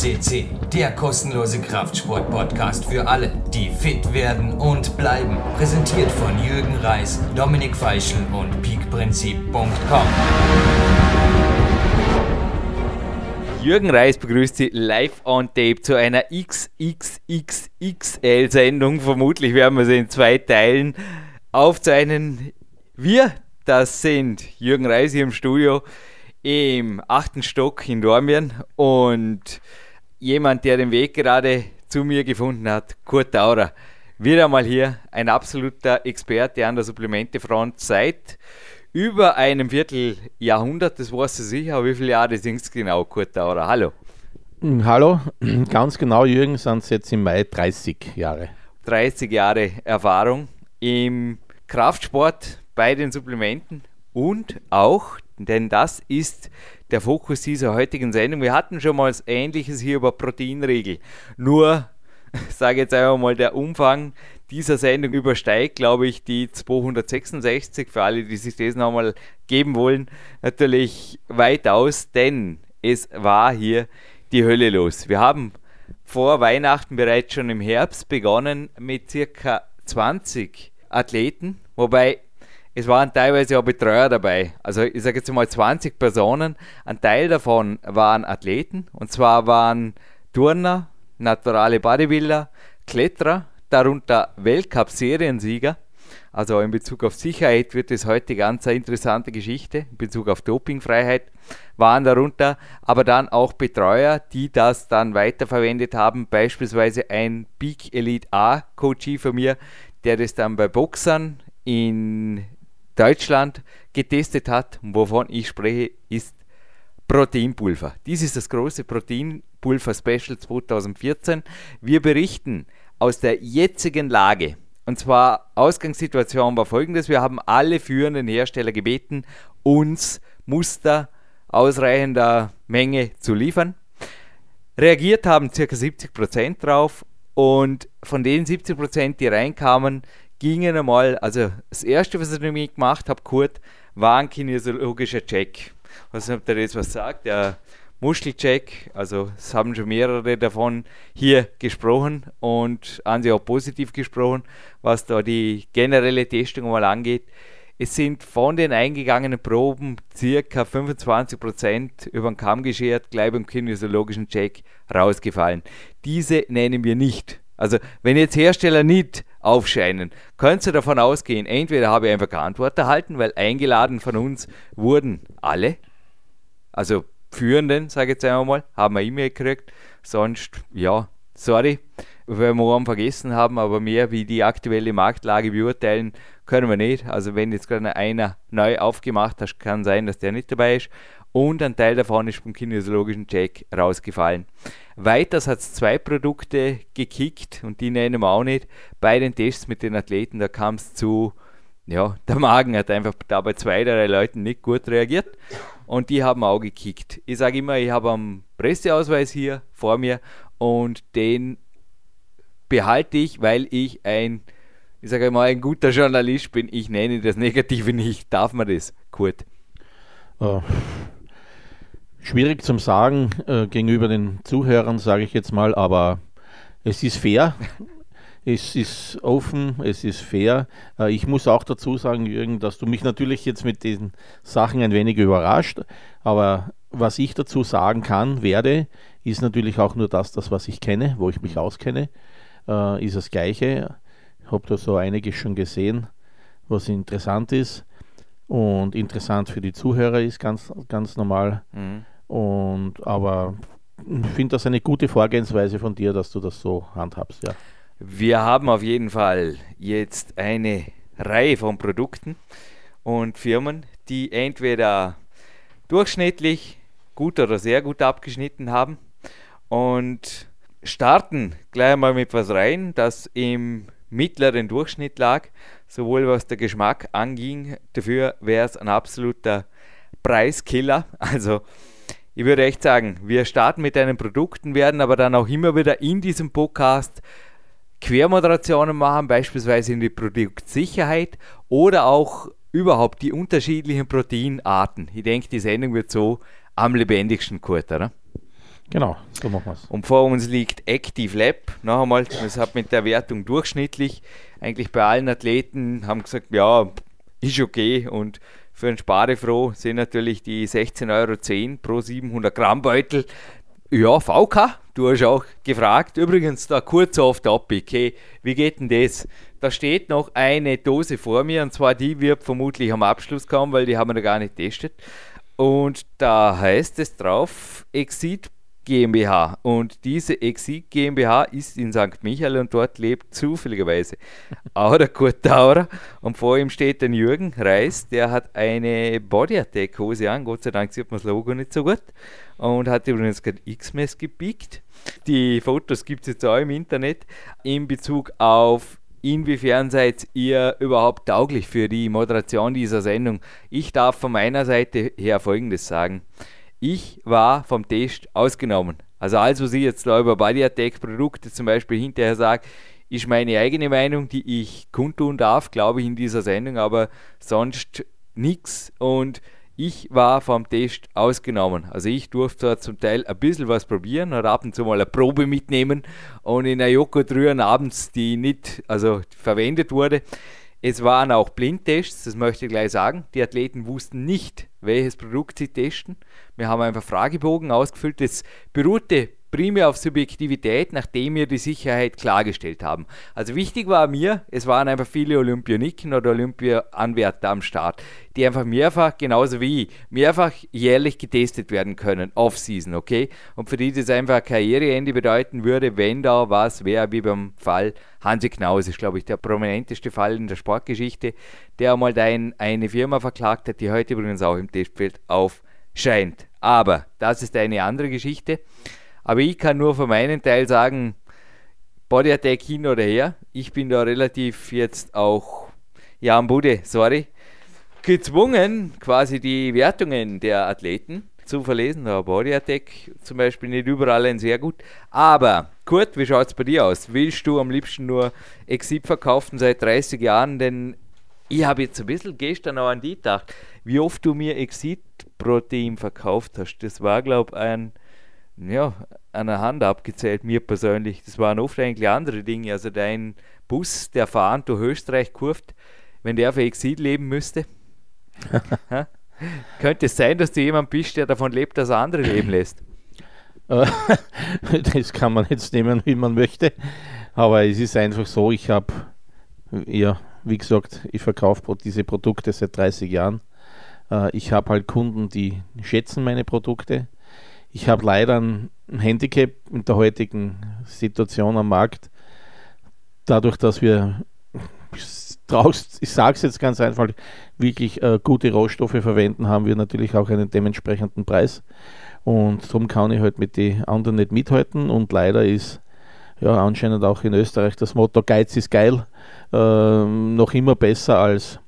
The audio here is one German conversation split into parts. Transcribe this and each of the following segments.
CC, der kostenlose Kraftsport-Podcast für alle, die fit werden und bleiben. Präsentiert von Jürgen Reis, Dominik Feischl und peakprinzip.com. Jürgen Reis begrüßt Sie live on tape zu einer XXXXL-Sendung. Vermutlich werden wir sie in zwei Teilen aufzeichnen. Wir, das sind Jürgen Reis hier im Studio im achten Stock in Dormien und jemand, der den Weg gerade zu mir gefunden hat, Kurt Taurer. Wieder mal hier ein absoluter Experte an der Supplementefront seit über einem Vierteljahrhundert, das weißt du sicher, wie viele Jahre sind es genau, Kurt Taurer? Hallo. Hm, hallo, ganz genau, Jürgen, sind es jetzt im Mai 30 Jahre. 30 Jahre Erfahrung im Kraftsport bei den Supplementen und auch denn das ist der Fokus dieser heutigen Sendung. Wir hatten schon mal Ähnliches hier über Proteinriegel. Nur, sage jetzt einfach mal, der Umfang dieser Sendung übersteigt, glaube ich, die 266 für alle, die sich das nochmal geben wollen, natürlich weitaus, denn es war hier die Hölle los. Wir haben vor Weihnachten bereits schon im Herbst begonnen mit circa 20 Athleten, wobei es waren teilweise auch Betreuer dabei. Also ich sage jetzt mal 20 Personen. Ein Teil davon waren Athleten. Und zwar waren Turner, naturale Bodybuilder, Kletterer, darunter Weltcup-Seriensieger. Also in Bezug auf Sicherheit wird es heute ganz eine interessante Geschichte. In Bezug auf Dopingfreiheit waren darunter, aber dann auch Betreuer, die das dann weiterverwendet haben. Beispielsweise ein Peak Elite A Coachie von mir, der das dann bei Boxern in Deutschland getestet hat, wovon ich spreche, ist Proteinpulver. Dies ist das große Proteinpulver Special 2014. Wir berichten aus der jetzigen Lage. Und zwar Ausgangssituation war folgendes. Wir haben alle führenden Hersteller gebeten, uns Muster ausreichender Menge zu liefern. Reagiert haben ca. 70% drauf und von den 70%, die reinkamen, gingen einmal, also das erste, was ich nämlich gemacht habe, Kurt, war ein kinesiologischer Check. Was habt ihr jetzt was sagt? Der Muschelcheck, also es haben schon mehrere davon hier gesprochen und an sie auch positiv gesprochen, was da die generelle Testung mal angeht. Es sind von den eingegangenen Proben circa 25% über den Kamm geschert, gleich beim kinesiologischen Check rausgefallen. Diese nennen wir nicht. Also wenn jetzt Hersteller nicht aufscheinen. Könnt ihr davon ausgehen, entweder habe ich einfach keine Antwort erhalten, weil eingeladen von uns wurden alle, also Führenden, sage ich jetzt einmal, haben wir E-Mail gekriegt. Sonst, ja, sorry, weil wir einen vergessen haben, aber mehr wie die aktuelle Marktlage beurteilen können wir nicht. Also wenn jetzt gerade einer neu aufgemacht hat, kann sein, dass der nicht dabei ist und ein Teil davon ist vom kinesiologischen Check rausgefallen. Weiters hat es zwei Produkte gekickt und die nennen wir auch nicht. Bei den Tests mit den Athleten, da kam es zu, ja, der Magen hat einfach da bei zwei, drei Leuten nicht gut reagiert und die haben auch gekickt. Ich sage immer, ich habe einen Presseausweis hier vor mir und den behalte ich, weil ich ein, ich sage mal, ein guter Journalist bin. Ich nenne das Negative nicht. Darf man das, Kurt? Oh Schwierig zum Sagen äh, gegenüber den Zuhörern, sage ich jetzt mal, aber es ist fair. es ist offen, es ist fair. Äh, ich muss auch dazu sagen, Jürgen, dass du mich natürlich jetzt mit diesen Sachen ein wenig überrascht, aber was ich dazu sagen kann, werde, ist natürlich auch nur das, das was ich kenne, wo ich mich auskenne, äh, ist das Gleiche. Ich habe da so einiges schon gesehen, was interessant ist und interessant für die Zuhörer ist, ganz, ganz normal. Mhm. Und aber ich finde das eine gute Vorgehensweise von dir, dass du das so handhabst, ja. Wir haben auf jeden Fall jetzt eine Reihe von Produkten und Firmen, die entweder durchschnittlich gut oder sehr gut abgeschnitten haben und starten gleich mal mit was rein, das im mittleren Durchschnitt lag, sowohl was der Geschmack anging, dafür wäre es ein absoluter Preiskiller, also ich würde echt sagen, wir starten mit deinen Produkten, werden aber dann auch immer wieder in diesem Podcast Quermoderationen machen, beispielsweise in die Produktsicherheit oder auch überhaupt die unterschiedlichen Proteinarten. Ich denke, die Sendung wird so am lebendigsten, Kurt, oder? Genau, so machen wir es. Und vor uns liegt Active Lab. Noch einmal, das hat mit der Wertung durchschnittlich. Eigentlich bei allen Athleten haben gesagt, ja, ist okay. Und für einen Sparefroh sind natürlich die 16,10 Euro pro 700 Gramm Beutel. Ja, VK, du hast auch gefragt. Übrigens, da kurz auf Topic. Okay, wie geht denn das? Da steht noch eine Dose vor mir und zwar die wird vermutlich am Abschluss kommen, weil die haben wir noch gar nicht getestet. Und da heißt es drauf, Exit GmbH. Und diese Exit GmbH ist in St. Michael und dort lebt zufälligerweise auch der Kurt Taurer. Und vor ihm steht der Jürgen Reis, der hat eine Body Attack Hose an. Gott sei Dank sieht man das Logo nicht so gut. Und hat übrigens gerade X-Mess gepiekt. Die Fotos gibt es jetzt auch im Internet in Bezug auf Inwiefern seid ihr überhaupt tauglich für die Moderation dieser Sendung? Ich darf von meiner Seite her Folgendes sagen. Ich war vom Test ausgenommen. Also alles, was ich jetzt da über Body Attack Produkte zum Beispiel hinterher sage, ist meine eigene Meinung, die ich kundtun darf, glaube ich, in dieser Sendung, aber sonst nichts. Und ich war vom Test ausgenommen. Also ich durfte zum Teil ein bisschen was probieren oder ab und zu mal eine Probe mitnehmen und in einer Joghurt rühren abends, die nicht also verwendet wurde. Es waren auch Blindtests, das möchte ich gleich sagen. Die Athleten wussten nicht, welches Produkt sie testen. Wir haben einfach Fragebogen ausgefüllt. Das beruhte primär auf Subjektivität, nachdem wir die Sicherheit klargestellt haben. Also wichtig war mir, es waren einfach viele Olympioniken oder Olympia-Anwärter am Start, die einfach mehrfach, genauso wie ich, mehrfach jährlich getestet werden können, Off-Season, okay? Und für die das einfach ein Karriereende bedeuten würde, wenn da was wäre, wie beim Fall Hansi Knaus, ist glaube ich der prominenteste Fall in der Sportgeschichte, der einmal ein, eine Firma verklagt hat, die heute übrigens auch im Testfeld aufscheint. Aber das ist eine andere Geschichte. Aber ich kann nur für meinen Teil sagen, Body Attack hin oder her. Ich bin da relativ jetzt auch, ja, am Bude, sorry, gezwungen, quasi die Wertungen der Athleten zu verlesen. Da Body Attack zum Beispiel nicht überall ein sehr gut. Aber Kurt, wie schaut es bei dir aus? Willst du am liebsten nur Exit verkaufen seit 30 Jahren? Denn ich habe jetzt ein bisschen gestern auch an die gedacht, wie oft du mir Exit-Protein verkauft hast. Das war, glaube ich, ein ja, an der Hand abgezählt, mir persönlich. Das waren oft eigentlich andere Dinge. Also dein Bus, der fahrend durch Österreich kurft, wenn der für Exil leben müsste, könnte es sein, dass du jemand bist, der davon lebt, dass er andere leben lässt? das kann man jetzt nehmen, wie man möchte. Aber es ist einfach so, ich habe, ja, wie gesagt, ich verkaufe diese Produkte seit 30 Jahren. Äh, ich habe halt Kunden, die schätzen meine Produkte ich habe leider ein Handicap in der heutigen Situation am Markt. Dadurch, dass wir ich sage es jetzt ganz einfach, wirklich äh, gute Rohstoffe verwenden, haben wir natürlich auch einen dementsprechenden Preis. Und darum kann ich halt mit den anderen nicht mithalten. Und leider ist ja anscheinend auch in Österreich das Motto Geiz ist geil äh, noch immer besser als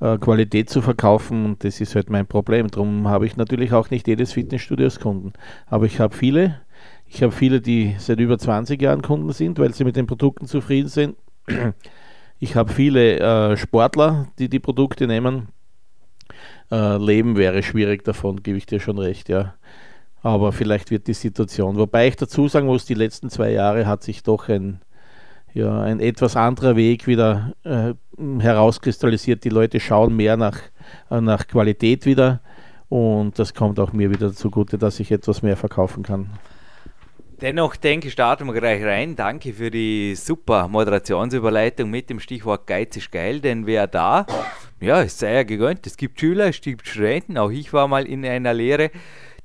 äh, Qualität zu verkaufen und das ist halt mein Problem. Darum habe ich natürlich auch nicht jedes Fitnessstudio Kunden. Aber ich habe viele. Ich habe viele, die seit über 20 Jahren Kunden sind, weil sie mit den Produkten zufrieden sind. Ich habe viele äh, Sportler, die die Produkte nehmen. Äh, Leben wäre schwierig davon, gebe ich dir schon recht, ja. Aber vielleicht wird die Situation. Wobei ich dazu sagen muss, die letzten zwei Jahre hat sich doch ein ja, ein etwas anderer Weg wieder äh, herauskristallisiert. Die Leute schauen mehr nach, äh, nach Qualität wieder und das kommt auch mir wieder zugute, dass ich etwas mehr verkaufen kann. Dennoch denke ich, starten wir gleich rein. Danke für die super Moderationsüberleitung mit dem Stichwort Geiz ist geil, denn wer da, ja, es sei ja gegönnt. Es gibt Schüler, es gibt Studenten, auch ich war mal in einer Lehre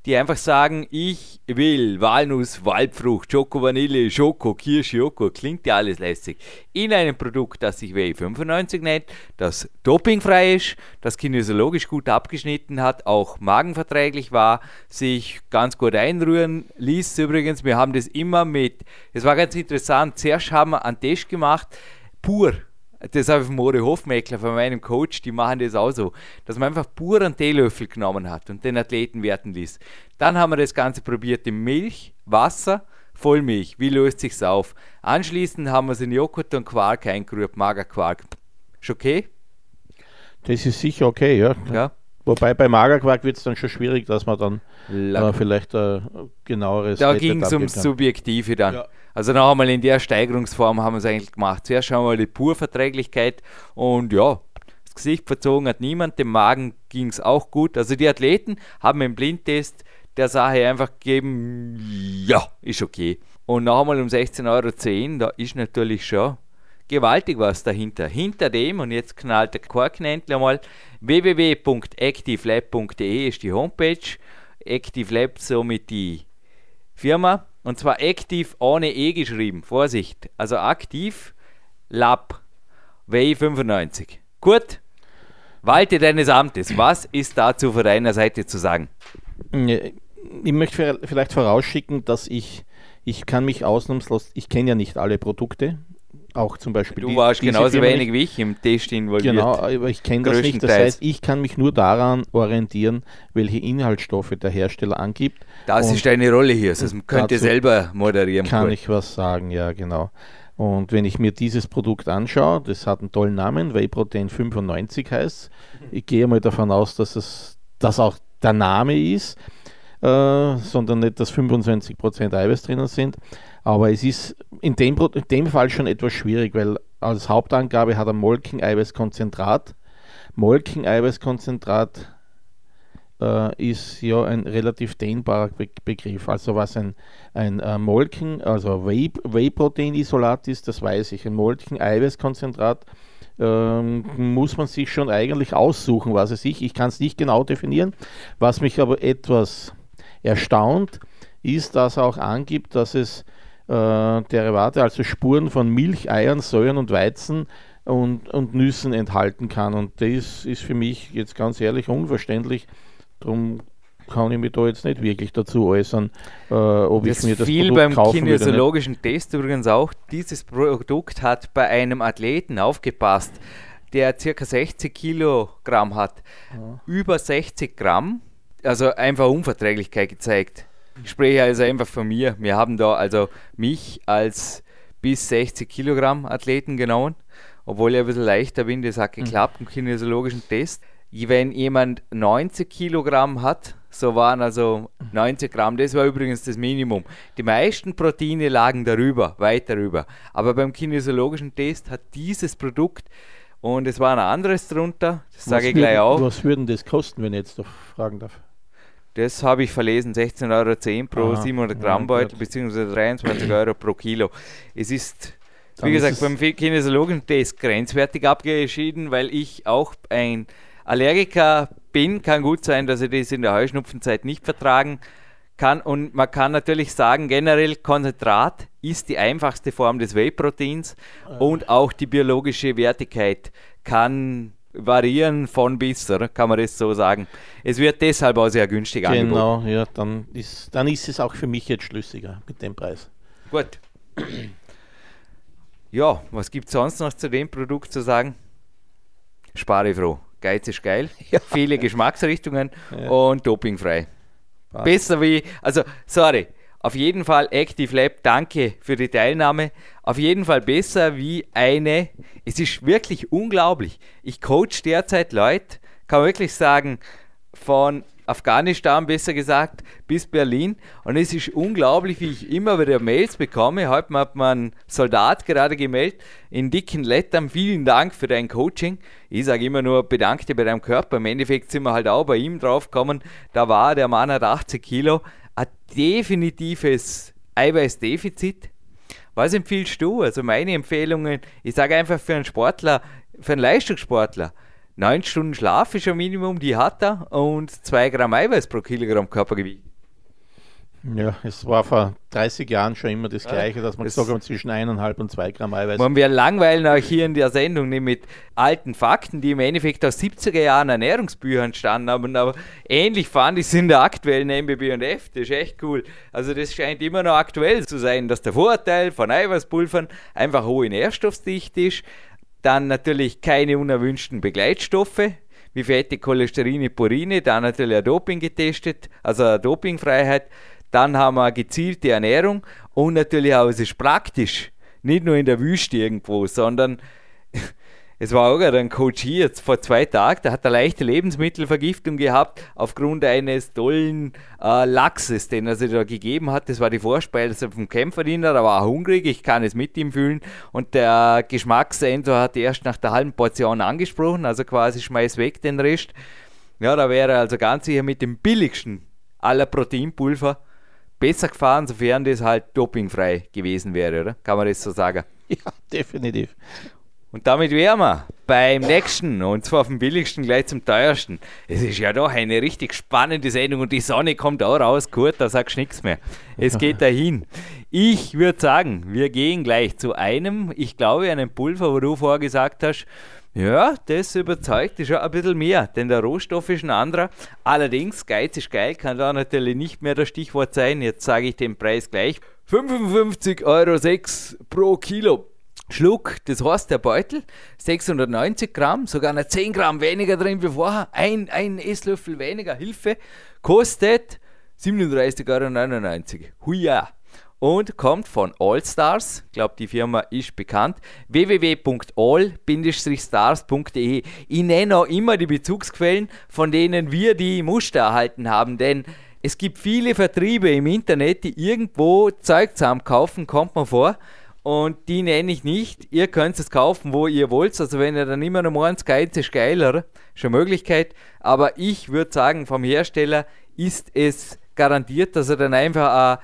die einfach sagen, ich will Walnuss, Waldfrucht, Schoko Vanille, Schoko, Kirsch, Joko, klingt ja alles lässig, in einem Produkt, das sich W95 nennt, das dopingfrei ist, das kinesiologisch gut abgeschnitten hat, auch magenverträglich war, sich ganz gut einrühren ließ. Übrigens, wir haben das immer mit, es war ganz interessant, zuerst haben wir einen Test gemacht, pur das habe ich von Mori Hofmeckler, von meinem Coach, die machen das auch so, dass man einfach pur einen Teelöffel genommen hat und den Athleten werten ließ. Dann haben wir das Ganze probiert in Milch, Wasser, Vollmilch. Wie löst sich's auf? Anschließend haben wir es in Joghurt und Quark eingerührt, Magerquark. Ist okay? Das ist sicher okay, ja. Ja. Wobei bei Magerquark wird es dann schon schwierig, dass man dann äh, vielleicht äh, genaueres. Da ging es ums Subjektive dann. Ja. Also noch einmal in der Steigerungsform haben wir es eigentlich gemacht. Zuerst schauen wir mal die Purverträglichkeit und ja, das Gesicht verzogen hat niemand, dem Magen ging es auch gut. Also die Athleten haben im Blindtest der Sache einfach gegeben, ja, ist okay. Und noch einmal um 16,10 Euro, da ist natürlich schon gewaltig was dahinter. Hinter dem, und jetzt knallt der Korken endlich einmal, www.activelab.de ist die Homepage. Active Lab somit die Firma. Und zwar aktiv ohne E geschrieben. Vorsicht. Also aktiv Lab WI95. Gut. Walte deines Amtes. Was ist dazu von deiner Seite zu sagen? Ich möchte vielleicht vorausschicken, dass ich, ich kann mich ausnahmslos, ich kenne ja nicht alle Produkte, auch zum Beispiel. Du warst genauso Firma wenig wie ich im Test involviert. Genau, aber ich kenne das nicht. Das heißt, ich kann mich nur daran orientieren, welche Inhaltsstoffe der Hersteller angibt. Das ist deine Rolle hier. Das könnt ihr selber moderieren. Kann cool. ich was sagen, ja, genau. Und wenn ich mir dieses Produkt anschaue, das hat einen tollen Namen, Whey Protein 95 heißt. Ich gehe mal davon aus, dass es das auch der Name ist, äh, sondern nicht, dass 25% Eiweiß drinnen sind. Aber es ist in dem, in dem Fall schon etwas schwierig, weil als Hauptangabe hat er Molken-Eiweißkonzentrat. Molken-Eiweißkonzentrat äh, ist ja ein relativ dehnbarer Be Begriff. Also was ein, ein äh, Molken, also Whey-Protein-Isolat ist, das weiß ich. Ein Molken-Eiweißkonzentrat ähm, muss man sich schon eigentlich aussuchen, was es ich. Ich kann es nicht genau definieren. Was mich aber etwas erstaunt, ist, dass er auch angibt, dass es Derivate, also Spuren von Milch, Eiern, Säuren und Weizen und, und Nüssen enthalten kann. Und das ist für mich jetzt ganz ehrlich unverständlich. Darum kann ich mich da jetzt nicht wirklich dazu äußern, äh, ob das ich mir das viel Produkt beim kinesiologischen Test übrigens auch. Dieses Produkt hat bei einem Athleten aufgepasst, der ca. 60 Kilogramm hat, ja. über 60 Gramm, also einfach Unverträglichkeit gezeigt. Ich spreche also einfach von mir. Wir haben da also mich als bis 60 Kilogramm Athleten genommen, obwohl ich ein bisschen leichter bin. Das hat mhm. geklappt im kinesiologischen Test. Wenn jemand 90 Kilogramm hat, so waren also 90 Gramm, das war übrigens das Minimum. Die meisten Proteine lagen darüber, weit darüber. Aber beim kinesiologischen Test hat dieses Produkt und es war ein anderes drunter, das sage ich gleich auch. Was würden das kosten, wenn ich jetzt doch fragen darf? Das habe ich verlesen, 16,10 Euro pro Aha, 700 Gramm Beutel, beziehungsweise 23 Euro pro Kilo. Es ist, wie Dann gesagt, beim kinesiologischen Test grenzwertig abgeschieden, weil ich auch ein Allergiker bin. Kann gut sein, dass ich das in der Heuschnupfenzeit nicht vertragen kann. Und man kann natürlich sagen, generell Konzentrat ist die einfachste Form des Whey-Proteins und auch die biologische Wertigkeit kann variieren von bis, oder? kann man das so sagen. Es wird deshalb auch sehr günstig genau, angeboten. Genau, ja, dann ist, dann ist es auch für mich jetzt schlüssiger mit dem Preis. Gut. Ja, was gibt es sonst noch zu dem Produkt zu sagen? Spare froh. Geiz ist geil. Ja. Viele Geschmacksrichtungen ja. und dopingfrei. Passt. Besser wie, also, sorry, auf jeden Fall Active Lab, danke für die Teilnahme. Auf jeden Fall besser wie eine. Es ist wirklich unglaublich. Ich coach derzeit Leute, kann wirklich sagen, von Afghanistan besser gesagt, bis Berlin. Und es ist unglaublich, wie ich immer wieder Mails bekomme. Heute hat man einen Soldat gerade gemeldet in dicken Lettern. Vielen Dank für dein Coaching. Ich sage immer nur, bedanke dich bei deinem Körper. Im Endeffekt sind wir halt auch bei ihm draufgekommen. Da war der Mann hat 80 Kilo. Ein definitives Eiweißdefizit. Was empfiehlst du? Also meine Empfehlungen, ich sage einfach für einen Sportler, für einen Leistungssportler, neun Stunden Schlaf ist ein Minimum, die hat er und zwei Gramm Eiweiß pro Kilogramm Körpergewicht. Ja, es war vor 30 Jahren schon immer das Gleiche, dass man das gesagt hat, zwischen 1,5 und 2 Gramm Eiweiß. Man, wir langweilen auch hier in der Sendung nicht mit alten Fakten, die im Endeffekt aus 70er Jahren Ernährungsbüchern entstanden haben, aber ähnlich fand ich es in der aktuellen MBB und F. Das ist echt cool. Also das scheint immer noch aktuell zu sein, dass der Vorteil von Eiweißpulvern einfach hohe Nährstoffdichte ist, dann natürlich keine unerwünschten Begleitstoffe, wie Fette, Cholesterine, Purine, dann natürlich ein Doping getestet, also eine Dopingfreiheit. Dann haben wir gezielte Ernährung und natürlich auch, es ist praktisch, nicht nur in der Wüste irgendwo, sondern es war auch ein Coach hier vor zwei Tagen, der hat eine leichte Lebensmittelvergiftung gehabt aufgrund eines tollen äh, Lachses, den er sich da gegeben hat. Das war die Vorspeise vom Kämpferdiener, da war er hungrig, ich kann es mit ihm fühlen. Und der Geschmackssensor hat erst nach der halben Portion angesprochen, also quasi schmeiß weg den Rest. Ja, da wäre er also ganz sicher mit dem billigsten aller Proteinpulver besser gefahren, sofern das halt dopingfrei gewesen wäre, oder? Kann man das so sagen? Ja, definitiv. Und damit wären wir beim nächsten und zwar vom billigsten gleich zum teuersten. Es ist ja doch eine richtig spannende Sendung und die Sonne kommt auch raus. Kurt, da sagst du nichts mehr. Es geht dahin. Ich würde sagen, wir gehen gleich zu einem, ich glaube, einem Pulver, wo du vorher gesagt hast, ja, das überzeugt dich schon ein bisschen mehr, denn der Rohstoff ist ein anderer. Allerdings, Geiz ist geil, kann da natürlich nicht mehr das Stichwort sein. Jetzt sage ich den Preis gleich. 55,06 Euro pro Kilo. Schluck, das heißt der Beutel, 690 Gramm, sogar noch 10 Gramm weniger drin wie vorher, ein, ein Esslöffel weniger, Hilfe, kostet 37,99 Euro. Huja! Und kommt von Allstars, ich glaube die Firma ist bekannt, www.all-stars.de. Ich nenne auch immer die Bezugsquellen, von denen wir die Muster erhalten haben, denn es gibt viele Vertriebe im Internet, die irgendwo Zeug zusammen kaufen, kommt man vor und die nenne ich nicht. Ihr könnt es kaufen, wo ihr wollt. Also wenn ihr dann immer noch meint, Geiz ist geiler, schon Möglichkeit. Aber ich würde sagen, vom Hersteller ist es garantiert, dass er dann einfach eine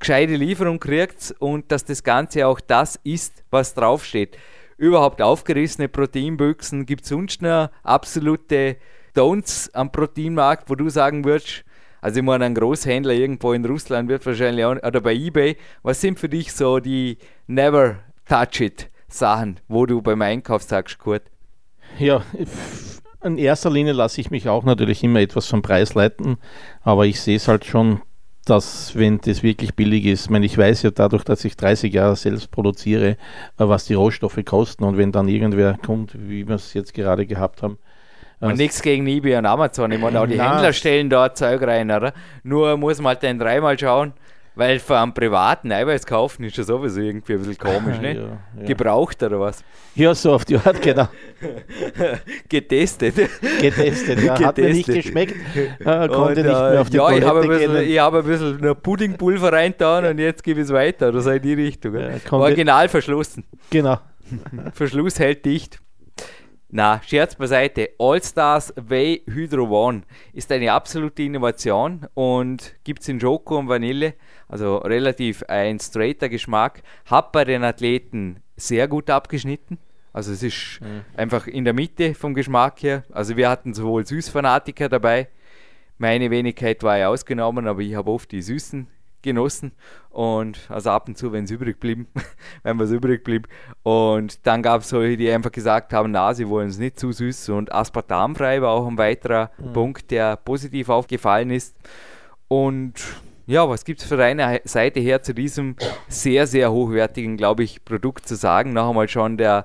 gescheite Lieferung kriegt und dass das Ganze auch das ist, was draufsteht. Überhaupt aufgerissene Proteinbüchsen. Gibt es sonst noch absolute Don'ts am Proteinmarkt, wo du sagen würdest, also ich meine, ein Großhändler irgendwo in Russland wird wahrscheinlich auch, oder bei Ebay, was sind für dich so die Never Touch It Sachen, wo du beim Einkauf sagst, Kurt? Ja, in erster Linie lasse ich mich auch natürlich immer etwas vom Preis leiten, aber ich sehe es halt schon, dass wenn das wirklich billig ist, ich, meine, ich weiß ja dadurch, dass ich 30 Jahre selbst produziere, was die Rohstoffe kosten und wenn dann irgendwer kommt, wie wir es jetzt gerade gehabt haben, und nichts gegen eBay und Amazon. Ich meine, auch die Nein. Händler stellen da Zeug rein, oder? Nur muss man halt dann dreimal schauen, weil für einen privaten Eiweiß kaufen ist ja sowieso irgendwie ein bisschen komisch, ne? Ja, ja. Gebraucht oder was? Ja, so auf die Art, genau. Getestet. Getestet, ja. Hat mir nicht geschmeckt. Äh, konnte und, nicht mehr auf die Ja, ich habe, ein bisschen, ich habe ein bisschen Puddingpulver reingetan und jetzt gebe ich es weiter. Oder so in die Richtung. Original verschlossen. Genau. Verschluss hält dicht. Na, Scherz beiseite. All-Stars Way Hydro One ist eine absolute Innovation und gibt es in Schoko und Vanille, also relativ ein straighter Geschmack. Hat bei den Athleten sehr gut abgeschnitten. Also es ist mhm. einfach in der Mitte vom Geschmack her. Also wir hatten sowohl Süßfanatiker dabei. Meine Wenigkeit war ja ausgenommen, aber ich habe oft die Süßen genossen und also ab und zu, wenn es übrig blieb, wenn was übrig blieb. Und dann gab es solche, die einfach gesagt haben, na, sie wollen es nicht zu süß und aspartamfrei war auch ein weiterer mhm. Punkt, der positiv aufgefallen ist. Und ja, was gibt es für deine Seite her zu diesem sehr, sehr hochwertigen, glaube ich, Produkt zu sagen? Noch einmal schon der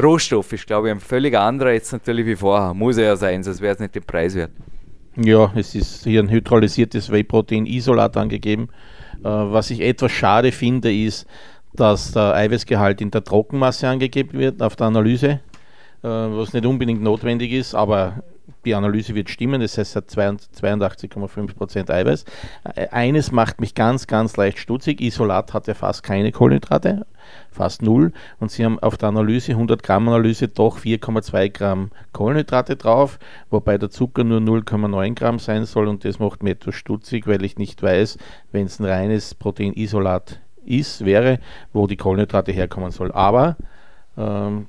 Rohstoff ist, glaube ich, ein völlig anderer jetzt natürlich wie vorher. Muss er ja sein, sonst wäre es nicht den Preis wert. Ja, es ist hier ein hydrolysiertes Whey-Protein-Isolat angegeben. Äh, was ich etwas schade finde, ist, dass der Eiweißgehalt in der Trockenmasse angegeben wird auf der Analyse, äh, was nicht unbedingt notwendig ist, aber die Analyse wird stimmen, das heißt, es hat 82,5% Eiweiß. Äh, eines macht mich ganz, ganz leicht stutzig. Isolat hat ja fast keine Kohlenhydrate, fast null. Und sie haben auf der Analyse, 100 Gramm Analyse, doch 4,2 Gramm Kohlenhydrate drauf, wobei der Zucker nur 0,9 Gramm sein soll. Und das macht mir etwas stutzig, weil ich nicht weiß, wenn es ein reines Proteinisolat ist, wäre, wo die Kohlenhydrate herkommen soll. Aber ähm,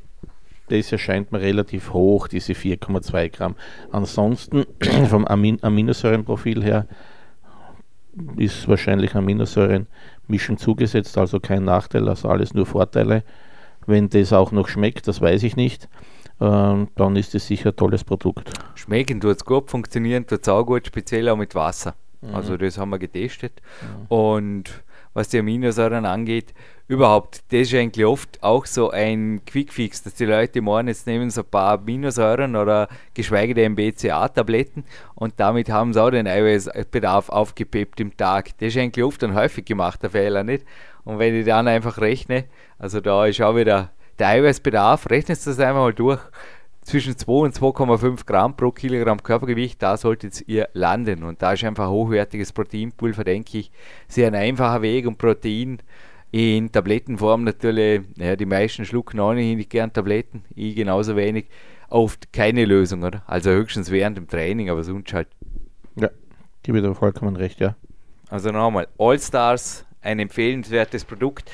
das erscheint mir relativ hoch, diese 4,2 Gramm. Ansonsten vom Amin Aminosäurenprofil her ist wahrscheinlich Aminosäurenmischen zugesetzt, also kein Nachteil, also alles nur Vorteile. Wenn das auch noch schmeckt, das weiß ich nicht, äh, dann ist es sicher ein tolles Produkt. Schmecken tut es gut, funktionieren tut es auch gut, speziell auch mit Wasser. Mhm. Also das haben wir getestet. Mhm. Und was die Aminosäuren angeht, überhaupt, das ist eigentlich oft auch so ein Quickfix, dass die Leute meinen, jetzt nehmen sie ein paar Aminosäuren oder geschweige denn BCA-Tabletten und damit haben sie auch den Eiweißbedarf aufgepeppt im Tag. Das ist eigentlich oft ein häufig gemachter Fehler, nicht? Und wenn ich dann einfach rechne, also da ist auch wieder der Eiweißbedarf, rechnest du das einfach mal durch, zwischen 2 und 2,5 Gramm pro Kilogramm Körpergewicht, da solltet ihr landen. Und da ist einfach hochwertiges Proteinpulver, denke ich, sehr ein einfacher Weg, um Protein in Tablettenform natürlich, ja, die meisten schlucken auch nicht gern Tabletten, ich genauso wenig, oft keine Lösung, oder? Also höchstens während dem Training, aber sonst halt. Ja, gebe dir vollkommen recht, ja. Also nochmal, All-Stars, ein empfehlenswertes Produkt.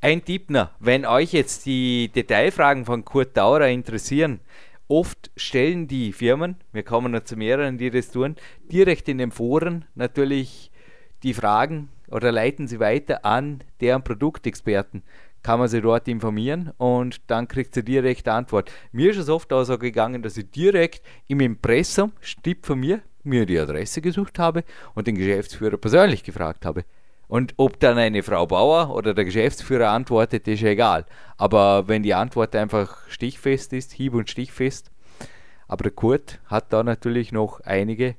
Ein Tipp noch, wenn euch jetzt die Detailfragen von Kurt Daurer interessieren, oft stellen die Firmen, wir kommen noch zu mehreren, die das tun, direkt in den Foren natürlich die Fragen oder leiten sie weiter an deren Produktexperten. Kann man sich dort informieren und dann kriegt sie direkt Antwort. Mir ist es oft auch so gegangen, dass ich direkt im Impressum, Stipp von mir, mir die Adresse gesucht habe und den Geschäftsführer persönlich gefragt habe. Und ob dann eine Frau Bauer oder der Geschäftsführer antwortet, ist egal. Aber wenn die Antwort einfach stichfest ist, hieb- und stichfest, aber der Kurt hat da natürlich noch einige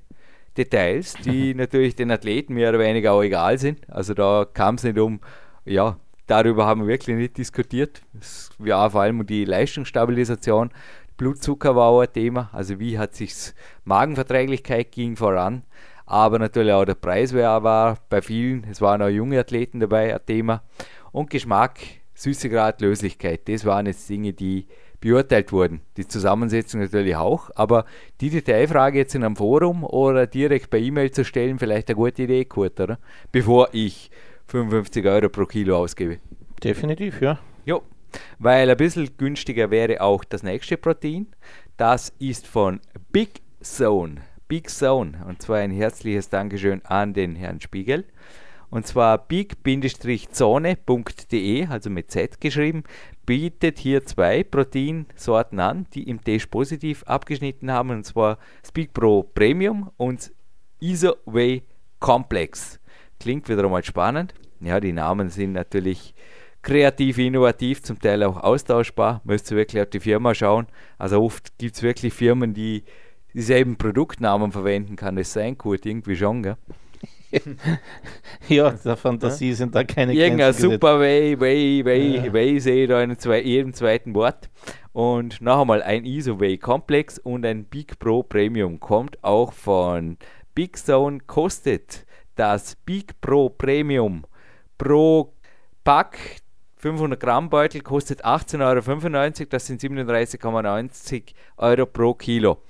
Details, die natürlich den Athleten mehr oder weniger auch egal sind. Also da kam es nicht um, ja, darüber haben wir wirklich nicht diskutiert. Es war vor allem um die Leistungsstabilisation. Blutzucker war auch ein Thema, also wie hat sich Magenverträglichkeit ging voran. Aber natürlich auch der Preis war bei vielen, es waren auch junge Athleten dabei, ein Thema. Und Geschmack, Süßegrad, Löslichkeit, das waren jetzt Dinge, die beurteilt wurden. Die Zusammensetzung natürlich auch, aber die Detailfrage jetzt in einem Forum oder direkt per E-Mail zu stellen, vielleicht eine gute Idee, Kurt, oder? Bevor ich 55 Euro pro Kilo ausgebe. Definitiv, ja. Jo, weil ein bisschen günstiger wäre auch das nächste Protein. Das ist von Big Zone. Big Zone. Und zwar ein herzliches Dankeschön an den Herrn Spiegel. Und zwar big-zone.de, also mit Z geschrieben, bietet hier zwei Proteinsorten an, die im Test positiv abgeschnitten haben, und zwar Speak Pro Premium und Isoway Complex. Klingt wieder einmal spannend. Ja, die Namen sind natürlich kreativ, innovativ, zum Teil auch austauschbar. Müsst ihr wirklich auf die Firma schauen. Also oft gibt es wirklich Firmen, die dieselben Produktnamen verwenden. Kann das sein, Kurt? Irgendwie schon, gell? ja, der Fantasie ja? sind da keine Irgendein super Way, Way, Way, ja. Way sehe ich da in zwei, jedem zweiten Wort. Und noch einmal ein ISO-Way Komplex und ein Big Pro Premium kommt auch von Big Zone, kostet das Big Pro Premium pro Pack 500 Gramm Beutel kostet 18,95 Euro, das sind 37,90 Euro pro Kilo.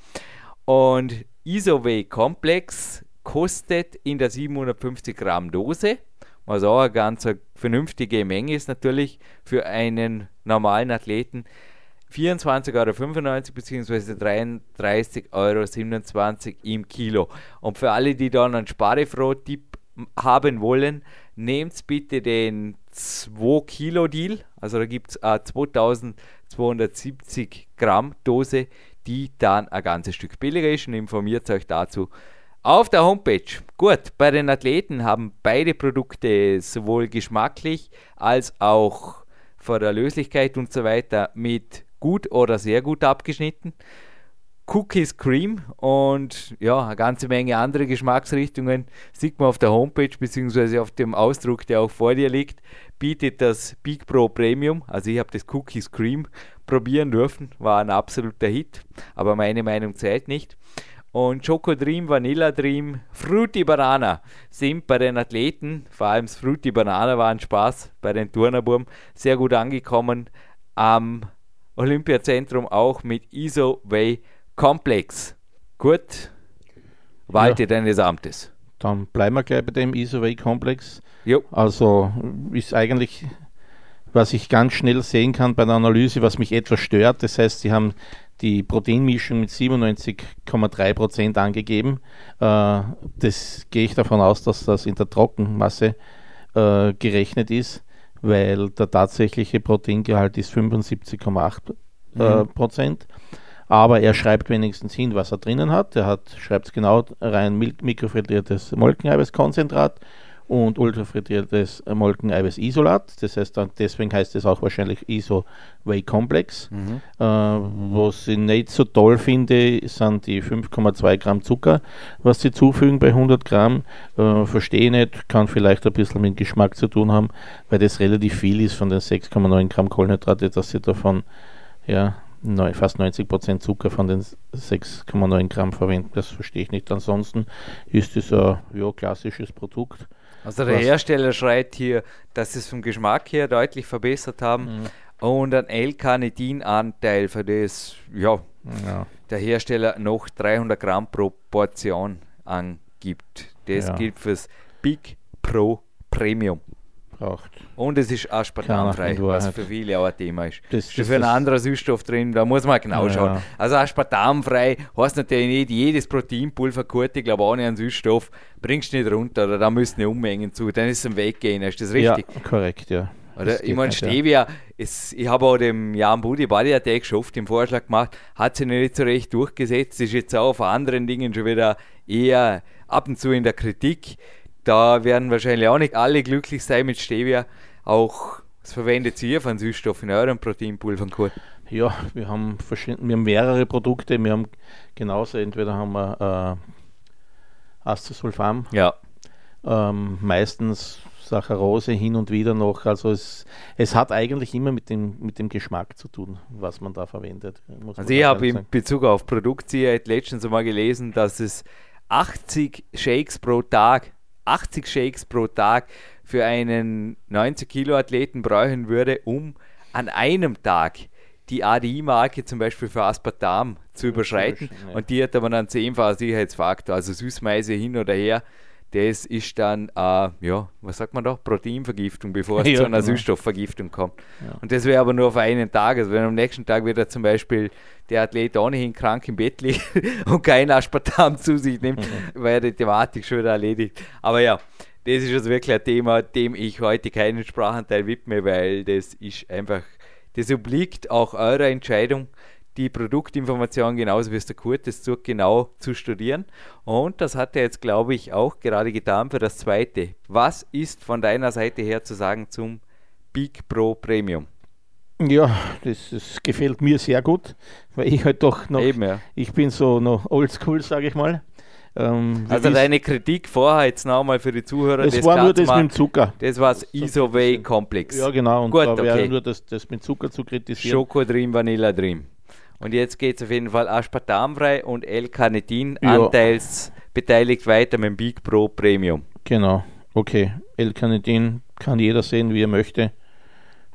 Und Isoway Komplex kostet in der 750 Gramm Dose, was auch eine ganz vernünftige Menge ist natürlich für einen normalen Athleten, 24,95 Euro bzw. 33,27 Euro im Kilo. Und für alle, die dann einen Sparefroh-Tipp haben wollen, nehmt bitte den 2 Kilo Deal. Also da gibt es eine 2270 Gramm Dose, die dann ein ganzes Stück billiger ist und informiert euch dazu auf der Homepage. Gut, bei den Athleten haben beide Produkte sowohl geschmacklich als auch von der Löslichkeit und so weiter mit gut oder sehr gut abgeschnitten. Cookies Cream und ja, eine ganze Menge andere Geschmacksrichtungen sieht man auf der Homepage bzw. auf dem Ausdruck, der auch vor dir liegt, bietet das Big Pro Premium. Also ich habe das Cookies Cream probieren dürfen, war ein absoluter Hit, aber meine Meinung zählt nicht. Und Choco Dream, Vanilla Dream, Fruity Banana sind bei den Athleten, vor allem das Fruity Banana war ein Spaß bei den Turnerburm, sehr gut angekommen. Am Olympiazentrum auch mit ISO Way Komplex. Gut, walte ja. deines Amtes. Dann bleiben wir gleich bei dem Isoway Komplex. Also ist eigentlich, was ich ganz schnell sehen kann bei der Analyse, was mich etwas stört. Das heißt, Sie haben die Proteinmischung mit 97,3% angegeben. Äh, das gehe ich davon aus, dass das in der Trockenmasse äh, gerechnet ist, weil der tatsächliche Proteingehalt ist 75,8%. Äh, mhm aber er schreibt wenigstens hin, was er drinnen hat. Er hat, schreibt genau rein mikrofiltriertes Molkeneiweißkonzentrat und ultrafrittiertes Molkeneiweiß-Isolat. Das heißt, dann, deswegen heißt es auch wahrscheinlich Iso Whey Complex. Mhm. Äh, was ich nicht so toll finde, sind die 5,2 Gramm Zucker, was sie zufügen bei 100 Gramm. Äh, Verstehe nicht, kann vielleicht ein bisschen mit Geschmack zu tun haben, weil das relativ viel ist von den 6,9 Gramm Kohlenhydrate, dass sie davon ja, fast 90 Prozent Zucker von den 6,9 Gramm verwenden. Das verstehe ich nicht. Ansonsten ist es ein ja, klassisches Produkt. Also der Hersteller schreit hier, dass sie es vom Geschmack her deutlich verbessert haben mhm. und ein L-Carnitin-Anteil für das, ja, ja, der Hersteller noch 300 Gramm pro Portion angibt. Das ja. gilt fürs Big Pro Premium braucht. Und es ist aspartamfrei, was für viele auch ein Thema ist. Das, ist für einen anderen Süßstoff drin, da muss man genau ja, schauen. Also aspartamfrei heißt natürlich nicht, jedes Proteinpulver gut, ich glaube ohne einen Süßstoff bringst du nicht runter oder da müssen eine Ummengen zu, dann ist es ein Weggehen, ist das richtig? Ja, korrekt, ja. Oder ich meine, Stevia, ist, ich habe auch dem Jan Budi Body Attack geschafft, den Vorschlag gemacht, hat sich nicht so recht durchgesetzt, ist jetzt auch auf anderen Dingen schon wieder eher ab und zu in der Kritik. Da werden wahrscheinlich auch nicht alle glücklich sein mit Stevia. Auch das verwendet ihr von Süßstoff in euren Proteinpulvern gut. Ja, wir haben, verschiedene, wir haben mehrere Produkte. Wir haben genauso, entweder haben wir äh, Astasulfam. Ja. Ähm, meistens Saccharose hin und wieder noch. Also es, es hat eigentlich immer mit dem, mit dem Geschmack zu tun, was man da verwendet. also ich habe in Bezug auf Produktsicherheit letztens mal gelesen, dass es 80 Shakes pro Tag 80 Shakes pro Tag für einen 90 Kilo Athleten brauchen würde, um an einem Tag die ADI-Marke zum Beispiel für Aspartam zu überschreiten. Ja. Und die hat aber einen zehnfachen Sicherheitsfaktor, also Süßmeise hin oder her. Das ist dann, äh, ja, was sagt man da? Proteinvergiftung, bevor es ja, zu einer genau. Süßstoffvergiftung kommt. Ja. Und das wäre aber nur auf einen Tag. Also wenn am nächsten Tag wieder zum Beispiel der Athlet ohnehin krank im Bett liegt und kein Aspartam zu sich nimmt, mhm. wäre die Thematik schon wieder erledigt. Aber ja, das ist also wirklich ein Thema, dem ich heute keinen Sprachanteil widme, weil das ist einfach, das obliegt auch eurer Entscheidung, die Produktinformation genauso wie es der Kurt das Zug genau zu studieren. Und das hat er jetzt, glaube ich, auch gerade getan für das zweite. Was ist von deiner Seite her zu sagen zum Big Pro Premium? Ja, das, das, gefällt mir sehr gut, weil ich halt doch noch, Eben, ja. ich bin so noch oldschool, sage ich mal. Ähm, also deine Kritik vorher jetzt nochmal für die Zuhörer. Es war nur das mal, mit dem Zucker. Das war das Isoway-Komplex. Ja, genau. Und Gut, da wäre okay. nur das, das mit Zucker zu kritisieren. Schoko Dream, Vanilla Dream. Und jetzt geht es auf jeden Fall aspartamfrei und L-Carnitin ja. anteils beteiligt weiter mit dem Big Pro Premium. Genau. Okay. L-Carnitin kann jeder sehen, wie er möchte.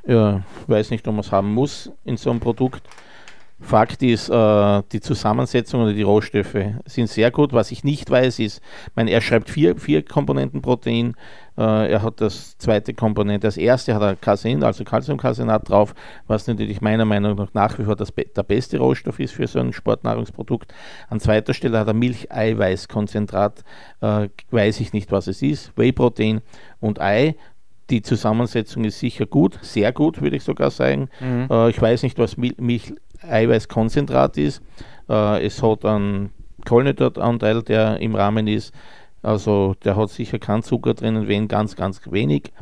Ja, weiß nicht, ob man es haben muss in so einem Produkt. Fakt ist, äh, die Zusammensetzung oder die Rohstoffe sind sehr gut. Was ich nicht weiß, ist, mein, er schreibt vier, vier Komponenten Protein. Äh, er hat das zweite Komponente. Das erste hat er Casein, also Calciumcasinat drauf, was natürlich meiner Meinung nach nach wie vor das, der beste Rohstoff ist für so ein Sportnahrungsprodukt. An zweiter Stelle hat er Milcheiweißkonzentrat, äh, weiß ich nicht, was es ist, Whey-Protein und Ei. Die Zusammensetzung ist sicher gut, sehr gut, würde ich sogar sagen. Mhm. Äh, ich weiß nicht, was Mil Milcheiweißkonzentrat ist. Äh, es hat einen Kohlenhydratanteil, der im Rahmen ist. Also der hat sicher keinen Zucker drinnen, wenn ganz, ganz wenig.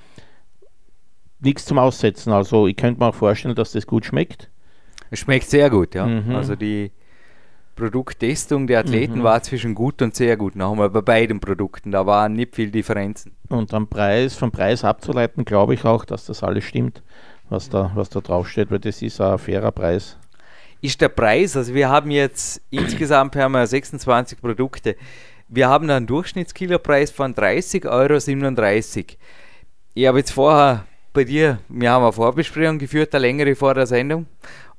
Nichts zum Aussetzen. Also ich könnte mir auch vorstellen, dass das gut schmeckt. Es schmeckt sehr gut, ja. Mhm. Also die Produkttestung der Athleten mhm. war zwischen gut und sehr gut. Nochmal bei beiden Produkten, da waren nicht viel Differenzen. Und am Preis, vom Preis abzuleiten, glaube ich auch, dass das alles stimmt, was da, was da draufsteht, weil das ist ein fairer Preis. Ist der Preis, also wir haben jetzt insgesamt haben wir 26 Produkte. Wir haben einen Durchschnittskilopreis von 30,37 Euro. Ich habe jetzt vorher bei dir, wir haben eine Vorbesprechung geführt, eine längere vor der Sendung.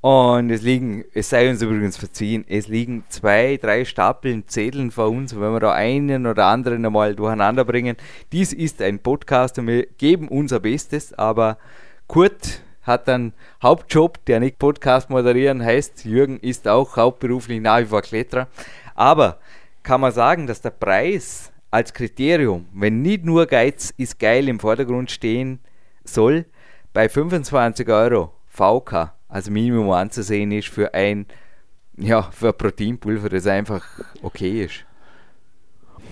Und es liegen, es sei uns übrigens verziehen, es liegen zwei, drei Stapeln Zetteln vor uns. wenn wir da einen oder anderen einmal durcheinander bringen, dies ist ein Podcast und wir geben unser Bestes, aber Kurt hat einen Hauptjob, der nicht Podcast moderieren heißt. Jürgen ist auch hauptberuflich nach wie vor Kletterer. Aber kann man sagen, dass der Preis als Kriterium, wenn nicht nur Geiz ist geil im Vordergrund stehen soll, bei 25 Euro VK als Minimum anzusehen ist für ein, ja, für ein Proteinpulver, das einfach okay ist.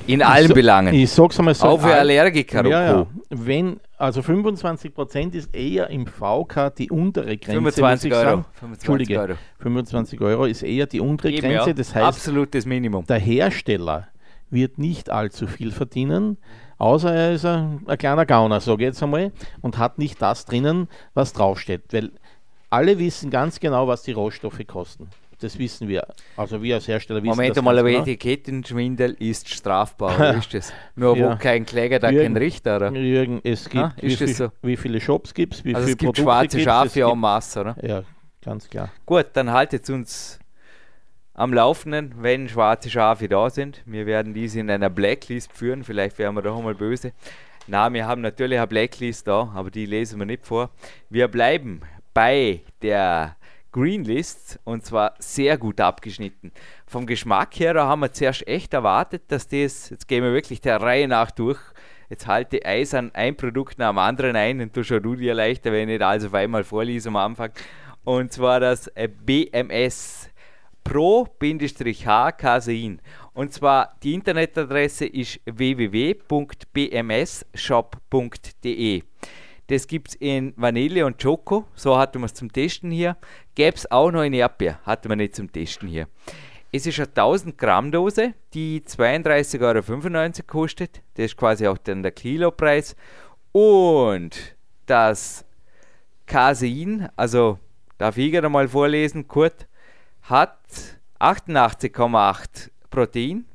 In allen so, Belangen. Ich sag's einmal so. Auch für Allergiker ja, ja. Wenn, also 25% ist eher im VK die untere Grenze. 25 muss ich Euro. sagen. 25 Entschuldige, Euro. 25 Euro ist eher die untere Eben, Grenze. Das heißt, Absolutes Minimum. der Hersteller wird nicht allzu viel verdienen, außer er ist ein, ein kleiner Gauner, sage ich jetzt einmal, und hat nicht das drinnen, was draufsteht. Weil alle wissen ganz genau, was die Rohstoffe kosten. Das wissen wir. Also wir als Hersteller wissen Moment das einmal, ganz aber genau. Etikettenschwindel ist strafbar, ist das? Nur Ja. wo kein Kläger, da Jürgen, kein Richter, oder? Jürgen, es gibt, Ah, wie, viel, so? wie viele Shops gibt es, wie Also viele es gibt Produkte schwarze Schafe es en masse, oder? Ja, ganz klar. Gut, dann haltet uns am Laufenden, wenn schwarze Schafe da sind. Wir werden diese in einer Blacklist führen, vielleicht werden wir da auch mal böse. Na, wir haben natürlich eine Blacklist da, aber die lesen wir nicht vor. Wir bleiben bei der Greenlist und zwar sehr gut abgeschnitten. Vom Geschmack her, da haben wir zuerst echt erwartet, dass das, jetzt gehen wir wirklich der Reihe nach durch, jetzt halte eisern ein Produkt nach dem anderen ein und du schon du dir leichter, wenn ich nicht alles auf einmal vorlese am Anfang. Und zwar das äh, BMS Pro-H Casein. Und zwar die Internetadresse ist www.bmsshop.de. Das gibt es in Vanille und Schoko, so hatten wir es zum Testen hier. Gäbe es auch noch in Erdbeer, hatten wir nicht zum Testen hier. Es ist eine 1000 Gramm Dose, die 32,95 Euro kostet. Das ist quasi auch dann der Kilopreis. Und das Casein, also darf ich gerade mal vorlesen, Kurt, hat 88,8 Protein,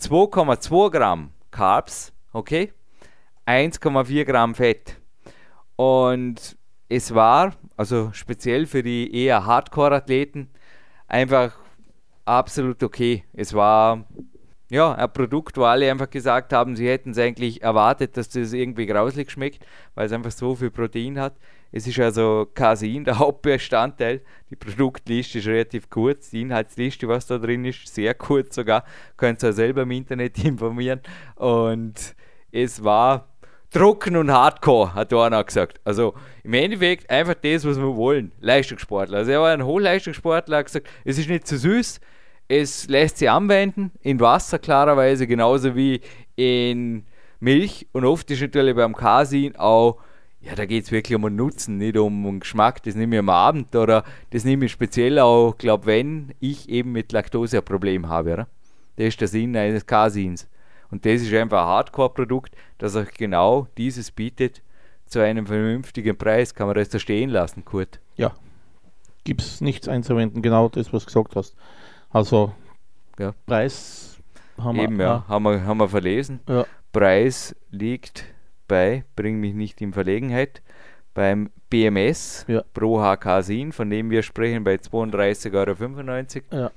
2,2 Gramm Carbs, okay, 1,4 Gramm Fett. Und es war, also speziell für die eher Hardcore-Athleten, einfach absolut okay. Es war ja ein Produkt, wo alle einfach gesagt haben, sie hätten es eigentlich erwartet, dass das irgendwie grauslig schmeckt, weil es einfach so viel Protein hat. Es ist also Casein, der Hauptbestandteil. Die Produktliste ist relativ kurz, die Inhaltsliste, was da drin ist, sehr kurz sogar. Könnt ihr selber im Internet informieren. Und es war trocken und hardcore, hat einer gesagt. Also im Endeffekt einfach das, was wir wollen. Leistungssportler. Also er war ein Hochleistungssportler, hat gesagt, es ist nicht zu süß, es lässt sich anwenden, in Wasser klarerweise, genauso wie in Milch. Und oft ist natürlich beim Casein auch, ja, da geht es wirklich um den Nutzen, nicht um den Geschmack. Das nehme ich am Abend oder das nehme ich speziell auch, glaube wenn ich eben mit Laktose ein Problem habe. Oder? Das ist der Sinn eines Caseins. Und das ist einfach ein Hardcore-Produkt, das euch genau dieses bietet zu einem vernünftigen Preis. Kann man das da stehen lassen, Kurt? Ja, gibt es nichts einzuwenden, genau das, was du gesagt hast. Also, Ja. Preis haben Eben, wir. ja, haben wir, haben wir verlesen. ja. Preis liegt bei, bring mich nicht in Verlegenheit, beim BMS Ja. pro HK-Sin, von dem wir sprechen, bei 32,95 Euro. Ja.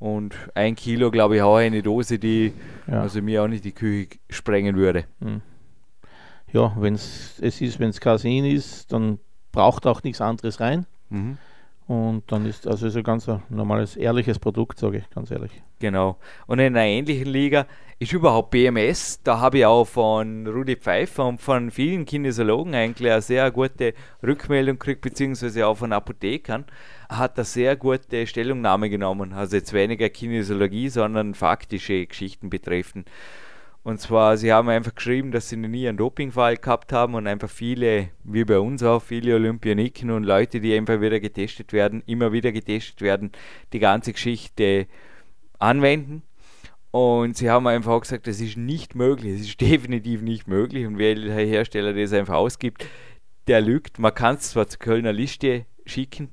Und ein Kilo, glaube ich, auch eine Dose, die Ja. also mir auch nicht die Küche sprengen würde. Hm. Ja, wenn es ist, wenn es Casein ist, dann braucht auch nichts anderes rein. Mhm. Und dann ist also ein ganz normales, ehrliches Produkt, sage ich ganz ehrlich. Genau. Und in einer ähnlichen Liga ist überhaupt BMS. Da habe ich auch von Rudi Pfeiffer und von vielen Kinesiologen eigentlich eine sehr gute Rückmeldung gekriegt, beziehungsweise auch von Apothekern. Hat eine sehr gute Stellungnahme genommen. Also jetzt weniger Kinesiologie, sondern faktische Geschichten betreffend. Und zwar, sie haben einfach geschrieben, dass sie nie einen Dopingfall gehabt haben und einfach viele, wie bei uns auch, viele Olympioniken und Leute, die einfach wieder getestet werden, immer wieder getestet werden, die ganze Geschichte anwenden. Und sie haben einfach auch gesagt, das ist nicht möglich, es ist definitiv nicht möglich. Und wer der Hersteller das einfach ausgibt, der lügt. Man kann es zwar zur Kölner Liste schicken,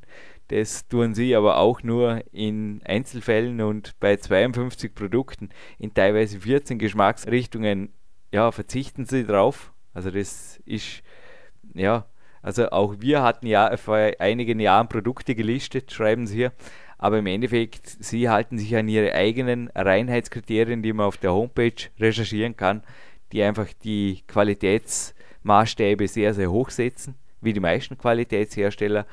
das tun sie aber auch nur in Einzelfällen und bei 52 Produkten in teilweise 14 Geschmacksrichtungen, ja, verzichten sie drauf. Also das ist, ja, also auch wir hatten ja vor einigen Jahren Produkte gelistet, schreiben sie hier. Aber im Endeffekt, sie halten sich an ihre eigenen Reinheitskriterien, die man auf der Homepage recherchieren kann, die einfach die Qualitätsmaßstäbe sehr, sehr hoch setzen, wie die meisten Qualitätshersteller.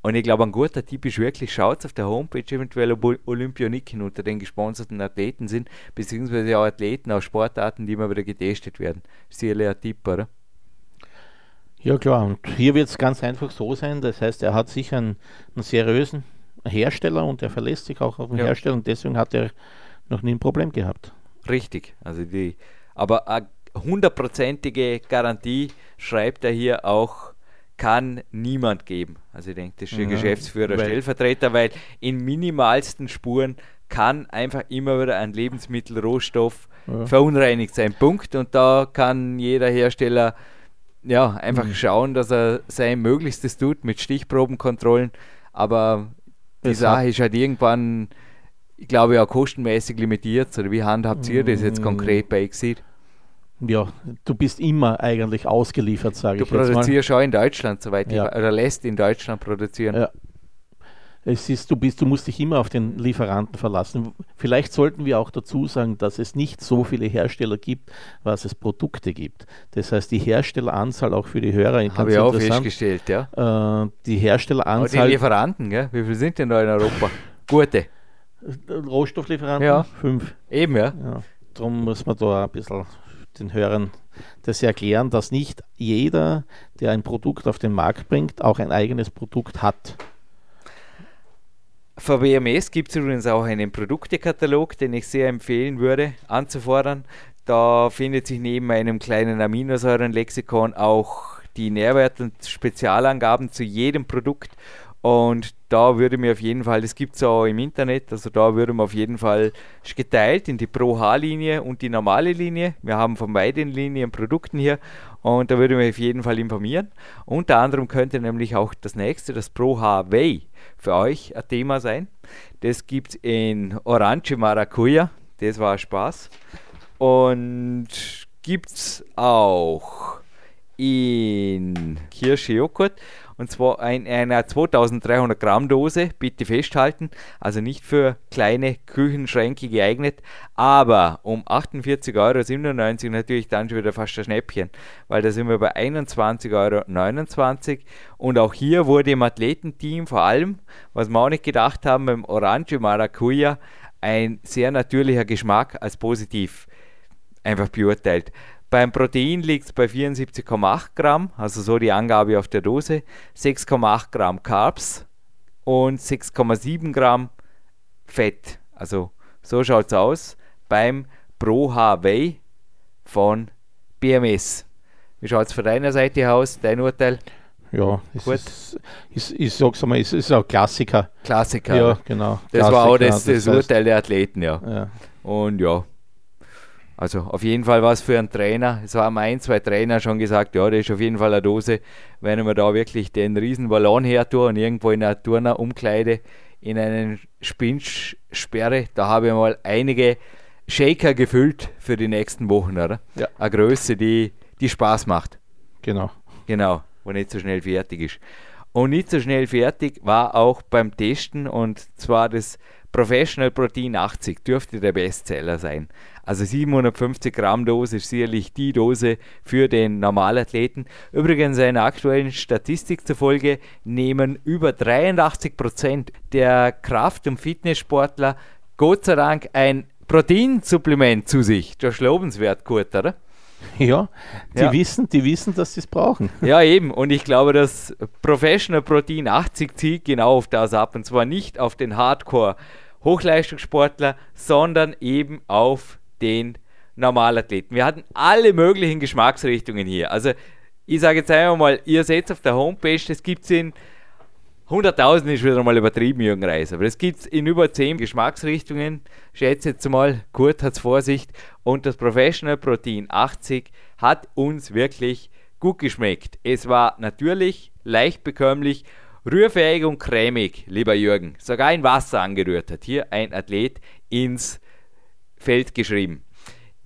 Und ich glaube, ein guter Tipp ist wirklich, schaut auf der Homepage eventuell, ob Olympioniken unter den gesponserten Athleten sind, beziehungsweise auch Athleten aus Sportarten, die immer wieder getestet werden. Ist sicherlich ein Tipp, oder? Ja klar, und hier wird es ganz einfach so sein, das heißt, er hat sicher einen, einen seriösen Hersteller und er verlässt sich auch auf den Ja. Hersteller und deswegen hat er noch nie ein Problem gehabt. richtig. Also die, aber eine hundertprozentige Garantie schreibt er hier auch, kann niemand geben. Also ich denke, das ist der ja, Geschäftsführer, weil Stellvertreter, weil in minimalsten Spuren kann einfach immer wieder ein Lebensmittelrohstoff ja. verunreinigt sein. Punkt. Und da kann jeder Hersteller ja, einfach mhm. schauen, dass er sein Möglichstes tut mit Stichprobenkontrollen. Aber die das Sache ist halt irgendwann, ich glaube, auch kostenmäßig limitiert. Oder wie handhabt ihr das jetzt konkret bei Exit? Ja, du bist immer eigentlich ausgeliefert, sage ich jetzt mal. Du produzierst auch in Deutschland, soweit ja. ich oder lässt in Deutschland produzieren. Ja. Es ist, du, bist, du musst dich immer auf den Lieferanten verlassen. Vielleicht sollten wir auch dazu sagen, dass es nicht so viele Hersteller gibt, was es Produkte gibt. Das heißt, die Herstelleranzahl auch für die Hörer Habe ich auch festgestellt, ja. Äh, die Herstelleranzahl. Aber die Lieferanten, gell? wie viele sind denn da in Europa? Gute. Rohstofflieferanten? Ja. Fünf. Eben, ja. ja. Darum muss man da ein bisschen den Hörern das erklären, dass nicht jeder, der ein Produkt auf den Markt bringt, auch ein eigenes Produkt hat. Für WMS gibt es übrigens auch einen Produktekatalog, den ich sehr empfehlen würde anzufordern. Da findet sich neben einem kleinen Aminosäurenlexikon auch die Nährwert- und Spezialangaben zu jedem Produkt. Und da würde mir auf jeden Fall, das gibt es auch im Internet, also da würde man auf jeden Fall geteilt in die Pro-H-Linie und die normale Linie. Wir haben von beiden Linien Produkten hier und da würde man auf jeden Fall informieren. Unter anderem könnte nämlich auch das nächste, das Pro-H-Way, für euch ein Thema sein. Das gibt es in Orange Maracuja, das war Spaß. Und gibt es auch in Kirsche Joghurt und zwar in einer 2300 Gramm Dose, bitte festhalten, also nicht für kleine Küchenschränke geeignet, aber um 48,97 Euro natürlich dann schon wieder fast ein Schnäppchen, weil da sind wir bei 21,29 Euro und auch hier wurde im Athletenteam vor allem, was wir auch nicht gedacht haben, beim Orange Maracuja ein sehr natürlicher Geschmack als positiv einfach beurteilt. Beim Protein liegt es bei 74,8 Gramm, also so die Angabe auf der Dose, 6,8 Gramm Carbs und 6,7 Gramm Fett. Also so schaut es aus beim Pro HW von BMS. Wie schaut es von deiner Seite aus, dein Urteil? Ja, es Gut. ist, ist, ich sag's mal, es ist auch Klassiker. Klassiker. Ja, genau. Das Klassiker, war auch das, das, das Urteil der Athleten, ja. ja. Und ja, also auf jeden Fall was für einen Trainer. Es haben ein, zwei Trainer schon gesagt, ja, das ist auf jeden Fall eine Dose, wenn wir da wirklich den riesen Ballon her tun und irgendwo in einer Turnerumkleide in einen Spinch sperre, da habe ich mal einige Shaker gefüllt für die nächsten Wochen, oder? Ja. Eine Größe, die, die Spaß macht. Genau. Genau, wo nicht so schnell fertig ist. Und nicht so schnell fertig war auch beim Testen und zwar das Professional Protein 80 dürfte der Bestseller sein. Also 750 Gramm Dose ist sicherlich die Dose für den Normalathleten. Übrigens einer aktuellen Statistik zufolge nehmen über 83 Prozent der Kraft- und Fitnesssportler Gott sei Dank ein Proteinsupplement zu sich. Das ist lobenswert, Kurt, oder? Ja, die, ja. Wissen, die wissen, dass sie es brauchen. Ja, eben. Und ich glaube, dass Professional Protein 80 zielt genau auf das ab. Und zwar nicht auf den Hardcore-Hochleistungssportler, sondern eben auf den Normalathleten. Wir hatten alle möglichen Geschmacksrichtungen hier. Also ich sage jetzt einmal mal, ihr seht auf der Homepage, das gibt es in 100.000 ist wieder mal übertrieben, Jürgen Reis, aber es gibt in über 10 Geschmacksrichtungen. Schätze jetzt mal, Kurt hat Vorsicht. Und das Professional Protein 80 hat uns wirklich gut geschmeckt. Es war natürlich, leicht bekömmlich, rührfähig und cremig, lieber Jürgen. Sogar in Wasser angerührt hat hier ein Athlet ins Feld geschrieben.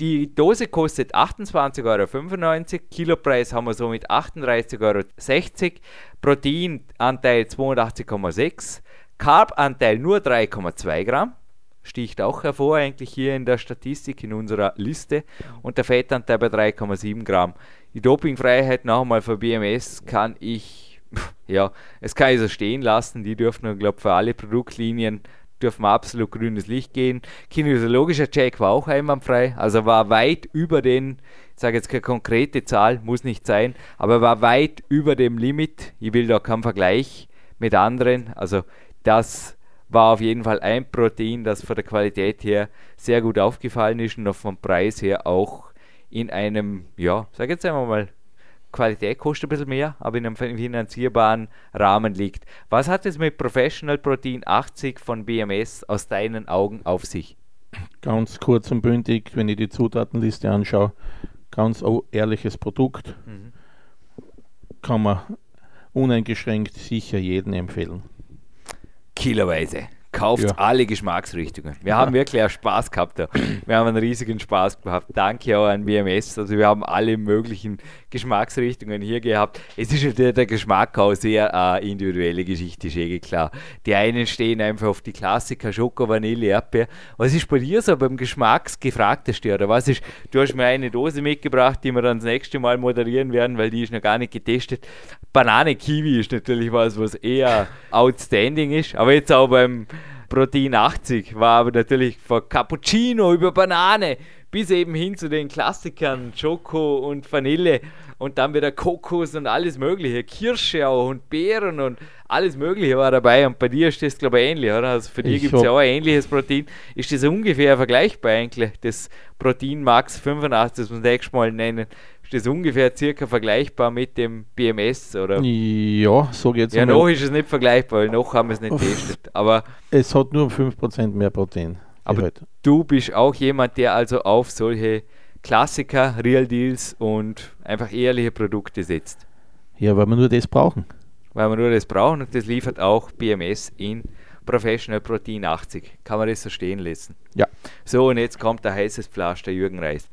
Die Dose kostet 28,95 Euro, Kilopreis haben wir somit 38,60 Euro, Proteinanteil 82,6, Carbanteil nur 3,2 Gramm, sticht auch hervor eigentlich hier in der Statistik in unserer Liste und der Fettanteil bei 3,7 Gramm. Die Dopingfreiheit noch einmal für BMS kann ich, ja, es kann ich so stehen lassen, die dürfen, glaube ich, für alle Produktlinien dürfen absolut grünes Licht gehen. Kinesiologischer Check war auch einwandfrei, also war weit über den, ich sage jetzt keine konkrete Zahl, muss nicht sein, aber war weit über dem Limit. Ich will da keinen Vergleich mit anderen. Also das war auf jeden Fall ein Protein, das von der Qualität her sehr gut aufgefallen ist und vom Preis her auch in einem, ja, sag jetzt einmal mal, Qualität kostet ein bisschen mehr, aber in einem finanzierbaren Rahmen liegt. Was hat es mit Professional Protein 80 von BMS aus deinen Augen auf sich? Ganz kurz und bündig, wenn ich die Zutatenliste anschaue, ganz ehrliches Produkt. Mhm. Kann man uneingeschränkt sicher jedem empfehlen. Kiloweise. Kauft ja. alle Geschmacksrichtungen. Wir haben wirklich auch Spaß gehabt da. Wir haben einen riesigen Spaß gehabt. Danke auch an WMS. Also wir haben alle möglichen Geschmacksrichtungen hier gehabt. Es ist natürlich der Geschmack auch sehr äh, individuelle Geschichte, ist eh klar. Die einen stehen einfach auf die Klassiker Schoko, Vanille, Erdbeer. Was ist bei dir so beim Geschmacksgefragtesten? Oder was ist, du hast mir eine Dose mitgebracht, die wir dann das nächste Mal moderieren werden, weil die ist noch gar nicht getestet. Banane Kiwi ist natürlich was, was eher outstanding ist. Aber jetzt auch beim Protein 80 war aber natürlich von Cappuccino über Banane bis eben hin zu den Klassikern Schoko und Vanille und dann wieder Kokos und alles Mögliche, Kirsche auch und Beeren und alles Mögliche war dabei. Und bei dir ist das, glaube ich, ähnlich, oder? Also für dich gibt es ja auch ein ähnliches Protein. Ist das ungefähr vergleichbar eigentlich? Das Protein Max 85, das wir nächstes Mal nennen, ist das ungefähr circa vergleichbar mit dem BMS, oder? Ja, so geht es. Ja, noch ist es nicht vergleichbar, weil noch haben wir es nicht getestet. Aber es hat nur 5% mehr Protein. Aber du bist auch jemand, der also auf solche Klassiker, Real Deals und einfach ehrliche Produkte setzt. Ja, weil wir nur das brauchen. Weil wir nur das brauchen und das liefert auch BMS in Professional Protein 80. Kann man das so stehen lassen? Ja. So, und jetzt kommt der heißes Flasch, der Jürgen Reis.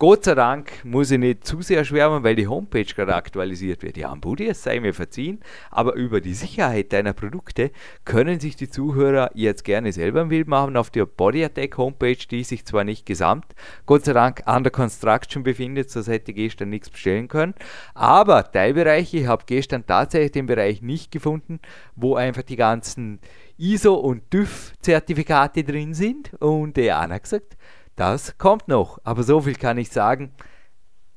Gott sei Dank muss ich nicht zu sehr schwärmen, weil die Homepage gerade aktualisiert wird. Ja, Budi, es sei mir verziehen, aber über die Sicherheit deiner Produkte können sich die Zuhörer jetzt gerne selber ein Bild machen auf der Body Attack Homepage, die sich zwar nicht gesamt, Gott sei Dank under construction befindet, sonst hätte ich gestern nichts bestellen können, aber Teilbereiche, ich habe gestern tatsächlich den Bereich nicht gefunden, wo einfach die ganzen ISO und TÜV-Zertifikate drin sind. Und der Anna gesagt, das kommt noch, aber so viel kann ich sagen.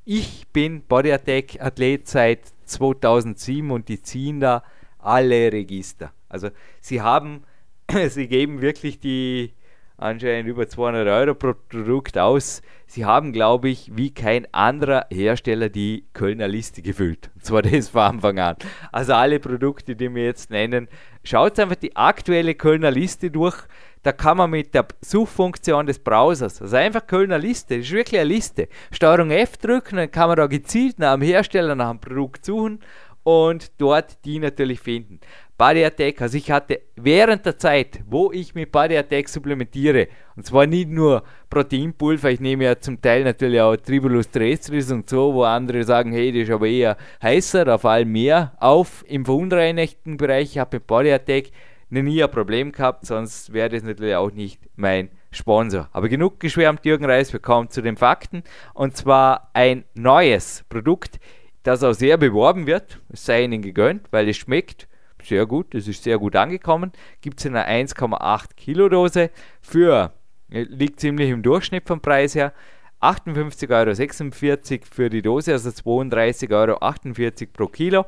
Ich bin Body Attack Athlet seit 2007 und die ziehen da alle Register. Also sie haben, sie geben wirklich die anscheinend über 200 Euro pro Produkt aus. Sie haben, glaube ich, wie kein anderer Hersteller die Kölner Liste gefüllt. Und zwar das von Anfang an. Also alle Produkte, die wir jetzt nennen, schaut einfach die aktuelle Kölner Liste durch da kann man mit der Suchfunktion des Browsers, also einfach Kölner Liste, das ist wirklich eine Liste, Steuerung F drücken, dann kann man da gezielt nach dem Hersteller, nach dem Produkt suchen und dort die natürlich finden. Body Attack, also ich hatte während der Zeit, wo ich mit Body Attack supplementiere, und zwar nicht nur Proteinpulver, ich nehme ja zum Teil natürlich auch Tribulus terrestris und so, wo andere sagen, hey, das ist aber eher heißer, da fallen mehr auf im verunreinigten Bereich. Ich habe mit Body Attack nie ein Problem gehabt, sonst wäre das natürlich auch nicht mein Sponsor. Aber genug geschwärmt, Jürgen Reis, wir kommen zu den Fakten. Und zwar ein neues Produkt, das auch sehr beworben wird. Es sei Ihnen gegönnt, weil es schmeckt sehr gut. Es ist sehr gut angekommen. Gibt es in einer 1,8 Kilo Dose für, liegt ziemlich im Durchschnitt vom Preis her. 58,46 Euro für die Dose, also 32,48 Euro pro Kilo.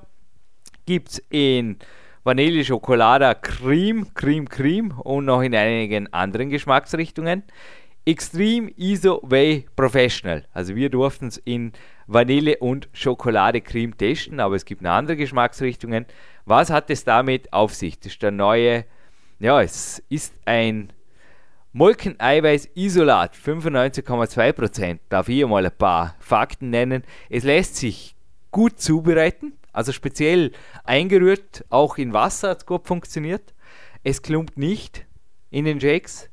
Gibt es in Vanille, Schokolade, Cream, Cream, Cream und noch in einigen anderen Geschmacksrichtungen. Extreme ISO Way Professional. Also wir durften es in Vanille und Schokolade Cream testen, aber es gibt noch andere Geschmacksrichtungen. Was hat es damit auf sich? Das ist der neue, ja, es ist ein Molkeneiweiß-Isolat, 95,2%. Darf ich mal ein paar Fakten nennen. Es lässt sich gut zubereiten. Also speziell eingerührt, auch in Wasser hat es gut funktioniert. Es klumpt nicht in den Shakes.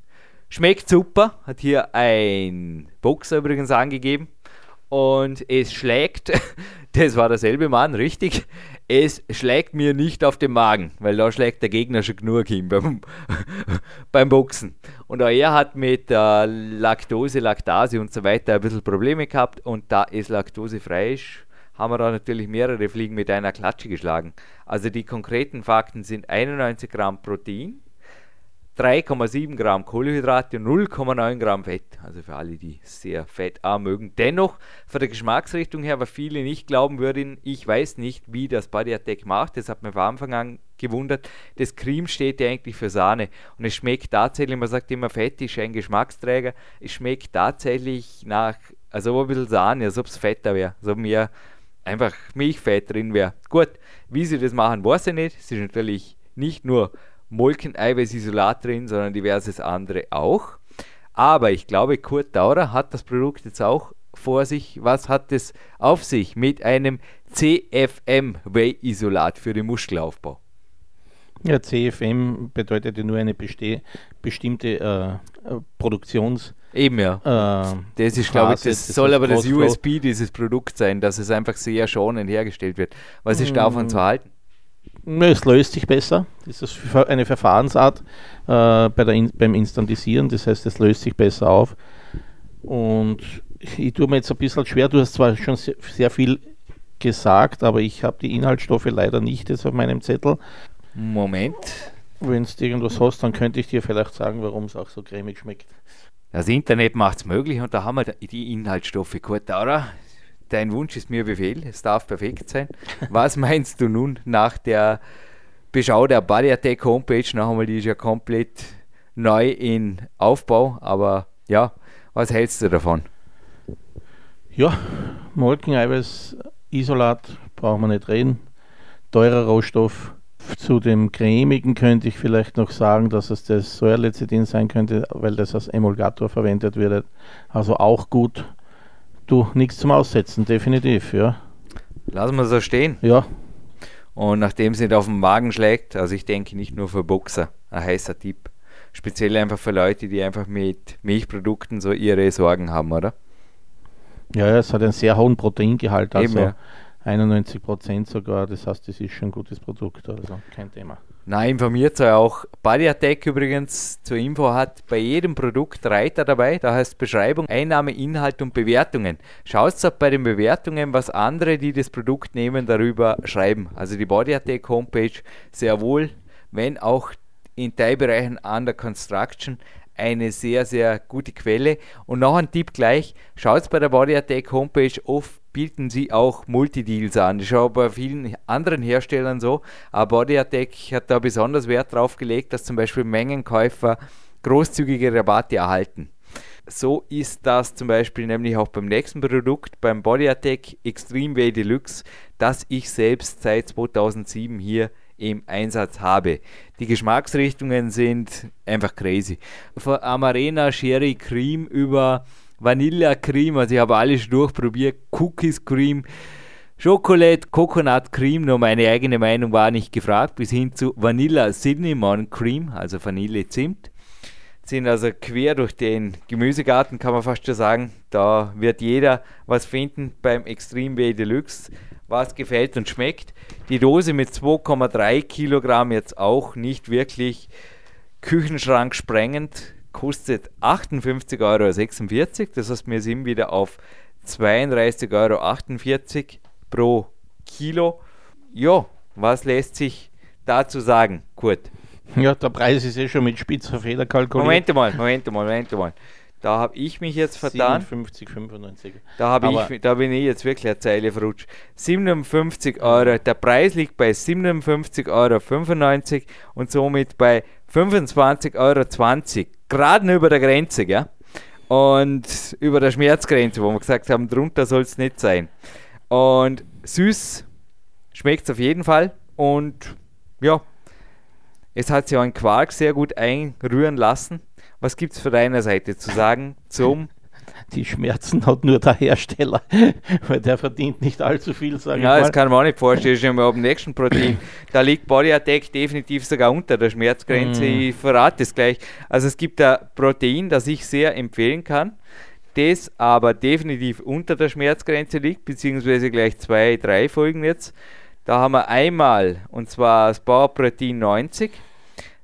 Schmeckt super, hat hier ein Boxer übrigens angegeben. Und es schlägt, das war derselbe Mann, richtig, es schlägt mir nicht auf den Magen, weil da schlägt der Gegner schon genug hin beim, beim Boxen. Und auch er hat mit äh, Laktose, Laktase und so weiter ein bisschen Probleme gehabt und da es laktosefrei ist, haben wir da natürlich mehrere Fliegen mit einer Klatsche geschlagen. Also die konkreten Fakten sind 91 Gramm Protein, 3,7 Gramm Kohlenhydrate und 0,9 Gramm Fett. Also für alle, die sehr fettarm mögen. Dennoch, von der Geschmacksrichtung her, was viele nicht glauben würden, ich weiß nicht, wie das Body Attack macht. Das hat mir von Anfang an gewundert. Das Cream steht ja eigentlich für Sahne. Und es schmeckt tatsächlich, man sagt immer, Fett ist ein Geschmacksträger. Es schmeckt tatsächlich nach, also ein bisschen Sahne, als ob es fetter wäre. Also mehr einfach Milchfett drin wäre. Gut, wie sie das machen, weiß ich nicht. Es ist natürlich nicht nur Molkeneiweißisolat drin, sondern diverses andere auch. Aber ich glaube, Kurt Daurer hat das Produkt jetzt auch vor sich. Was hat es auf sich mit einem CFM Whey-Isolat für den Muskelaufbau? Ja, CFM bedeutet ja nur eine bestimmte äh, Produktions- Eben ja. Äh, das ist, glaube ich, das, das soll aber das USP dieses Produkts sein, dass es einfach sehr schonend hergestellt wird. Was ist davon mm. zu halten? Es löst sich besser. Das ist eine Verfahrensart äh, bei der In beim Instantisieren. Das heißt, es löst sich besser auf. Und ich tue mir jetzt ein bisschen schwer. Du hast zwar schon sehr, sehr viel gesagt, aber ich habe die Inhaltsstoffe leider nicht jetzt auf meinem Zettel. Moment. Wenn du irgendwas hast, dann könnte ich dir vielleicht sagen, warum es auch so cremig schmeckt. Das Internet macht es möglich und da haben wir die Inhaltsstoffe. Gut, Dara, dein Wunsch ist mir Befehl, es darf perfekt sein. Was meinst du nun nach der Beschau der Body Attack Homepage? Noch einmal, die ist ja komplett neu in Aufbau, aber ja, was hältst du davon? Ja, Molkeneiweiß, Isolat, brauchen wir nicht reden. Teurer Rohstoff. Zu dem cremigen könnte ich vielleicht noch sagen, dass es das Säuerlecithin sein könnte, weil das als Emulgator verwendet wird. Also auch gut Du, nichts zum Aussetzen, definitiv, ja. Lassen wir so stehen. Ja. Und nachdem es nicht auf den Magen schlägt, also ich denke nicht nur für Boxer, ein heißer Tipp. Speziell einfach für Leute, die einfach mit Milchprodukten so ihre Sorgen haben, oder? Ja, ja es hat einen sehr hohen Proteingehalt, also Eben, ja. 91 Prozent sogar. Das heißt, es ist schon ein gutes Produkt, also kein Thema. Na, informiert sei auch. Body Attack übrigens zur Info hat bei jedem Produkt Reiter dabei. Da heißt Beschreibung, Einnahme, Inhalt und Bewertungen. Schaut doch bei den Bewertungen, was andere, die das Produkt nehmen, darüber schreiben. Also die Body Attack Homepage sehr wohl, wenn auch in Teilbereichen under construction eine sehr, sehr gute Quelle. Und noch ein Tipp gleich, schaut bei der Body Attack Homepage, oft bieten sie auch Multideals an. Ist auch bei vielen anderen Herstellern so. Aber Body Attack hat da besonders Wert drauf gelegt, dass zum Beispiel Mengenkäufer großzügige Rabatte erhalten. So ist das zum Beispiel nämlich auch beim nächsten Produkt, beim Body Attack Extreme Way Deluxe, das ich selbst seit 2007 hier im Einsatz habe. Die Geschmacksrichtungen sind einfach crazy. Von Amarena Sherry Cream über Vanilla Cream, also ich habe alles durchprobiert, Cookies Cream, Schokolade, Coconut Cream, nur meine eigene Meinung war nicht gefragt, bis hin zu Vanilla Cinnamon Cream, also Vanille Zimt. Sind also quer durch den Gemüsegarten, kann man fast schon sagen. Da wird jeder was finden beim Extreme Way Deluxe was gefällt und schmeckt. Die Dose mit 2,3 Kilogramm jetzt auch nicht wirklich Küchenschrank sprengend, kostet 58,46 Euro. Das heißt, wir sind wieder auf 32,48 Euro pro Kilo. Ja, was lässt sich dazu sagen, Kurt? Ja, der Preis ist eh schon mit spitzer Feder kalkuliert. Moment mal, Moment mal, Moment mal. Da habe ich mich jetzt vertan. 57, 95. Da, habe ich, da bin ich jetzt wirklich eine Zeile verrutscht. 57 Euro. Der Preis liegt bei 57,95 Euro und somit bei 25,20 Euro. Gerade über der Grenze, gell? Und über der Schmerzgrenze, wo wir gesagt haben, drunter soll es nicht sein. Und süß schmeckt es auf jeden Fall. Und ja, es hat sich auch ein Quark sehr gut einrühren lassen. Was gibt es von deiner Seite zu sagen zum die Schmerzen hat nur der Hersteller, weil der verdient nicht allzu viel, sage ja, das kann man auch nicht vorstellen. Schon mal auf dem nächsten Protein. Da liegt Body Attack definitiv sogar unter der Schmerzgrenze. Mm. Ich verrate es gleich. Also es gibt ein Protein, das ich sehr empfehlen kann, das aber definitiv unter der Schmerzgrenze liegt, beziehungsweise gleich zwei, drei Folgen jetzt. Da haben wir einmal, und zwar das Bauprotein 90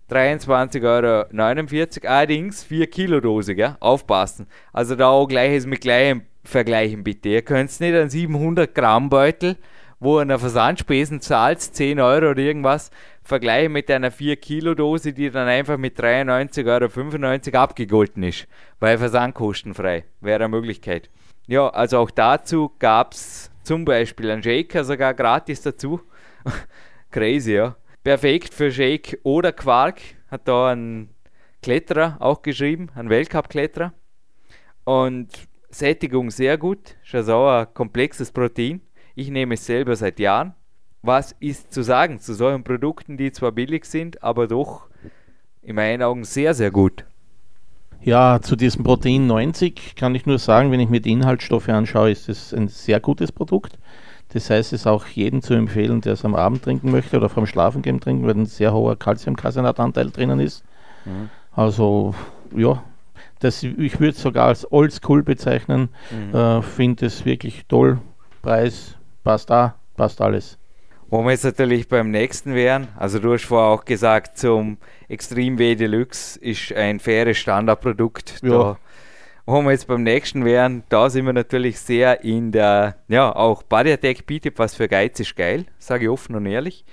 23,49 Euro. Allerdings 4 Kilo Dose, gell? Aufpassen. Also da auch gleiches mit gleichem vergleichen bitte. Ihr könnt nicht einen 700 Gramm Beutel, wo ihr eine Versandspesen zahlt, 10 Euro oder irgendwas, vergleiche mit einer 4-Kilo-Dose, die dann einfach mit 93,95 Euro abgegolten ist, weil versandkostenfrei wäre eine Möglichkeit. Ja, also auch dazu gab es zum Beispiel einen Shaker sogar gratis dazu. Crazy, ja. Perfekt für Shake oder Quark, hat da ein Kletterer auch geschrieben, ein Weltcup-Kletterer. Und Sättigung sehr gut, also ein komplexes Protein. Ich nehme es selber seit Jahren. Was ist zu sagen zu solchen Produkten, die zwar billig sind, aber doch in meinen Augen sehr, sehr gut? Ja, zu diesem Protein 90 kann ich nur sagen, wenn ich mir die Inhaltsstoffe anschaue, ist es ein sehr gutes Produkt. Das heißt, es ist auch jedem zu empfehlen, der es am Abend trinken möchte oder vom Schlafengehen trinken, weil ein sehr hoher Calciumcaseinatanteil drinnen ist. Mhm. Also, ja, das, ich würde es sogar als Oldschool bezeichnen. Mhm. Äh, Finde es wirklich toll. Preis passt da, passt alles. Wo wir jetzt natürlich beim nächsten wären, also du hast vorher auch gesagt, zum Extreme W Deluxe ist ein faires Standardprodukt. Ja. Da, wo wir jetzt beim nächsten wären, da sind wir natürlich sehr in der, ja, auch Body Attack bietet was für Geiz ist geil, sage ich offen und ehrlich.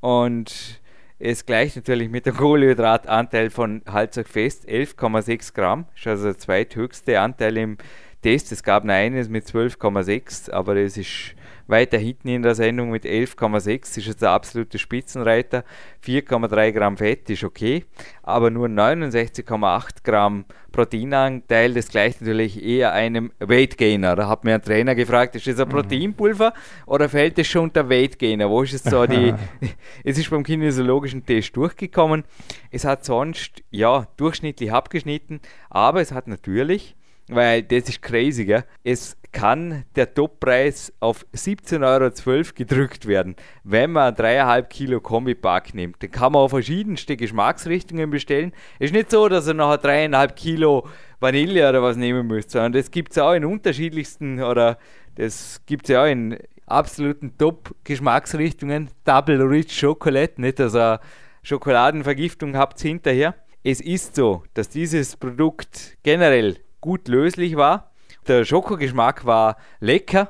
Und es gleicht natürlich mit dem Kohlenhydratanteil von Halsog fest, 11,6 Gramm, ist also der zweithöchste Anteil im Test. Es gab noch eines mit 12,6, aber das ist weiter hinten in der Sendung mit 11,6 ist jetzt der absolute Spitzenreiter. 4,3 Gramm Fett ist okay, aber nur 69,8 Gramm Proteinanteil. Das gleicht natürlich eher einem Weight Gainer. Da hat mir ein Trainer gefragt, ist das ein mhm. Proteinpulver oder fällt das schon unter Weight Gainer? Wo ist es so die. es ist beim kinesiologischen Test durchgekommen. Es hat sonst, ja, durchschnittlich abgeschnitten, aber es hat natürlich weil das ist crazy, gell? Es kann der Toppreis auf 17,12 Euro gedrückt werden, wenn man 3,5 Kilo Kombi-Pack nimmt. Dann kann man auch verschiedenste Geschmacksrichtungen bestellen. Es ist nicht so, dass ihr nachher 3,5 Kilo Vanille oder was nehmen müsst, sondern das gibt es auch in unterschiedlichsten oder das gibt es ja auch in absoluten Top-Geschmacksrichtungen. Double Rich Chocolate, nicht dass ihr Schokoladenvergiftung habt hinterher. Es ist so, dass dieses Produkt generell gut löslich war. Der Schokogeschmack war lecker.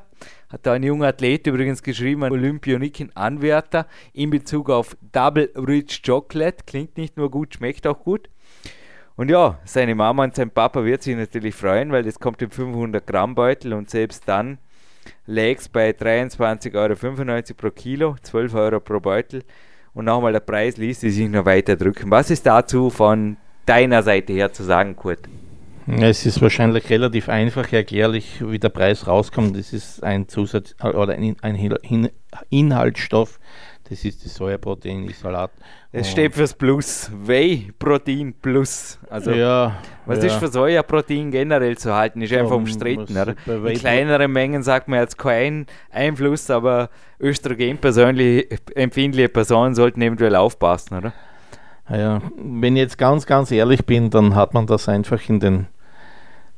Hat da ein junger Athlet übrigens geschrieben, ein Olympioniken-Anwärter in Bezug auf Double Rich Chocolate. Klingt nicht nur gut, schmeckt auch gut. Und ja, seine Mama und sein Papa wird sich natürlich freuen, weil das kommt im 500 Gramm Beutel und selbst dann läge es bei 23,95 Euro pro Kilo, 12 Euro pro Beutel. Und nochmal der Preis ließ sich noch weiter drücken. Was ist dazu von deiner Seite her zu sagen, Kurt? Es ist wahrscheinlich relativ einfach erklärlich, wie der Preis rauskommt. Das ist ein Zusatz oder ein, ein Inhaltsstoff. Das ist das Sojaprotein-Isolat. Es steht fürs Plus. Whey-Protein Plus. Also, ja, was ja. ist für Sojaprotein generell zu halten? Ist einfach um, umstritten. Oder? In kleineren Mengen sagt man jetzt keinen Einfluss, aber Östrogen empfindliche Personen sollten eventuell aufpassen, oder? Ja, wenn ich jetzt ganz, ganz ehrlich bin, dann hat man das einfach in den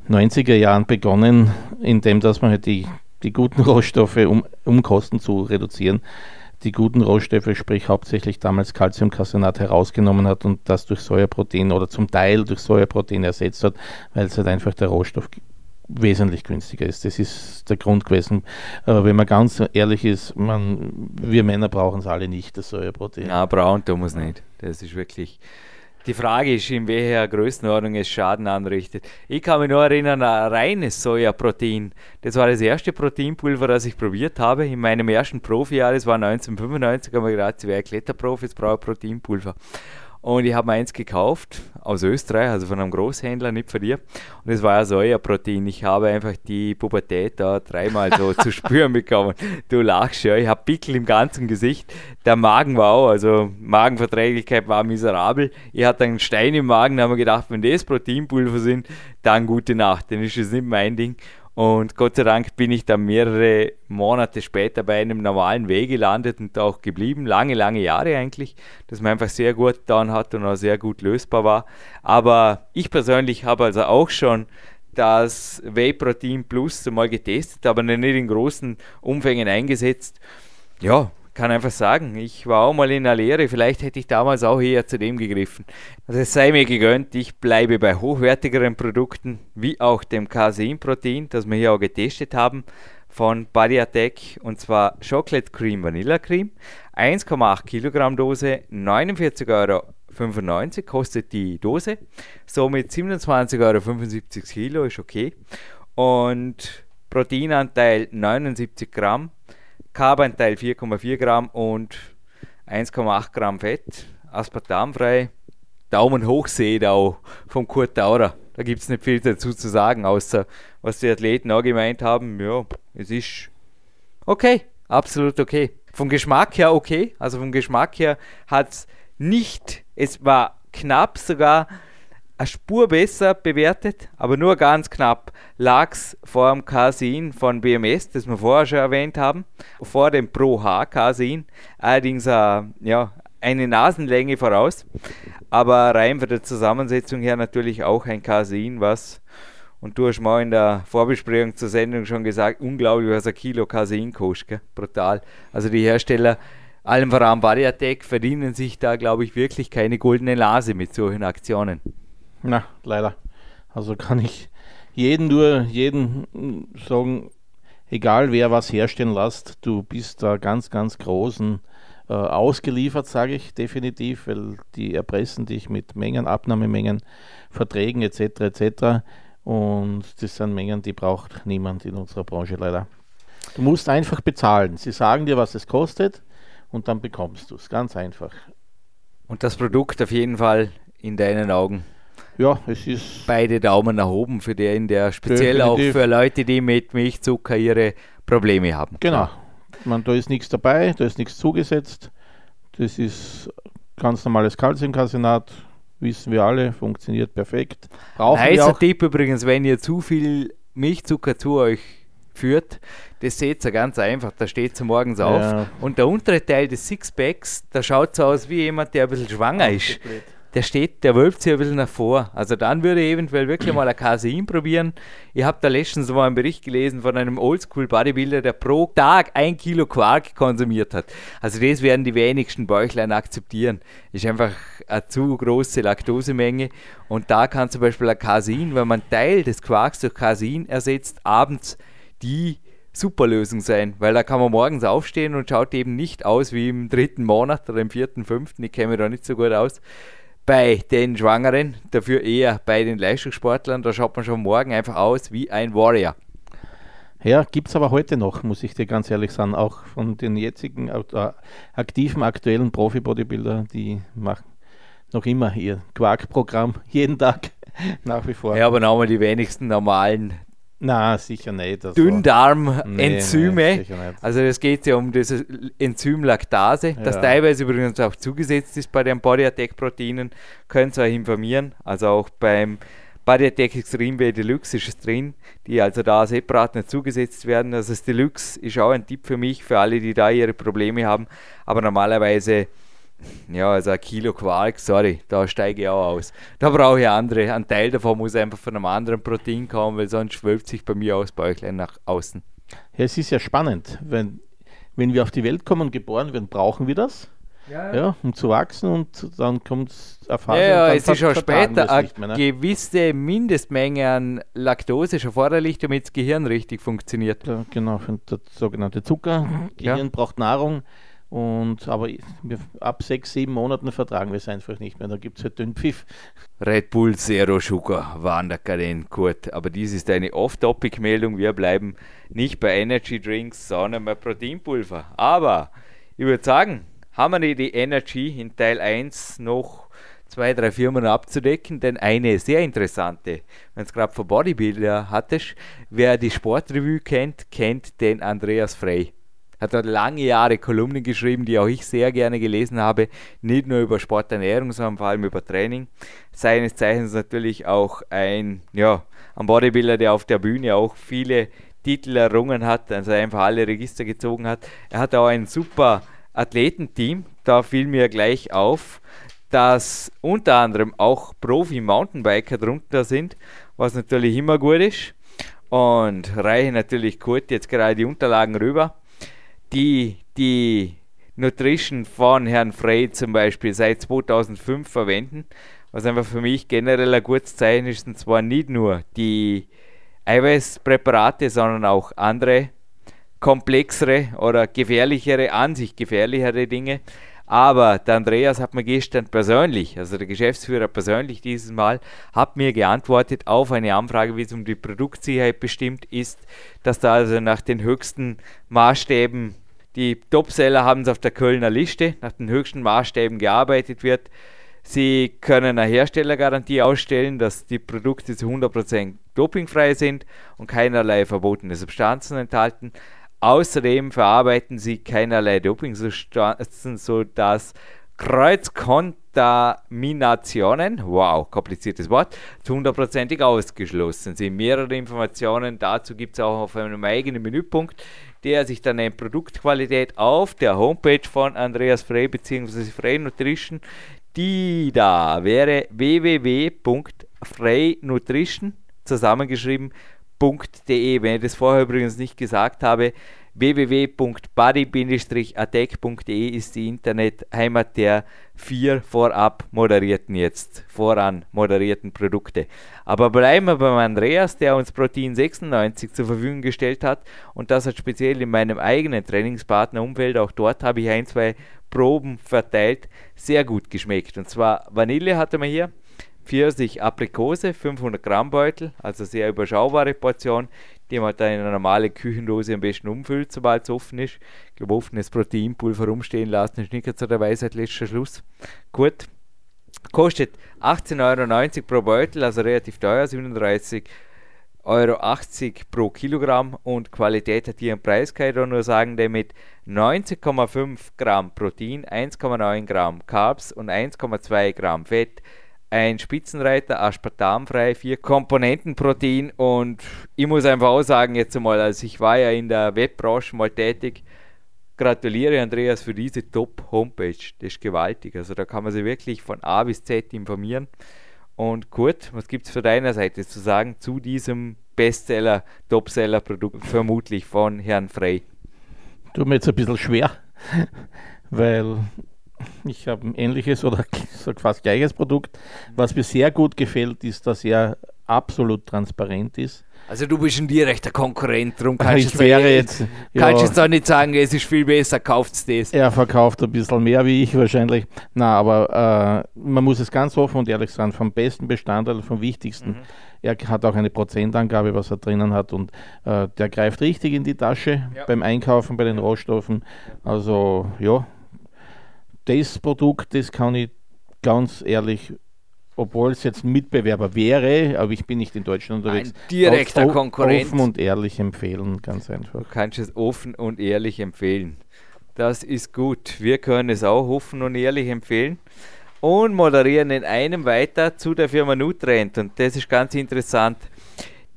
90er Jahren begonnen, indem dass man halt die, die guten Rohstoffe, um, um Kosten zu reduzieren, die guten Rohstoffe, sprich hauptsächlich damals Calciumcaseinat herausgenommen hat und das durch Sojaprotein oder zum Teil durch Sojaprotein ersetzt hat, weil es halt einfach der Rohstoff wesentlich günstiger ist. Das ist der Grund gewesen. Aber wenn man ganz ehrlich ist, man, wir Männer brauchen es alle nicht, das Sojaprotein. Ja, brauchen tun wir es nicht. Das ist wirklich. Die Frage ist, in welcher Größenordnung es Schaden anrichtet. Ich kann mich nur erinnern an reines Sojaprotein. Das war das erste Proteinpulver, das ich probiert habe. In meinem ersten Profijahr, das war 1995, haben wir gerade zwei Kletterprofis, brauche Proteinpulver. Und ich habe mir eins gekauft aus Österreich, also von einem Großhändler, nicht von dir. Und es war ja Sojaprotein. Ich habe einfach die Pubertät da dreimal so zu spüren bekommen. Du lachst ja, ich habe Pickel im ganzen Gesicht. Der Magen war auch, also Magenverträglichkeit war miserabel. Ich hatte einen Stein im Magen, da haben wir gedacht, wenn das Proteinpulver sind, dann gute Nacht. Dann ist es nicht mein Ding. Und Gott sei Dank bin ich dann mehrere Monate später bei einem normalen Weg gelandet und auch geblieben. Lange, lange Jahre eigentlich, dass man einfach sehr gut getan hat und auch sehr gut lösbar war. Aber ich persönlich habe also auch schon das Whey Protein Plus mal getestet, aber nicht in großen Umfängen eingesetzt. Ja, kann einfach sagen, ich war auch mal in der Lehre, vielleicht hätte ich damals auch eher zu dem gegriffen. Also es sei mir gegönnt, ich bleibe bei hochwertigeren Produkten, wie auch dem Casein-Protein, das wir hier auch getestet haben, von Body Attack, und zwar Chocolate Cream Vanilla Cream. 1,8 Kilogramm Dose, 49,95 Euro kostet die Dose. Somit 27,75 Euro Kilo, ist okay. Und Proteinanteil 79 Gramm, Carbanteil 4,4 Gramm und 1,8 Gramm Fett, aspartamfrei. Daumen hoch seht auch vom Kurt Daurer. Da gibt es nicht viel dazu zu sagen, außer was die Athleten auch gemeint haben. Ja, es ist okay, absolut okay. Vom Geschmack her okay. Also vom Geschmack her hat es nicht, es war knapp sogar eine Spur besser bewertet, aber nur ganz knapp lag es vor dem Casein von BMS, das wir vorher schon erwähnt haben, vor dem Pro H Casein, allerdings äh, ja, eine Nasenlänge voraus, aber rein von der Zusammensetzung her natürlich auch ein Casein, was und du hast mal in der Vorbesprechung zur Sendung schon gesagt, unglaublich, was ein Kilo Casein kostet. Brutal. Also die Hersteller, allem voran Bariatek, verdienen sich da, glaube ich, wirklich keine goldene Nase mit solchen Aktionen. Na, leider. Also kann ich jeden nur, jeden sagen, egal wer was herstellen lässt, du bist da ganz, ganz großen äh, ausgeliefert, sage ich definitiv, weil die erpressen dich mit Mengen, Abnahmemengen, Verträgen etc. etc. Und das sind Mengen, die braucht niemand in unserer Branche leider. Du musst einfach bezahlen. Sie sagen dir, was es kostet und dann bekommst du es. Ganz einfach. Und das Produkt auf jeden Fall in deinen Augen. Ja, es ist. Beide Daumen nach oben für den, der speziell definitiv. auch für Leute, die mit Milchzucker ihre Probleme haben. Genau. Man, da ist nichts dabei, da ist nichts zugesetzt. Das ist ganz normales Calciumcarbonat, wissen wir alle, funktioniert perfekt. Brauchen Heißer Tipp übrigens, wenn ihr zu viel Milchzucker zu euch führt, das seht ihr ganz einfach, da steht sie morgens ja. auf und der untere Teil des Sixpacks, da schaut so aus wie jemand, der ein bisschen schwanger ist. Blöd der steht, der wölbt sich ein bisschen nach vor. Also dann würde ich eventuell wirklich mal ein Casein probieren. Ich habe da letztens mal einen Bericht gelesen von einem Oldschool-Bodybuilder, der pro Tag ein Kilo Quark konsumiert hat. Also das werden die wenigsten Bäuchlein akzeptieren. Ist einfach eine zu große Laktosemenge. Und da kann zum Beispiel ein Casein, wenn man Teil des Quarks durch Casein ersetzt, abends die super Lösung sein, weil da kann man morgens aufstehen und schaut eben nicht aus wie im dritten Monat oder im vierten, fünften, ich kenne mich da nicht so gut aus, bei den Schwangeren, dafür eher bei den Leistungssportlern. Da schaut man schon morgen einfach aus wie ein Warrior. Ja, gibt es aber heute noch, muss ich dir ganz ehrlich sagen, auch von den jetzigen äh, aktiven, aktuellen Profi-Bodybuilder, die machen noch immer ihr Quark-Programm jeden Tag nach wie vor. Ja, aber nochmal die wenigsten normalen na, sicher nicht. Also. Dünndarm-Enzyme. Nee, also es geht ja um das Enzym Laktase, das ja. teilweise übrigens auch zugesetzt ist bei den Body Attack Proteinen. Könnt ihr euch informieren. Also auch beim Body Attack Extreme Way Deluxe ist es drin, die also da separat nicht zugesetzt werden. Also das Deluxe ist auch ein Tipp für mich, für alle, die da ihre Probleme haben. Aber normalerweise ja, also ein Kilo Quark, sorry, da steige ich auch aus. Da brauche ich andere. Ein Teil davon muss einfach von einem anderen Protein kommen, weil sonst schwölbt sich bei mir aus Bäuchlein nach außen. Ja, es ist ja spannend. Wenn, wenn wir auf die Welt kommen und geboren werden, brauchen wir das. Ja, ja. um zu wachsen und dann kommt eine Phase. Ja, ja es ist schon später eine mehr, ne? gewisse Mindestmenge an Laktose ist erforderlich, damit das Gehirn richtig funktioniert. Ja, genau, der sogenannte Zucker. Gehirn ja. braucht Nahrung. Und, aber ab sechs, sieben Monaten vertragen wir es einfach nicht mehr. Da gibt es halt den Pfiff. Red Bull Zero Sugar waren gut. Aber dies ist eine Off-Topic-Meldung. Wir bleiben nicht bei Energy Drinks, sondern bei Proteinpulver. Aber ich würde sagen, haben wir die Energy in Teil 1 noch zwei, drei Firmen abzudecken, denn eine sehr interessante, wenn es gerade von Bodybuilder hattest, wer die Sportrevue kennt, kennt den Andreas Frey hat dort lange Jahre Kolumnen geschrieben, die auch ich sehr gerne gelesen habe, nicht nur über Sporternährung, sondern vor allem über Training. Seines Zeichens natürlich auch ein, ja, ein Bodybuilder, der auf der Bühne auch viele Titel errungen hat, also einfach alle Register gezogen hat. Er hat auch ein super Athletenteam, da fiel mir gleich auf, dass unter anderem auch Profi-Mountainbiker drunter sind, was natürlich immer gut ist. Und reiche natürlich kurz jetzt gerade die Unterlagen rüber die die Nutrition von Herrn Frey zum Beispiel seit 2005 verwenden, was einfach für mich generell ein gutes Zeichen ist, und zwar nicht nur die Eiweißpräparate, sondern auch andere komplexere oder gefährlichere, an sich gefährlichere Dinge. Aber der Andreas hat mir gestern persönlich, also der Geschäftsführer persönlich dieses Mal, hat mir geantwortet auf eine Anfrage, wie es um die Produktsicherheit bestimmt ist, dass da also nach den höchsten Maßstäben, die Topseller haben es auf der Kölner Liste, nach den höchsten Maßstäben gearbeitet wird. Sie können eine Herstellergarantie ausstellen, dass die Produkte zu 100% dopingfrei sind und keinerlei verbotene Substanzen enthalten. Außerdem verarbeiten sie keinerlei Dopingsubstanzen, sodass Kreuzkontaminationen, wow, kompliziertes Wort, zu hundertprozentig ausgeschlossen sind. Mehrere Informationen dazu gibt es auch auf einem eigenen Menüpunkt, der sich dann nennt Produktqualität auf der Homepage von Andreas Frey bzw. Frey Nutrition. Die da wäre www.freynutrition zusammengeschrieben www.attack.de. Wenn ich das vorher übrigens nicht gesagt habe, www.buddy-attack.de ist die Internetheimat der vier vorab moderierten jetzt, voran moderierten Produkte. Aber bleiben wir beim Andreas, der uns Protein 96 zur Verfügung gestellt hat und das hat speziell in meinem eigenen Trainingspartnerumfeld, auch dort habe ich ein, zwei Proben verteilt, sehr gut geschmeckt. Und zwar Vanille hatte man hier, Pfirsich Aprikose, 500 Gramm Beutel, also sehr überschaubare Portion, die man dann in einer normalen Küchendose am besten umfüllt, sobald es offen ist. Ich glaube, offenes Proteinpulver rumstehen lassen ist nicht zu der Weisheit letzter Schluss. Gut. Kostet 18,90 Euro pro Beutel, also relativ teuer, 37,80 Euro pro Kilogramm und Qualität hat hier einen Preis, kann ich nur sagen, der mit 90,5 Gramm Protein, 1,9 Gramm Carbs und 1,2 Gramm Fett ein Spitzenreiter, aspartamfrei, vier Komponenten Protein und ich muss einfach auch sagen jetzt einmal, also ich war ja in der Webbranche mal tätig, gratuliere Andreas für diese Top-Homepage, das ist gewaltig, also da kann man sich wirklich von A bis Z informieren. Und Kurt, was gibt es von deiner Seite zu sagen zu diesem Bestseller, Topseller-Produkt, vermutlich von Herrn Frey? Tut mir jetzt ein bisschen schwer, weil ich habe ein ähnliches oder fast gleiches Produkt. Was mir sehr gut gefällt, ist, dass er absolut transparent ist. Also du bist ein direkter Konkurrent, darum kannst ich wäre jetzt, kannst ja, jetzt auch nicht sagen, es ist viel besser, kauft es das. Er verkauft ein bisschen mehr wie ich wahrscheinlich. Na, aber äh, man muss es ganz offen und ehrlich sagen, vom besten Bestandteil, vom wichtigsten. Mhm. Er hat auch eine Prozentangabe, was er drinnen hat und äh, der greift richtig in die Tasche ja. beim Einkaufen, bei den Rohstoffen. Also ja, das Produkt, das kann ich ganz ehrlich, obwohl es jetzt ein Mitbewerber wäre, aber ich bin nicht in Deutschland unterwegs. Ein direkter Konkurrent. Offen und ehrlich empfehlen, ganz einfach. Du kannst es offen und ehrlich empfehlen. Das ist gut. Wir können es auch offen und ehrlich empfehlen und moderieren in einem weiter zu der Firma Nutrient. Und das ist ganz interessant.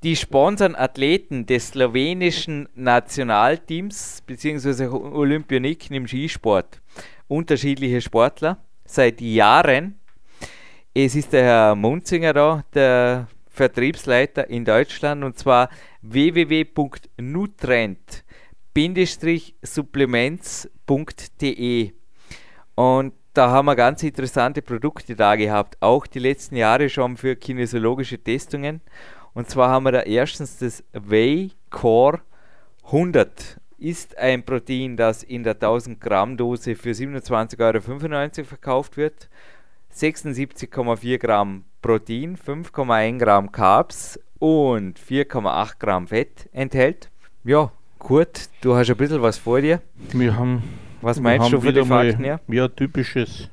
Die sponsern Athleten des slowenischen Nationalteams bzw. Olympioniken im Skisport unterschiedliche Sportler seit Jahren. Es ist der Herr Munzinger da, der Vertriebsleiter in Deutschland, und zwar www.nutrent-supplements.de. Und da haben wir ganz interessante Produkte da gehabt, auch die letzten Jahre schon für kinesiologische Testungen. Und zwar haben wir da erstens das Whey Core 100 ist ein Protein, das in der 1000 Gramm Dose für 27,95 Euro verkauft wird. 76,4 Gramm Protein, 5,1 Gramm Carbs und 4,8 Gramm Fett enthält. Ja, Kurt, du hast ein bisschen was vor dir. Wir haben. Was meinst du für die Fakten? Ja, ja typisches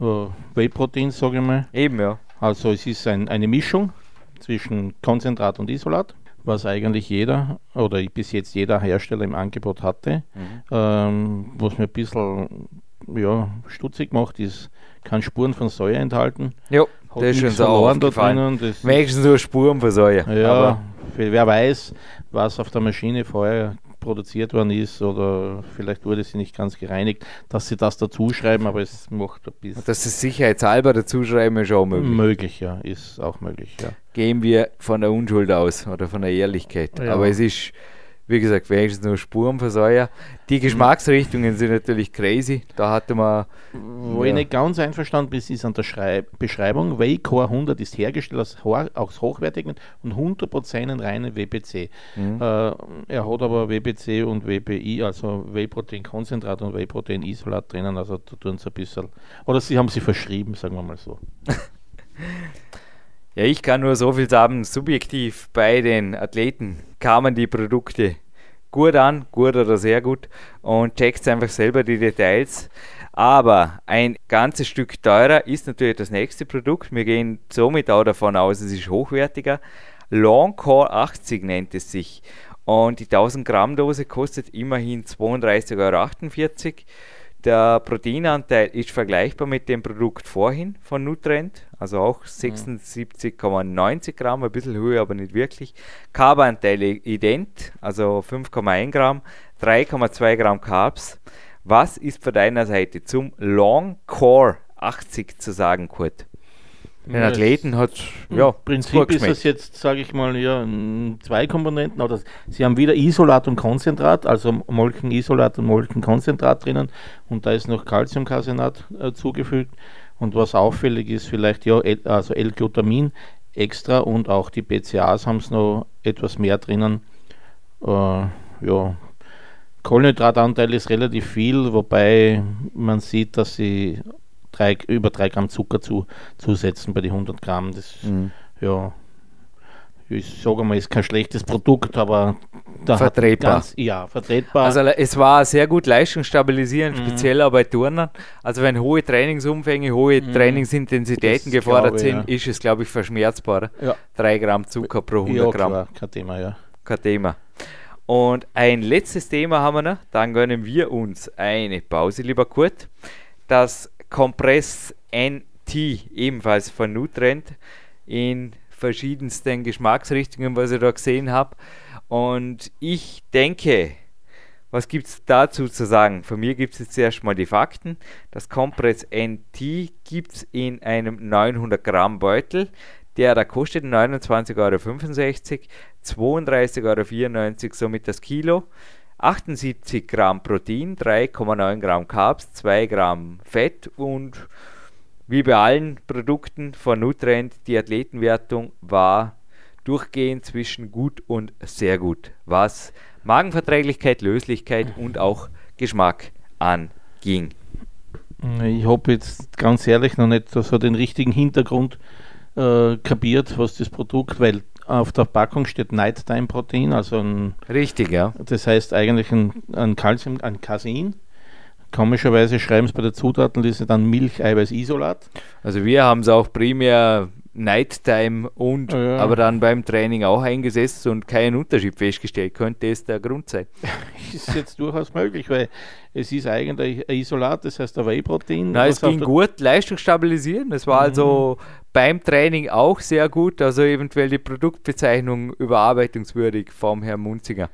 uh, Whey-Protein, sage ich mal. Eben, ja. Also, es ist ein, eine Mischung zwischen Konzentrat und Isolat was eigentlich jeder oder bis jetzt jeder Hersteller im Angebot hatte. Mhm. Ähm, was mir ein bisschen ja, stutzig macht, ist, kann Spuren von Säure enthalten. Ja, das ist schon so verloren da drinnen. Wenigstens nur Spuren von Säure. Ja, Aber wer weiß, was auf der Maschine vorher produziert worden ist oder vielleicht wurde sie nicht ganz gereinigt, dass sie das dazu schreiben, aber es macht ein bisschen. Dass sie sicherheitshalber dazu schreiben, ist auch möglich. Möglich, ja, ist auch möglich, ja. Gehen wir von der Unschuld aus oder von der Ehrlichkeit. Ja. Aber es ist wie gesagt, wenigstens nur Spurenversäuer. Die Geschmacksrichtungen sind natürlich crazy. Da hatte man. Wo ja. ich nicht ganz einverstanden bin, ist an der Schreib Beschreibung. Waycore 100 ist hergestellt aus, aus hochwertigen und 100% reinen WPC. Mhm. Äh, er hat aber WPC und WPI, also Whey-Protein-Konzentrat und Whey-Protein-Isolat drinnen. Also da tun sie ein bisschen. Oder sie haben sie verschrieben, sagen wir mal so. Ja, ich kann nur so viel sagen, subjektiv bei den Athleten kamen die Produkte gut an, gut oder sehr gut und checkt einfach selber die Details. Aber ein ganzes Stück teurer ist natürlich das nächste Produkt. Wir gehen somit auch davon aus, es ist hochwertiger. Longcore 80 nennt es sich. Und die 1000 Gramm Dose kostet immerhin 32,48 Euro. Der Proteinanteil ist vergleichbar mit dem Produkt vorhin von Nutrient, also auch 76,90 Gramm, ein bisschen höher, aber nicht wirklich. Carbanteil ident, also 5,1 Gramm, 3,2 Gramm Carbs. Was ist von deiner Seite zum Long Core 80 zu sagen, Kurt? Den Athleten hat ja, Im Prinzip ist es jetzt, sage ich mal, ja, zwei Komponenten. Oder sie haben wieder Isolat und Konzentrat, also Molkenisolat und Molkenkonzentrat drinnen und da ist noch Calciumcasenat äh, zugefügt. Und was auffällig ist, vielleicht ja, also L-Glutamin extra und auch die BCAs haben es noch etwas mehr drinnen. Äh, ja, Kohlenhydratanteil ist relativ viel, wobei man sieht, dass sie drei, über 3 Gramm Zucker zu, zusetzen bei den 100 Gramm. Das, mhm. ja, ich sage mal, ist kein schlechtes Produkt, aber vertretbar. Ganz, ja, vertretbar. Also es war sehr gut leistungsstabilisierend, mhm. speziell auch bei Turnern. Also wenn hohe Trainingsumfänge, hohe mhm. Trainingsintensitäten das gefordert glaube, sind, ja. ist es, glaube ich, verschmerzbar. Ja. 3 Gramm Zucker pro 100 ja, Gramm. Klar. Kein Thema, ja. Kein Thema. Und ein letztes Thema haben wir noch, dann gönnen wir uns eine Pause, lieber Kurt. Das Compress NT, ebenfalls von Nutrient, in verschiedensten Geschmacksrichtungen, was ich da gesehen habe. Und ich denke, was gibt es dazu zu sagen? Von mir gibt es jetzt erstmal die Fakten. Das Compress NT gibt es in einem 900 Gramm Beutel. Der da kostet 29,65 Euro, 32,94 Euro somit das Kilo. 78 Gramm Protein, 3,9 Gramm Carbs, 2 Gramm Fett und wie bei allen Produkten von Nutrient, die Athletenwertung war durchgehend zwischen gut und sehr gut, was Magenverträglichkeit, Löslichkeit und auch Geschmack anging. Ich habe jetzt ganz ehrlich noch nicht so den richtigen Hintergrund äh, kapiert, was das Produkt, weil auf der Packung steht Nighttime-Protein, also ein. Richtig, ja. Das heißt eigentlich ein, ein Calcium, ein Casein. Komischerweise schreiben sie bei der Zutatenliste dann Milcheiweiß-Isolat. Also wir haben es auch primär Nighttime und ja. aber dann beim Training auch eingesetzt und keinen Unterschied festgestellt. Könnte es der Grund sein? ist jetzt durchaus möglich, weil es ist eigentlich ein Isolat, das heißt ein Whey-Protein. Nein, es ging gut, Leistung stabilisieren. Es war also mhm. also beim Training auch sehr gut, also eventuell die Produktbezeichnung überarbeitungswürdig vom Herrn Munzinger.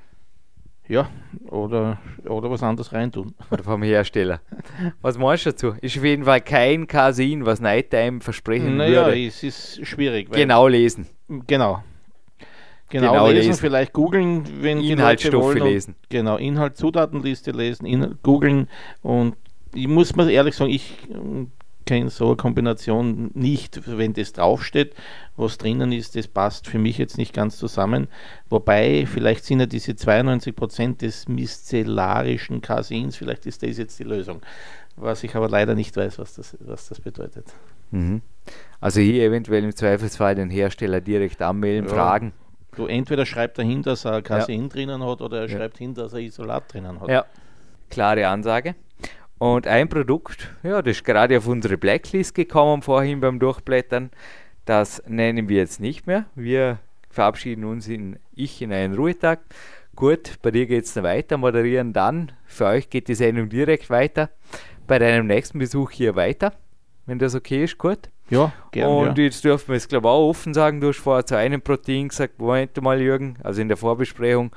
Ja, oder, oder was anderes reintun. Oder vom Hersteller. Was meinst du dazu? Ist auf jeden Fall kein Casein, was Nighttime versprechen naja, würde. Naja, es ist schwierig. genau lesen. Genau. Genau, genau lesen, lesen, vielleicht googeln, wenn Inhaltsstoffe lesen. Genau, Inhalt, Zutatenliste lesen, googeln und ich muss mal ehrlich sagen, ich kenne so eine Kombination nicht, wenn das draufsteht, was drinnen ist, das passt für mich jetzt nicht ganz zusammen. Wobei, vielleicht sind ja diese 92% des micellarischen Caseins, vielleicht ist das jetzt die Lösung. Was ich aber leider nicht weiß, was das, was das bedeutet. Mhm. Also hier eventuell im Zweifelsfall den Hersteller direkt anmelden, ja. fragen. Du entweder schreibt er hin, dass er Casein ja. drinnen hat, oder er ja. schreibt hin, dass er Isolat drinnen hat. Ja, klare Ansage. Und ein Produkt, ja, das ist gerade auf unsere Blacklist gekommen vorhin beim Durchblättern. Das nennen wir jetzt nicht mehr. Wir verabschieden uns in ich in einen Ruhetag. Gut, bei dir geht es dann weiter, moderieren dann. Für euch geht die Sendung direkt weiter. Bei deinem nächsten Besuch hier weiter, wenn das okay ist, gut. Ja, gerne. Und ja. jetzt dürfen wir es, glaube ich, auch offen sagen. Du hast vorher zu einem Protein gesagt, Moment mal, Jürgen, also in der Vorbesprechung,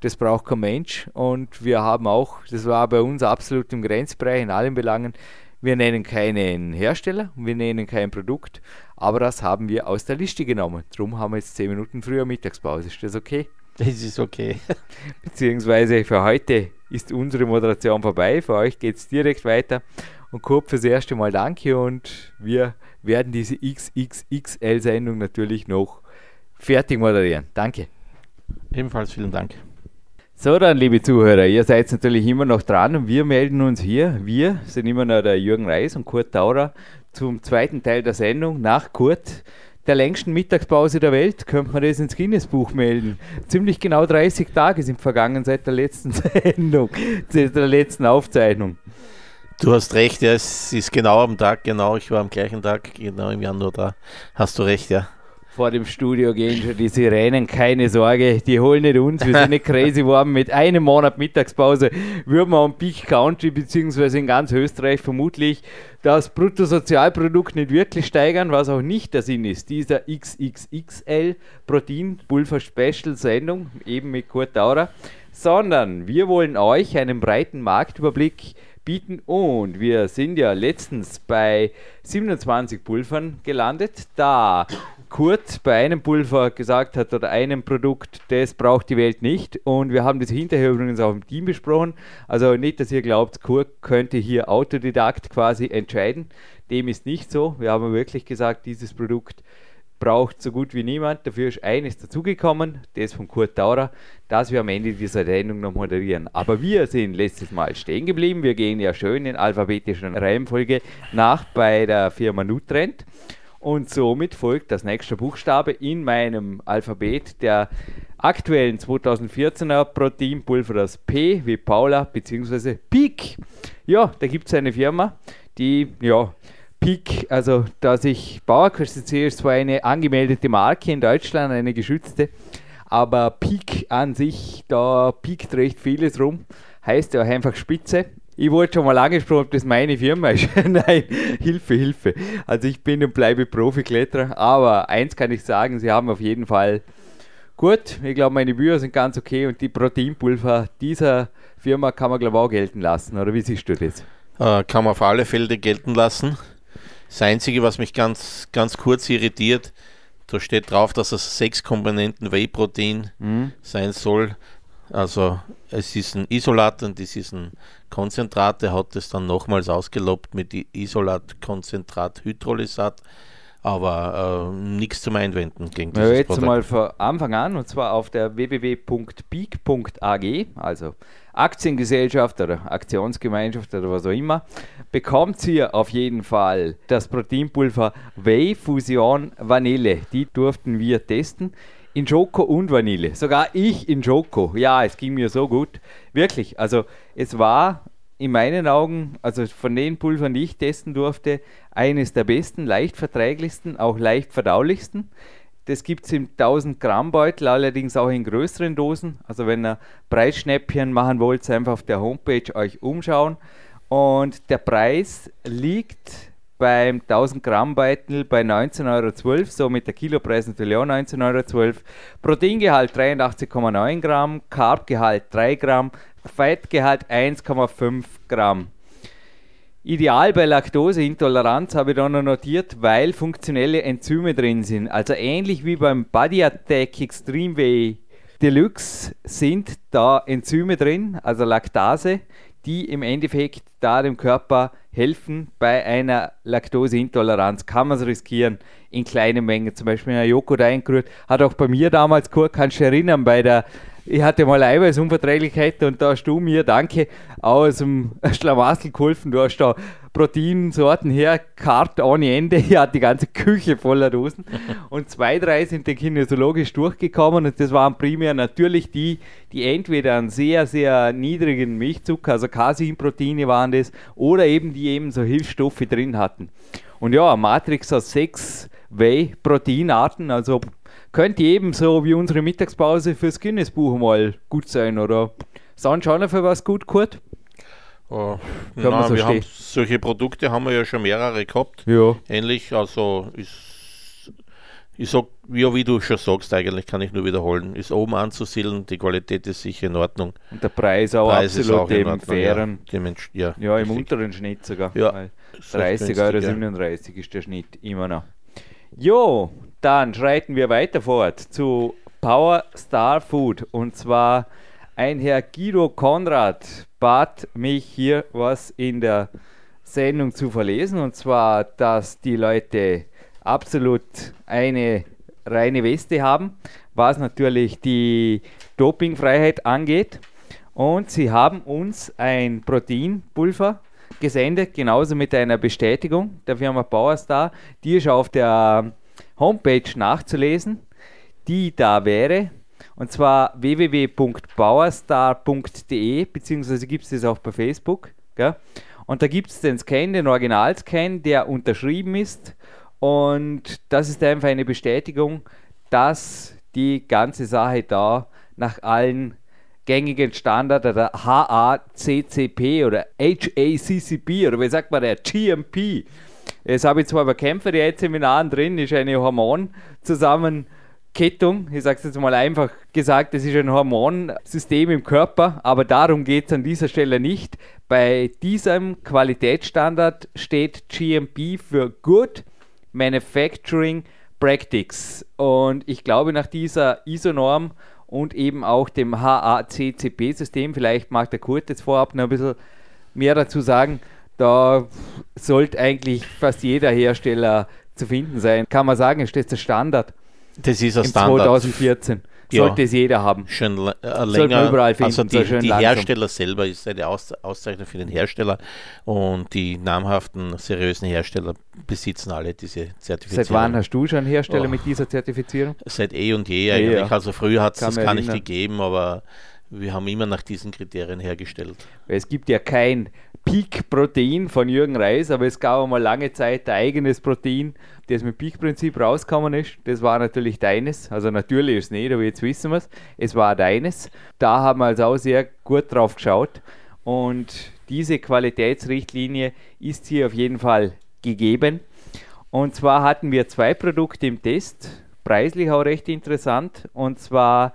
das braucht kein Mensch. Und wir haben auch, das war bei uns absolut im Grenzbereich in allen Belangen, wir nennen keinen Hersteller, wir nennen kein Produkt, aber das haben wir aus der Liste genommen. Darum haben wir jetzt 10 Minuten früher Mittagspause. Ist das okay? Das ist okay. Beziehungsweise für heute ist unsere Moderation vorbei. Für euch geht es direkt weiter. Und Kurt, fürs erste Mal danke und wir werden diese XXXL-Sendung natürlich noch fertig moderieren. Danke. Ebenfalls vielen Dank. So dann, liebe Zuhörer, ihr seid natürlich immer noch dran und wir melden uns hier. Wir sind immer noch der Jürgen Reis und Kurt Taurer zum zweiten Teil der Sendung nach Kurt der längsten Mittagspause der Welt, könnte man das ins Guinness-Buch melden. Ziemlich genau 30 Tage sind vergangen seit der letzten Sendung, seit der letzten Aufzeichnung. Du hast recht, ja, es ist genau am Tag, genau, ich war am gleichen Tag, genau im Januar da. Hast du recht, ja vor dem Studio gehen schon die Sirenen, keine Sorge, die holen nicht uns, wir sind nicht crazy geworden. Mit einem Monat Mittagspause würden wir am Peak Country beziehungsweise in ganz Österreich vermutlich das Bruttosozialprodukt nicht wirklich steigern, was auch nicht der Sinn ist. Dieser XXXL Protein Pulver Special Sendung, eben mit Kurt Daurer, sondern wir wollen euch einen breiten Marktüberblick bieten. Und wir sind ja letztens bei 27 Pulvern gelandet. Da Kurt bei einem Pulver gesagt hat oder einem Produkt, das braucht die Welt nicht. Und wir haben das hinterher übrigens auch im Team besprochen. Also nicht, dass ihr glaubt, Kurt könnte hier Autodidakt quasi entscheiden. Dem ist nicht so. Wir haben wirklich gesagt, dieses Produkt braucht so gut wie niemand. Dafür ist eines dazugekommen, das von Kurt Taurer, das wir am Ende dieser Sendung noch moderieren. Aber wir sind letztes Mal stehen geblieben. Wir gehen ja schön in alphabetischer Reihenfolge nach bei der Firma Nutrend. Und somit folgt das nächste Buchstabe in meinem Alphabet der aktuellen 2014er Proteinpulver, das P wie Paula bzw. Peak. Ja, da gibt es eine Firma, die, ja, Peak, also da sich Bauerkost sehe, ist zwar eine angemeldete Marke in Deutschland, eine geschützte, aber Peak an sich, da piekt recht vieles rum, heißt ja einfach Spitze ich wollte schon mal angesprochen, ob das meine Firma ist. Nein, Hilfe, Hilfe. Also ich bin und bleibe Profikletterer, aber eins kann ich sagen, sie haben auf jeden Fall gut. Ich glaube, meine Bücher sind ganz okay und die Proteinpulver dieser Firma kann man glaube ich auch gelten lassen. Oder wie siehst du das? Äh, kann man auf alle Fälle gelten lassen. Das Einzige, was mich ganz, ganz kurz irritiert, da steht drauf, dass es sechs Komponenten Whey-Protein mhm. sein soll. Also es ist ein Isolat und es ist ein Konzentrat. Er hat es dann nochmals ausgelobt mit Isolat, Konzentrat, Hydrolysat. Aber äh, nichts zum Einwenden gegen dieses ja, Jetzt Produkt. mal von Anfang an und zwar auf der www.peak.ag, also Aktiengesellschaft oder Aktionsgemeinschaft oder was auch immer, bekommt ihr auf jeden Fall das Proteinpulver Whey Fusion Vanille. Die durften wir testen in Schoko und Vanille. Sogar ich in Schoko. Ja, es ging mir so gut. Wirklich. Also es war in meinen Augen, also von den Pulvern, die ich testen durfte, eines der besten, leicht verträglichsten, auch leicht verdaulichsten. Das gibt es im 1000 Gramm Beutel, allerdings auch in größeren Dosen. Also wenn ihr Preisschnäppchen machen wollt, einfach auf der Homepage euch umschauen. Und der Preis liegt beim 1000 Gramm Beutel bei 19,12 Euro, somit der Kilopreis natürlich auch 19,12 Euro. Proteingehalt 83,9 Gramm, Carbgehalt 3 Gramm, Fettgehalt 1,5 Gramm. Ideal bei Laktoseintoleranz habe ich da noch notiert, weil funktionelle Enzyme drin sind. Also ähnlich wie beim Body Attack Extreme Way Deluxe sind da Enzyme drin, also Laktase, die im Endeffekt da dem Körper helfen bei einer Laktoseintoleranz. Kann man es riskieren in kleinen Mengen. Zum Beispiel ein Joghurt eingerührt. Hat auch bei mir damals gehabt, kannst du erinnern, bei der ich hatte mal Eiweißunverträglichkeit und da hast du mir, danke, aus dem Schlamassel geholfen. Du hast da Proteinsorten her, Kart ohne Ende. Ich hatte die ganze Küche voller Dosen. Und zwei, drei sind dann kinesiologisch durchgekommen und das waren primär natürlich die, die entweder einen sehr, sehr niedrigen Milchzucker, also Caseinproteine waren das, oder eben die eben so Hilfsstoffe drin hatten. Und ja, Matrix aus sechs Whey-Proteinarten, also könnte ebenso wie unsere Mittagspause fürs Guinness-Buch mal gut sein, oder? Sind schon für was gut, Kurt? Oh, nein, so wir haben, solche Produkte haben wir ja schon mehrere gehabt. Ja. Ähnlich, also ist, ich sag, ja, wie du schon sagst, eigentlich kann ich nur wiederholen, ist oben anzusiedeln, die Qualität ist sicher in Ordnung. Und der Preis auch Preis absolut auch im fairen, ja, ja, ja, im unteren Schnitt sogar. Ja, 30,37 Euro 37 ist der Schnitt immer noch. Jo, dann schreiten wir weiter fort zu Power Star Food. Und zwar ein Herr Guido Konrad bat mich hier was in der Sendung zu verlesen. Und zwar, dass die Leute absolut eine reine Weste haben, was natürlich die Dopingfreiheit angeht. Und sie haben uns ein Proteinpulver gesendet, genauso mit einer Bestätigung der Firma Powerstar. Die ist auf der Homepage nachzulesen, die da wäre. Und zwar www.powerstar.de, beziehungsweise gibt es das auch bei Facebook. Gell? Und da gibt es den Scan, den Originalscan, der unterschrieben ist. Und das ist einfach eine Bestätigung, dass die ganze Sache da nach allen gängigen Standard der HACCP oder HACCP oder wie sagt man der GMP. Das habe ich zwar bei Kämpfer die Seminaren drin, ist eine Hormonzusammenkettung. Ich sage es jetzt mal einfach gesagt, das ist ein Hormonsystem im Körper, aber darum geht es an dieser Stelle nicht. Bei diesem Qualitätsstandard steht GMP für Good Manufacturing Practice. Und ich glaube, nach dieser ISO-Norm und eben auch dem HACCP-System. Vielleicht mag der Kurt jetzt vorab noch ein bisschen mehr dazu sagen. Da sollte eigentlich fast jeder Hersteller zu finden sein. Kann man sagen, ist das der Standard? Das ist ein Standard. 2014. Sollte ja, es jeder haben. Schon äh, länger. Überall finden, also die, die Hersteller selber ist eine Aus Auszeichnung für den Hersteller und die namhaften, seriösen Hersteller besitzen alle diese Zertifizierung. Seit wann hast du schon Hersteller oh. mit dieser Zertifizierung? Seit eh und je eigentlich. Ja. Also früher hat es das gar nicht gegeben, aber wir haben immer nach diesen Kriterien hergestellt. Es gibt ja kein Peak-Protein von Jürgen Reis, aber es gab einmal lange Zeit ein eigenes Protein, das mit Peak-Prinzip rausgekommen ist. Das war natürlich deines. Also natürlich ist es nicht, aber jetzt wissen wir es. Es war deines. Da haben wir also auch sehr gut drauf geschaut. Und diese Qualitätsrichtlinie ist hier auf jeden Fall gegeben. Und zwar hatten wir zwei Produkte im Test, preislich auch recht interessant. Und zwar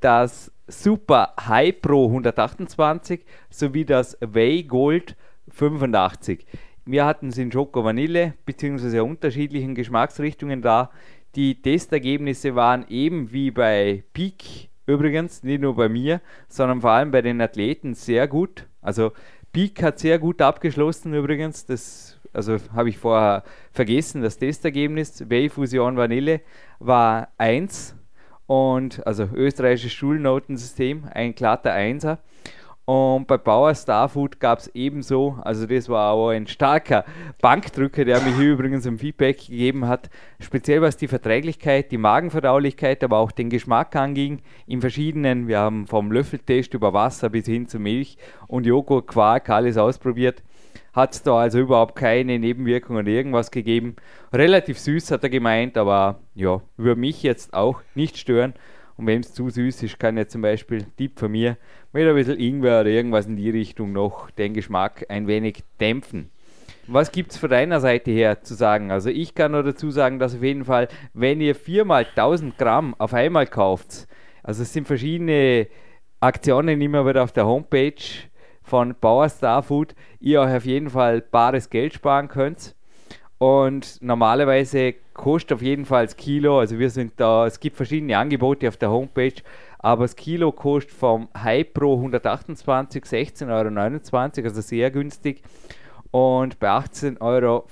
das Super High Pro 128 sowie das Way Gold 85. Wir hatten es in Schoko Vanille bzw. unterschiedlichen Geschmacksrichtungen da. Die Testergebnisse waren eben wie bei Peak übrigens, nicht nur bei mir, sondern vor allem bei den Athleten sehr gut. Also Peak hat sehr gut abgeschlossen übrigens. Das also habe ich vorher vergessen, das Testergebnis Way Fusion Vanille war 1 und also österreichisches Schulnotensystem, ein glatter Einser. Und bei Bauer Starfood gab es ebenso, also das war auch ein starker Bankdrücker, der mir hier übrigens ein Feedback gegeben hat, speziell was die Verträglichkeit, die Magenverdaulichkeit, aber auch den Geschmack anging, in verschiedenen, wir haben vom Löffeltest über Wasser bis hin zu Milch und Joghurt, Quark, alles ausprobiert hat es da also überhaupt keine Nebenwirkungen oder irgendwas gegeben. Relativ süß hat er gemeint, aber ja, würde mich jetzt auch nicht stören. Und wenn es zu süß ist, kann ja zum Beispiel, Tipp von mir, mit ein bisschen Ingwer oder irgendwas in die Richtung noch den Geschmack ein wenig dämpfen. Was gibt es von deiner Seite her zu sagen? Also ich kann nur dazu sagen, dass auf jeden Fall, wenn ihr viermal 1000 Gramm auf einmal kauft, also es sind verschiedene Aktionen immer wieder auf der Homepage, von Bauer Star Food ihr euch auf jeden Fall bares Geld sparen könnt. Und normalerweise kostet auf jeden Fall das Kilo, also wir sind da, es gibt verschiedene Angebote auf der Homepage, aber das Kilo kostet vom High Pro 128 16,29 Euro, also sehr günstig. Und bei 18,45 Euro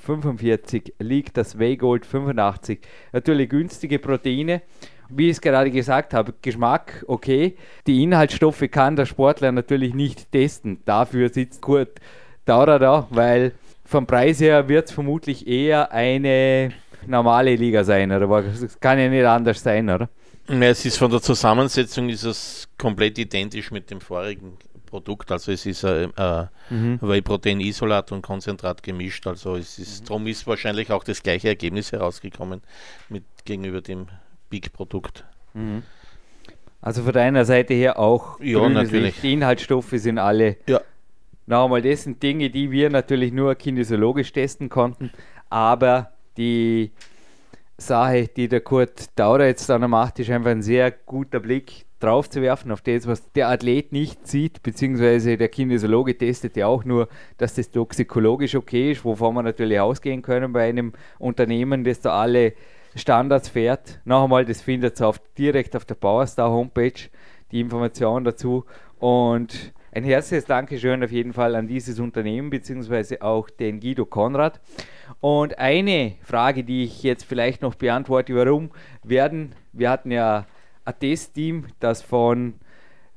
liegt das Waygold 85. Natürlich günstige Proteine wie ich es gerade gesagt habe, Geschmack okay. Die Inhaltsstoffe kann der Sportler natürlich nicht testen. Dafür sitzt Kurt Daurer da, weil vom Preis her wird es vermutlich eher eine normale Liga sein, oder? Es kann ja nicht anders sein, oder? es ist von der Zusammensetzung ist es komplett identisch mit dem vorigen Produkt. Also es ist ein äh, mhm. Whey-Protein-Isolat und Konzentrat gemischt. Also es ist, mhm. darum ist wahrscheinlich auch das gleiche Ergebnis herausgekommen mit gegenüber dem Big-Produkt. Mhm. Also von deiner Seite her auch ja, natürlich. Licht. Die Inhaltsstoffe sind alle. Ja. Nochmal, das sind Dinge, die wir natürlich nur kinesiologisch testen konnten, aber die Sache, die der Kurt Daurer jetzt dann macht, ist einfach ein sehr guter Blick drauf zu werfen auf das, was der Athlet nicht sieht, beziehungsweise der Kinesiologe testet ja auch nur, dass das toxikologisch okay ist, wovon wir natürlich ausgehen können bei einem Unternehmen, das da alle Standards fährt. Noch einmal, das findet ihr auf, direkt auf der Powerstar Homepage, die Information dazu. Und ein herzliches Dankeschön auf jeden Fall an dieses Unternehmen, beziehungsweise auch den Guido Konrad. Und eine Frage, die ich jetzt vielleicht noch beantworte, warum werden, wir hatten ja ein Testteam, das von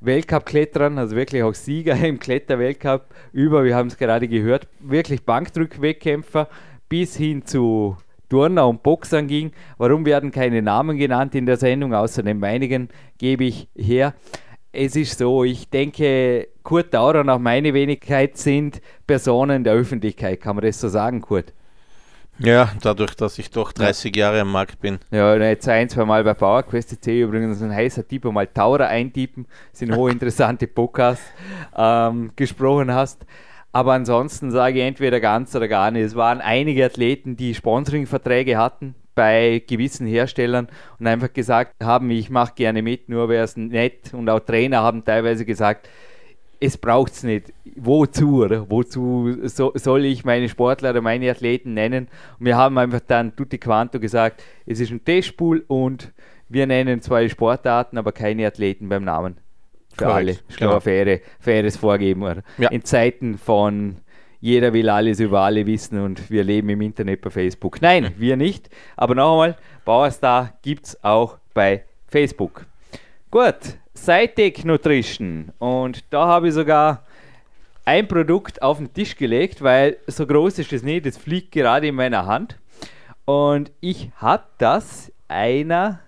Weltcup-Klettern, also wirklich auch Sieger im Kletterweltcup über, wir haben es gerade gehört, wirklich Bankdrückwettkämpfer bis hin zu Turner und Boxern ging. Warum werden keine Namen genannt in der Sendung, außer den meinigen gebe ich her. Es ist so, ich denke, Kurt Daurer und auch meine Wenigkeit sind Personen der Öffentlichkeit, kann man das so sagen, Kurt? Ja, dadurch, dass ich doch 30 ja. Jahre am Markt bin. Ja, jetzt ein, zwei Mal bei PowerQuest C übrigens ein heißer Tipp, mal Taurer eintippen, sind hochinteressante Podcasts ähm, gesprochen hast. Aber ansonsten sage ich entweder ganz oder gar nicht. Es waren einige Athleten, die Sponsoring-Verträge hatten bei gewissen Herstellern und einfach gesagt haben, ich mache gerne mit, nur wäre es nett. Und auch Trainer haben teilweise gesagt, es braucht es nicht. Wozu? Oder? Wozu so, soll ich meine Sportler oder meine Athleten nennen? Und wir haben einfach dann tutti quanto gesagt, es ist ein Testpool und wir nennen zwei Sportarten, aber keine Athleten beim Namen. Für Correct. alle. Ich glaube, genau. faire, faires Vorgeben. Ja. In Zeiten von jeder will alles über alle wissen und wir leben im Internet bei Facebook. Nein, mhm. wir nicht. Aber noch einmal, Bauerstar gibt es auch bei Facebook. Gut, Cytec Nutrition. Und da habe ich sogar ein Produkt auf den Tisch gelegt, weil so groß ist es nicht, das fliegt gerade in meiner Hand. Und ich habe das einer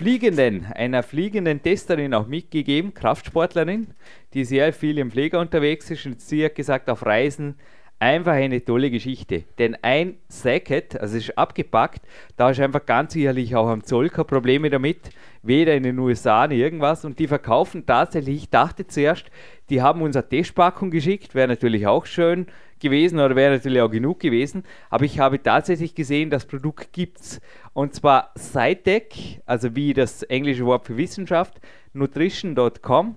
fliegenden, einer fliegenden Testerin auch mitgegeben, Kraftsportlerin, die sehr viel im Pfleger unterwegs ist und sie hat gesagt, auf Reisen einfach eine tolle Geschichte. Denn ein Sacket, also es ist abgepackt, da ist einfach ganz sicherlich auch am Zoll keine Probleme damit, weder in den USA noch irgendwas. Und die verkaufen tatsächlich, ich dachte zuerst, die haben uns eine Testpackung geschickt, wäre natürlich auch schön gewesen oder wäre natürlich auch genug gewesen. Aber ich habe tatsächlich gesehen, das Produkt gibt es. Und zwar SciTech, also wie das englische Wort für Wissenschaft, nutrition.com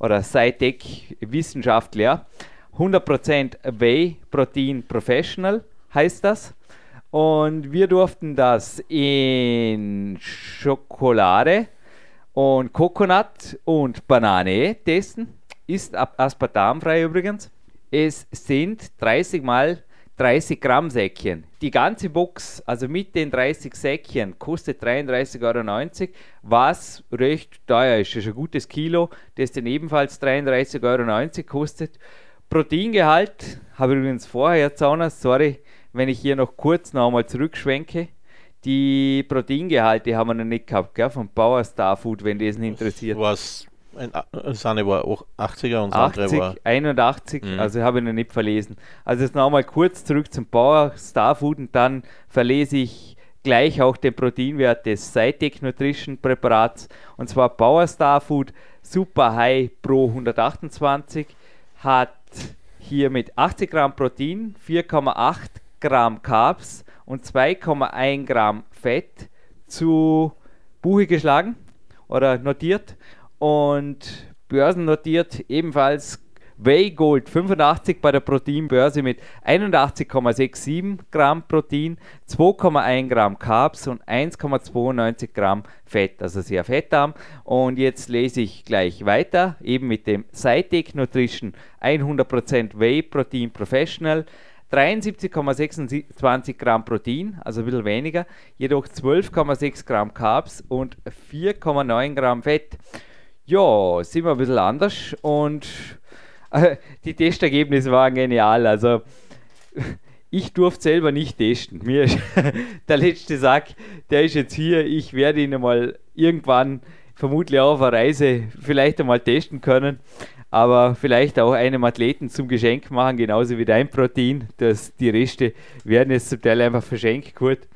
oder SciTech Wissenschaftler. 100% Whey Protein Professional heißt das. Und wir durften das in Schokolade und Coconut und Banane testen. Ist aspartamfrei übrigens. Es sind 30 mal 30 Gramm Säckchen. Die ganze Box, also mit den 30 Säckchen, kostet 33,90 Euro, was recht teuer ist. Das ist ein gutes Kilo, das dann ebenfalls 33,90 Euro kostet. Proteingehalt habe ich übrigens vorher erzählt, sorry, wenn ich hier noch kurz noch einmal zurückschwenke. Die Proteingehalte haben wir noch nicht gehabt, gell, von Power Star Food, wenn das nicht interessiert. Was das eine war auch 80er und das 80, andere war 81, mhm. also habe ich noch nicht verlesen. Also jetzt nochmal kurz zurück zum Power Star Food und dann verlese ich gleich auch den Proteinwert des Cytec Nutrition Präparats und zwar Power Star Food Super High Pro 128 hat hier mit 80 Gramm Protein, 4,8 Gramm Carbs und 2,1 Gramm Fett zu Buche geschlagen oder notiert und börsennotiert ebenfalls Whey Gold 85 bei der Proteinbörse mit 81,67 Gramm Protein, 2,1 Gramm Carbs und 1,92 Gramm Fett, also sehr fettarm. Und jetzt lese ich gleich weiter, eben mit dem Cytec Nutrition 100% Whey Protein Professional. 73,26 Gramm Protein, also ein bisschen weniger, jedoch 12,6 Gramm Carbs und 4,9 Gramm Fett. Ja, sind wir ein bisschen anders und die Testergebnisse waren genial. Also ich durfte selber nicht testen. Mir der letzte Sack, der ist jetzt hier. Ich werde ihn mal irgendwann vermutlich auf einer Reise vielleicht einmal testen können. Aber vielleicht auch einem Athleten zum Geschenk machen, genauso wie dein Protein. Das, die Reste werden jetzt zum Teil einfach verschenkt, Kurt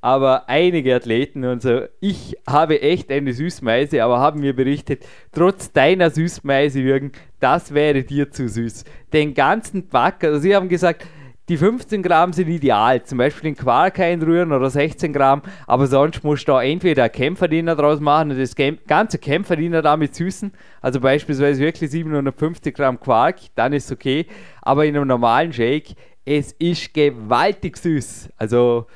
aber einige Athleten und so. Ich habe echt eine Süßmeise, aber haben mir berichtet, trotz deiner Süßmeise, Jürgen, das wäre dir zu süß. Den ganzen Back, also sie haben gesagt, die 15 Gramm sind ideal, zum Beispiel den Quark einrühren oder 16 Gramm, aber sonst musst du da entweder Kämpferdiener draus machen und das ganze Kämpferdiener damit süßen, also beispielsweise wirklich 750 Gramm Quark, dann ist okay, aber in einem normalen Shake, es ist gewaltig süß. Also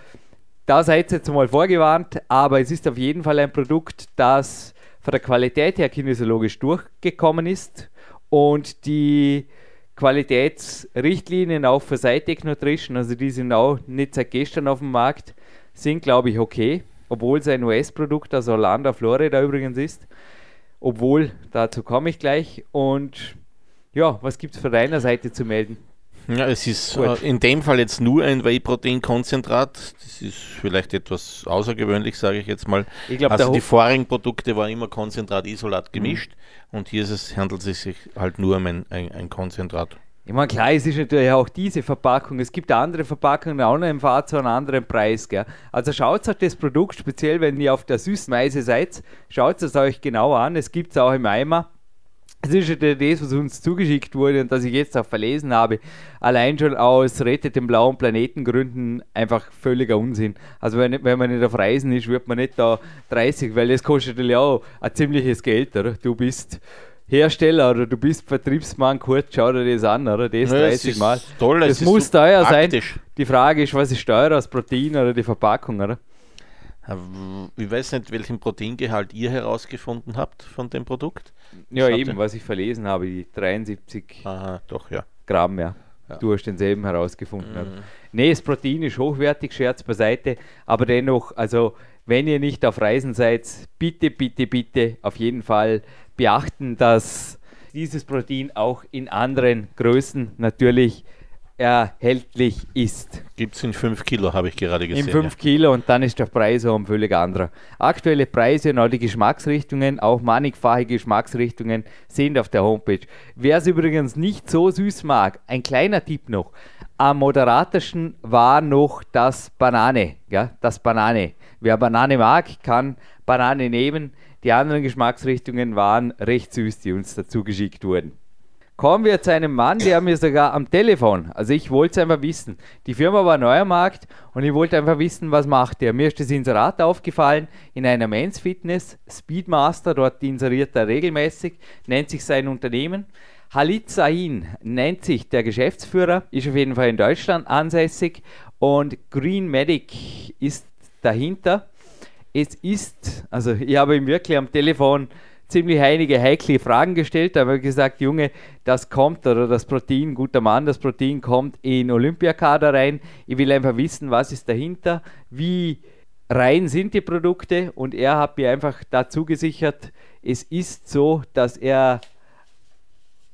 da seid ihr jetzt mal vorgewarnt, aber es ist auf jeden Fall ein Produkt, das von der Qualität her kinesiologisch durchgekommen ist und die Qualitätsrichtlinien auch für Cytec Nutrition, also die sind auch nicht seit gestern auf dem Markt, sind glaube ich okay, obwohl es ein US-Produkt aus Orlando, Florida übrigens ist. Obwohl, dazu komme ich gleich. Und ja, was gibt es von deiner Seite zu melden? Ja, es ist äh, in dem Fall jetzt nur ein Whey-Protein-Konzentrat. Das ist vielleicht etwas außergewöhnlich, sage ich jetzt mal. Ich glaub, also die vorigen Produkte waren immer Konzentrat-Isolat gemischt mhm. und hier es, handelt es sich halt nur um ein, ein, ein Konzentrat. Ich meine, klar, es ist natürlich auch diese Verpackung. Es gibt andere Verpackungen, auch noch im Fahrt zu einem anderen Preis. Gell? Also schaut euch das Produkt, speziell wenn ihr auf der Süßmeise seid, schaut es euch genau an. Es gibt es auch im Eimer. Es ist ja das, was uns zugeschickt wurde und das ich jetzt auch verlesen habe, allein schon aus Rettet den blauen Planeten Gründen einfach völliger Unsinn. Also wenn, wenn man nicht auf Reisen ist, wird man nicht da 30, weil das kostet ja auch ein ziemliches Geld, oder? Du bist Hersteller oder du bist Vertriebsmann, kurz, schau dir das an, oder? Das ja, 30 Mal. Toll, das muss so teuer praktisch. sein. Die Frage ist, was ist teurer, das Protein oder die Verpackung, oder? Ich weiß nicht, welchen Proteingehalt ihr herausgefunden habt von dem Produkt. Ja, das eben, was ich verlesen habe, die 73 Aha, doch, ja. Gramm, ja. ja. Du hast denselben herausgefunden. Mhm. Nee, das Protein ist hochwertig, Scherz beiseite, aber dennoch, also wenn ihr nicht auf Reisen seid, bitte, bitte, bitte auf jeden Fall beachten, dass dieses Protein auch in anderen Größen natürlich erhältlich ist. Gibt es in 5 Kilo, habe ich gerade gesehen. In 5 ja. Kilo und dann ist der Preis auch ein völlig anderer. Aktuelle Preise und auch die Geschmacksrichtungen, auch mannigfache Geschmacksrichtungen sind auf der Homepage. Wer es übrigens nicht so süß mag, ein kleiner Tipp noch. Am moderatesten war noch das Banane. Ja, das Banane. Wer Banane mag, kann Banane nehmen. Die anderen Geschmacksrichtungen waren recht süß, die uns dazu geschickt wurden. Kommen wir zu einem Mann, der mir sogar am Telefon, also ich wollte es einfach wissen. Die Firma war neuer Markt und ich wollte einfach wissen, was macht der. Mir ist das Inserat aufgefallen in einer Men's Fitness, Speedmaster, dort inseriert er regelmäßig, nennt sich sein Unternehmen. Halit Sahin nennt sich der Geschäftsführer, ist auf jeden Fall in Deutschland ansässig und Green Medic ist dahinter. Es ist, also ich habe ihm wirklich am Telefon ziemlich einige heikle Fragen gestellt. Da habe ich gesagt, Junge, das kommt oder das Protein, guter Mann, das Protein kommt in Olympiakader rein. Ich will einfach wissen, was ist dahinter, wie rein sind die Produkte und er hat mir einfach dazu gesichert, es ist so, dass er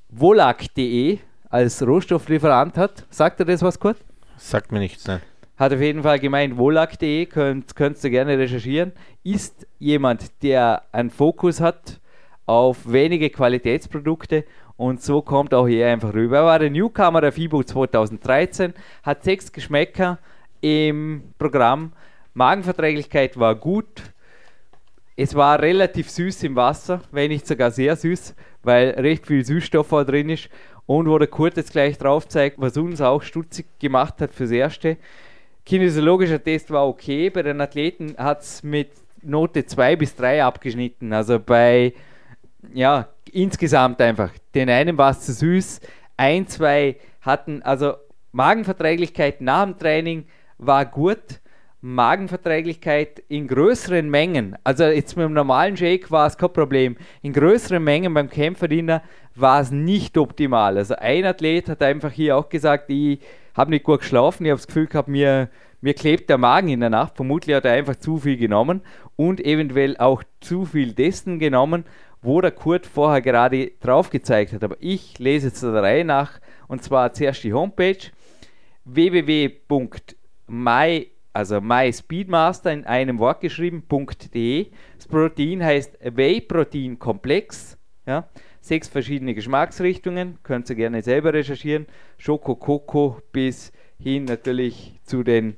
Volak.de als Rohstofflieferant hat. Sagt er das was kurz? Sagt mir nichts, nein hat auf jeden Fall gemeint, volak.de, könnt, könntest du gerne recherchieren, ist jemand, der einen Fokus hat auf wenige Qualitätsprodukte und so kommt auch hier einfach rüber. Er war der Newcomer der FIBO 2013, hat sechs Geschmäcker im Programm. Magenverträglichkeit war gut. Es war relativ süß im Wasser, wenn nicht sogar sehr süß, weil recht viel Süßstoff drin ist. Und wo der Kurt jetzt gleich drauf zeigt, was uns auch stutzig gemacht hat fürs Erste. Kinesiologischer Test war okay. Bei den Athleten hat es mit Note 2 bis 3 abgeschnitten. Also bei ja, insgesamt einfach. Den einen war es zu süß, ein, zwei hatten, also Magenverträglichkeit nach dem Training war gut. Magenverträglichkeit in größeren Mengen, also jetzt mit dem normalen Shake war es kein Problem, in größeren Mengen beim Kämpferdiener war es nicht optimal. Also ein Athlet hat einfach hier auch gesagt, ich habe nicht gut geschlafen, ich habe das Gefühl gehabt, mir, mir klebt der Magen in der Nacht. Vermutlich hat er einfach zu viel genommen und eventuell auch zu viel dessen genommen, wo der Kurt vorher gerade drauf gezeigt hat. Aber ich lese jetzt der Reihe nach und zwar zuerst die Homepage www.my also MySpeedmaster in einem Wort geschrieben.de. Das Protein heißt Whey Protein Komplex. Ja, sechs verschiedene Geschmacksrichtungen, könnt ihr gerne selber recherchieren. Schoko, Koko bis hin natürlich zu den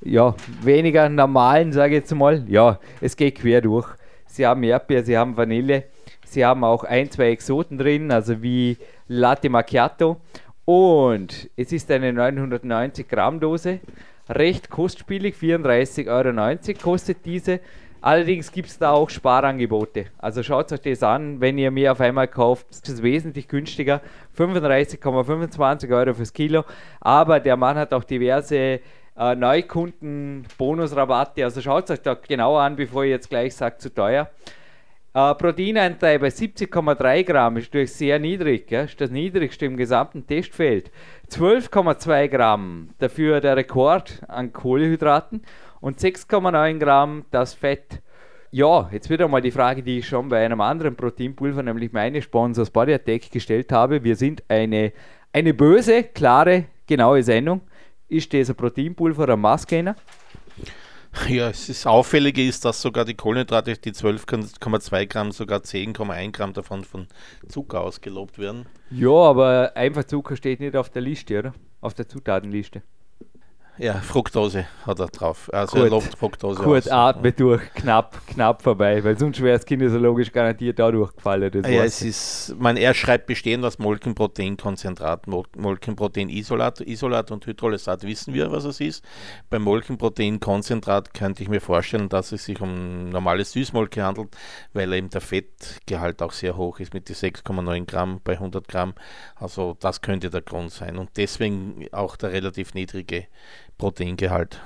ja, weniger normalen, sage ich jetzt mal. Ja, es geht quer durch. Sie haben Erdbeer, sie haben Vanille, Sie haben auch ein, zwei Exoten drin, also wie Latte Macchiato. Und es ist eine 990 Gramm Dose, recht kostspielig, 34,90 Euro kostet diese. Allerdings gibt es da auch Sparangebote. Also schaut euch das an, wenn ihr mehr auf einmal kauft, ist es wesentlich günstiger. 35,25 Euro fürs Kilo. Aber der Mann hat auch diverse äh, Neukunden Bonusrabatte. Also schaut euch da genauer an, bevor ich jetzt gleich sage, zu teuer. Äh, Proteinanteil bei 70,3 Gramm ist natürlich sehr niedrig, ja? ist das niedrigste im gesamten Testfeld. 12,2 Gramm dafür der Rekord an Kohlenhydraten und 6,9 Gramm das Fett. Ja, jetzt wieder mal die Frage, die ich schon bei einem anderen Proteinpulver, nämlich meine Sponsors Body Attack gestellt habe. Wir sind eine, eine böse, klare, genaue Sendung. Ist dieser Proteinpulver ein Maßgainer? Ja, es ist auffällig ist, dass sogar die Kohlenhydrate, die 12,2 Gramm, sogar 10,1 Gramm davon von Zucker ausgelobt werden. Ja, aber einfach Zucker steht nicht auf der Liste, oder? Auf der Zutatenliste. Ja, Fructose hat er drauf. Also Gut. er lobt Fructose Kurz aus. atme durch, knapp, knapp vorbei, weil sonst wäre das kinesiologisch garantiert da durchgefallen. Das Ja, weiß es ist, man, er schreibt bestehend aus Molkenproteinkonzentrat, Mol Molkenproteinisolat Isolat und Hydrolysat wissen wir, was es ist. Beim Molkenproteinkonzentrat könnte ich mir vorstellen, dass es sich um normale Süßmolke handelt, weil eben der Fettgehalt auch sehr hoch ist mit die 6,9 Gramm bei 100 Gramm. Also das könnte der Grund sein und deswegen auch der relativ niedrige Proteingehalt.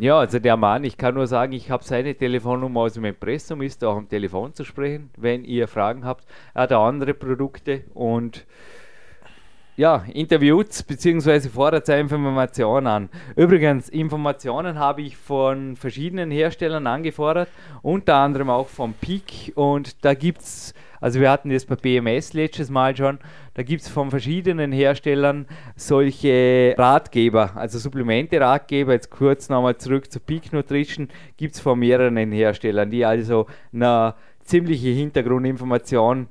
Ja, also der Mann, ich kann nur sagen, ich habe seine Telefonnummer aus dem Impressum, ist auch am Telefon zu sprechen, wenn ihr Fragen habt. Er hat auch andere Produkte und ja, interviewt bzw. fordert seine Informationen an. Übrigens, Informationen habe ich von verschiedenen Herstellern angefordert, unter anderem auch vom Peak und da gibt es, also wir hatten das bei BMS letztes Mal schon, da gibt es von verschiedenen Herstellern solche Ratgeber, also Supplemente-Ratgeber, jetzt kurz nochmal zurück zu Peak Nutrition, gibt es von mehreren Herstellern, die also eine ziemliche Hintergrundinformation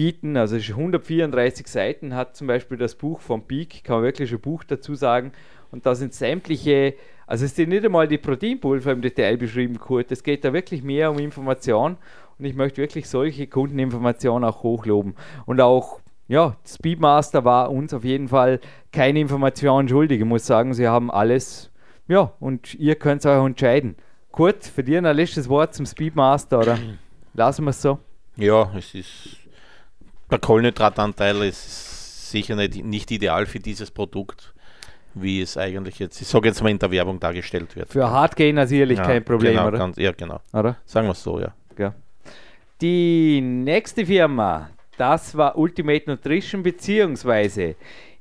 bieten. Also es ist 134 Seiten hat zum Beispiel das Buch vom Peak, kann man wirklich ein Buch dazu sagen. Und da sind sämtliche, also es sind nicht einmal die Proteinpulver im Detail beschrieben, Kurt. Es geht da wirklich mehr um Information und ich möchte wirklich solche Kundeninformationen auch hochloben. Und auch, ja, Speedmaster war uns auf jeden Fall keine Information schuldig. Ich muss sagen, sie haben alles, ja, und ihr könnt euch entscheiden. Kurt, für dir ein letztes Wort zum Speedmaster, oder? Lassen wir es so. Ja, es ist der Kohlenhydratanteil ist sicher nicht, nicht ideal für dieses Produkt, wie es eigentlich jetzt, ich sage jetzt mal in der Werbung dargestellt wird. Für Hardgainer sicherlich ja, kein Problem, genau, oder? Ganz, ja, genau. oder? Sagen wir es so, ja. Ja. Die nächste Firma, das war Ultimate Nutrition, beziehungsweise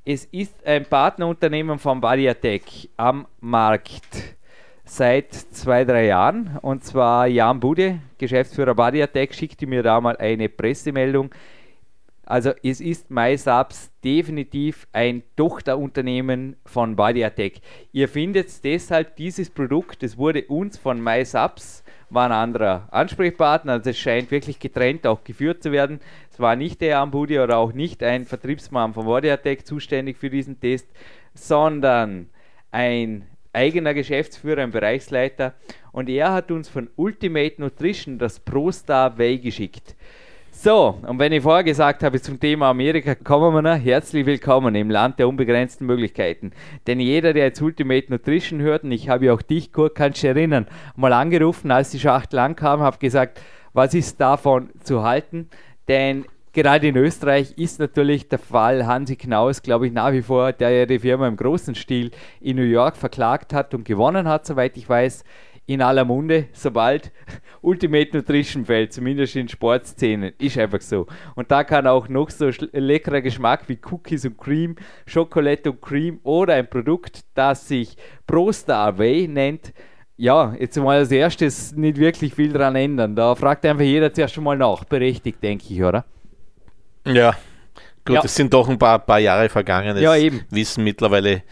es ist ein Partnerunternehmen von Badiatech am Markt seit zwei, drei Jahren. Und zwar Jan Bude, Geschäftsführer Badiatech, schickte mir da mal eine Pressemeldung. Also es ist MySubs definitiv ein Tochterunternehmen von Badiatech. Ihr findet deshalb dieses Produkt, das wurde uns von MySubs, war ein anderer Ansprechpartner, also es scheint wirklich getrennt auch geführt zu werden. Es war nicht der Ambudi oder auch nicht ein Vertriebsmann von Badiatech zuständig für diesen Test, sondern ein eigener Geschäftsführer, ein Bereichsleiter und er hat uns von Ultimate Nutrition das ProStar Way geschickt. So, und wenn ich vorher gesagt habe, zum Thema Amerika kommen wir noch, herzlich willkommen im Land der unbegrenzten Möglichkeiten. Denn jeder, der jetzt Ultimate Nutrition hört, und ich habe ja auch dich, Kurt, kannst du erinnern, mal angerufen, als die Schachtel ankam, habe gesagt, was ist davon zu halten? Denn gerade in Österreich ist natürlich der Fall Hansi Knaus, glaube ich, nach wie vor, der ja die Firma im großen Stil in New York verklagt hat und gewonnen hat, soweit ich weiß, in aller Munde, sobald Ultimate Nutrition fällt, zumindest in Sportszenen, ist einfach so. Und da kann auch noch so leckerer Geschmack wie Cookies und Cream, Schokolade und Cream oder ein Produkt, das sich ProStar Way nennt, ja, jetzt mal als erstes nicht wirklich viel dran ändern. Da fragt einfach jeder zuerst schon mal nach. Berechtigt, denke ich, oder? Ja, gut, Ja. es sind doch ein paar, paar Jahre vergangen. Das Ja, eben. wissen mittlerweile,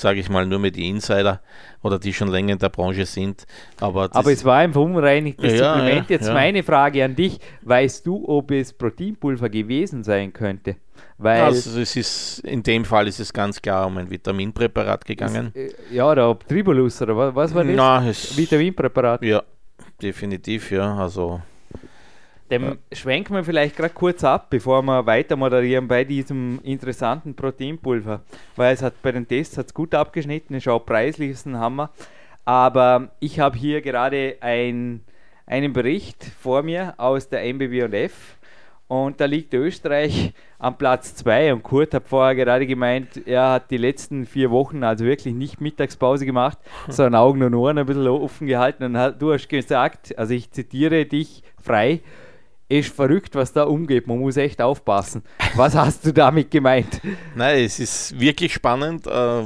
sage ich mal, nur mit die Insider oder die schon länger in der Branche sind. Aber, Aber es war ein verunreinigtes Ja, Supplement. ja, Jetzt ja. meine Frage an dich. Weißt du, ob es Proteinpulver gewesen sein könnte? Weil, also es ist, in dem Fall ist es ganz klar um ein Vitaminpräparat gegangen. äh, ja, oder ob Tribulus oder was, was war das? Na, es, Vitaminpräparat. ja, definitiv, ja. Also Dem schwenken wir vielleicht gerade kurz ab, bevor wir weiter moderieren bei diesem interessanten Proteinpulver. Weil es hat bei den Tests hat's gut abgeschnitten, ist auch preislich ist ein Hammer. Aber ich habe hier gerade ein, einen Bericht vor mir aus der MBB&F Und da liegt Österreich am Platz 2 und Kurt hat vorher gerade gemeint, er hat die letzten vier Wochen also wirklich nicht Mittagspause gemacht, sondern Augen und Ohren ein bisschen offen gehalten. Und du hast gesagt, also ich zitiere dich frei, ist verrückt, was da umgeht. Man muss echt aufpassen. Was hast du damit gemeint? Nein, es ist wirklich spannend, äh,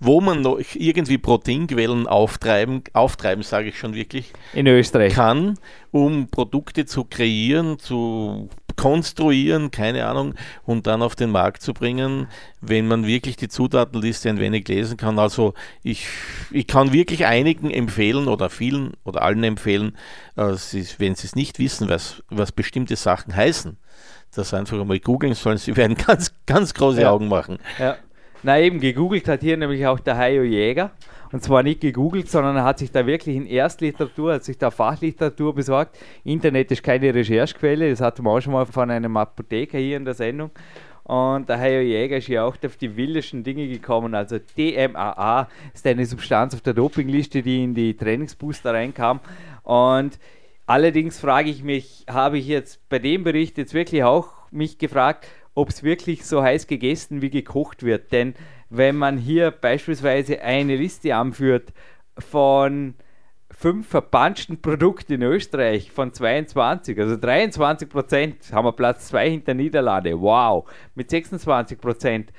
wo man noch irgendwie Proteinquellen auftreiben, auftreiben, sage ich schon wirklich, in Österreich kann, um Produkte zu kreieren, zu konstruieren, keine Ahnung, und dann auf den Markt zu bringen, wenn man wirklich die Zutatenliste ein wenig lesen kann. Also ich, ich kann wirklich einigen empfehlen oder vielen oder allen empfehlen, äh, sie, wenn sie es nicht wissen, was, was bestimmte Sachen heißen, das einfach einmal googeln sollen. Sie werden ganz, ganz große ja. Augen machen. Ja. Na eben, gegoogelt hat hier nämlich auch der Hajo Jäger. Und zwar nicht gegoogelt, sondern er hat sich da wirklich in Erstliteratur, hat sich da Fachliteratur besorgt. Internet ist keine Recherchequelle, das hatten wir auch schon mal von einem Apotheker hier in der Sendung. Und der Herr Jäger ist ja auch auf die wildesten Dinge gekommen. Also DMAA ist eine Substanz auf der Dopingliste, die in die Trainingsbooster reinkam. Und allerdings frage ich mich, habe ich jetzt bei dem Bericht jetzt wirklich auch mich gefragt, ob es wirklich so heiß gegessen wie gekocht wird. Denn wenn man hier beispielsweise eine Liste anführt von fünf verpanschten Produkten in Österreich von 22, also 23 Prozent, haben wir Platz 2 hinter Niederlande. Wow, mit 26 Prozent.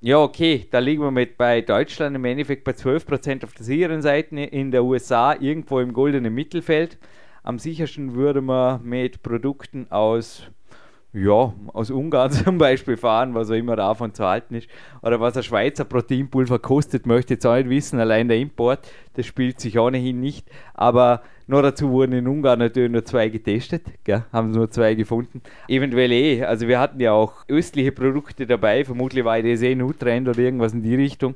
Ja, okay, da liegen wir mit bei Deutschland im Endeffekt bei 12 Prozent auf der sicheren Seite, in der USA irgendwo im goldenen Mittelfeld. Am sichersten würde man mit Produkten aus ja, aus Ungarn zum Beispiel fahren, was auch immer davon zu halten ist. Oder was ein Schweizer Proteinpulver kostet, möchte ich jetzt auch nicht wissen. Allein der Import, das spielt sich ohnehin nicht. Aber nur dazu wurden in Ungarn natürlich nur zwei getestet, gell? haben nur zwei gefunden. Eventuell eh, also wir hatten ja auch östliche Produkte dabei, vermutlich war das eh Nutrend oder irgendwas in die Richtung.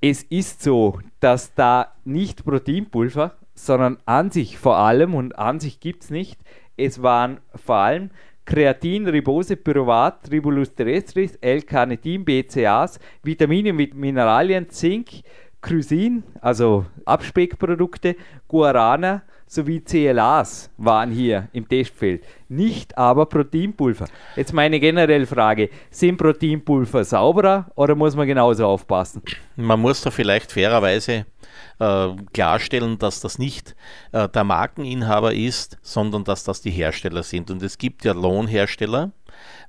Es ist so, dass da nicht Proteinpulver, sondern an sich vor allem, und an sich gibt es nicht, es waren vor allem Kreatin, Ribose, Pyruvat, Ribulus terrestris, L-Carnitin, BCAAs, Vitamine mit Mineralien, Zink, Chrysin, also Abspeckprodukte, Guarana sowie CLAs waren hier im Testfeld, nicht aber Proteinpulver. Jetzt meine generelle Frage, sind Proteinpulver sauberer oder muss man genauso aufpassen? Man muss da vielleicht fairerweise äh, klarstellen, dass das nicht äh, der Markeninhaber ist, sondern dass das die Hersteller sind. Und es gibt ja Lohnhersteller,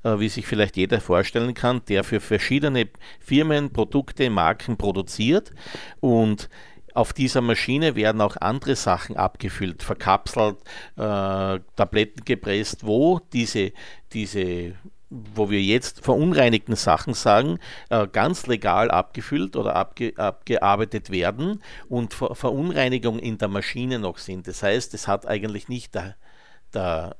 äh, wie sich vielleicht jeder vorstellen kann, der für verschiedene Firmen, Produkte, Marken produziert und auf dieser Maschine werden auch andere Sachen abgefüllt, verkapselt, äh, Tabletten gepresst, wo diese, diese wo wir jetzt verunreinigten Sachen sagen, äh, ganz legal abgefüllt oder abge, abgearbeitet werden und Ver Verunreinigungen in der Maschine noch sind. Das heißt, es hat eigentlich nicht der, der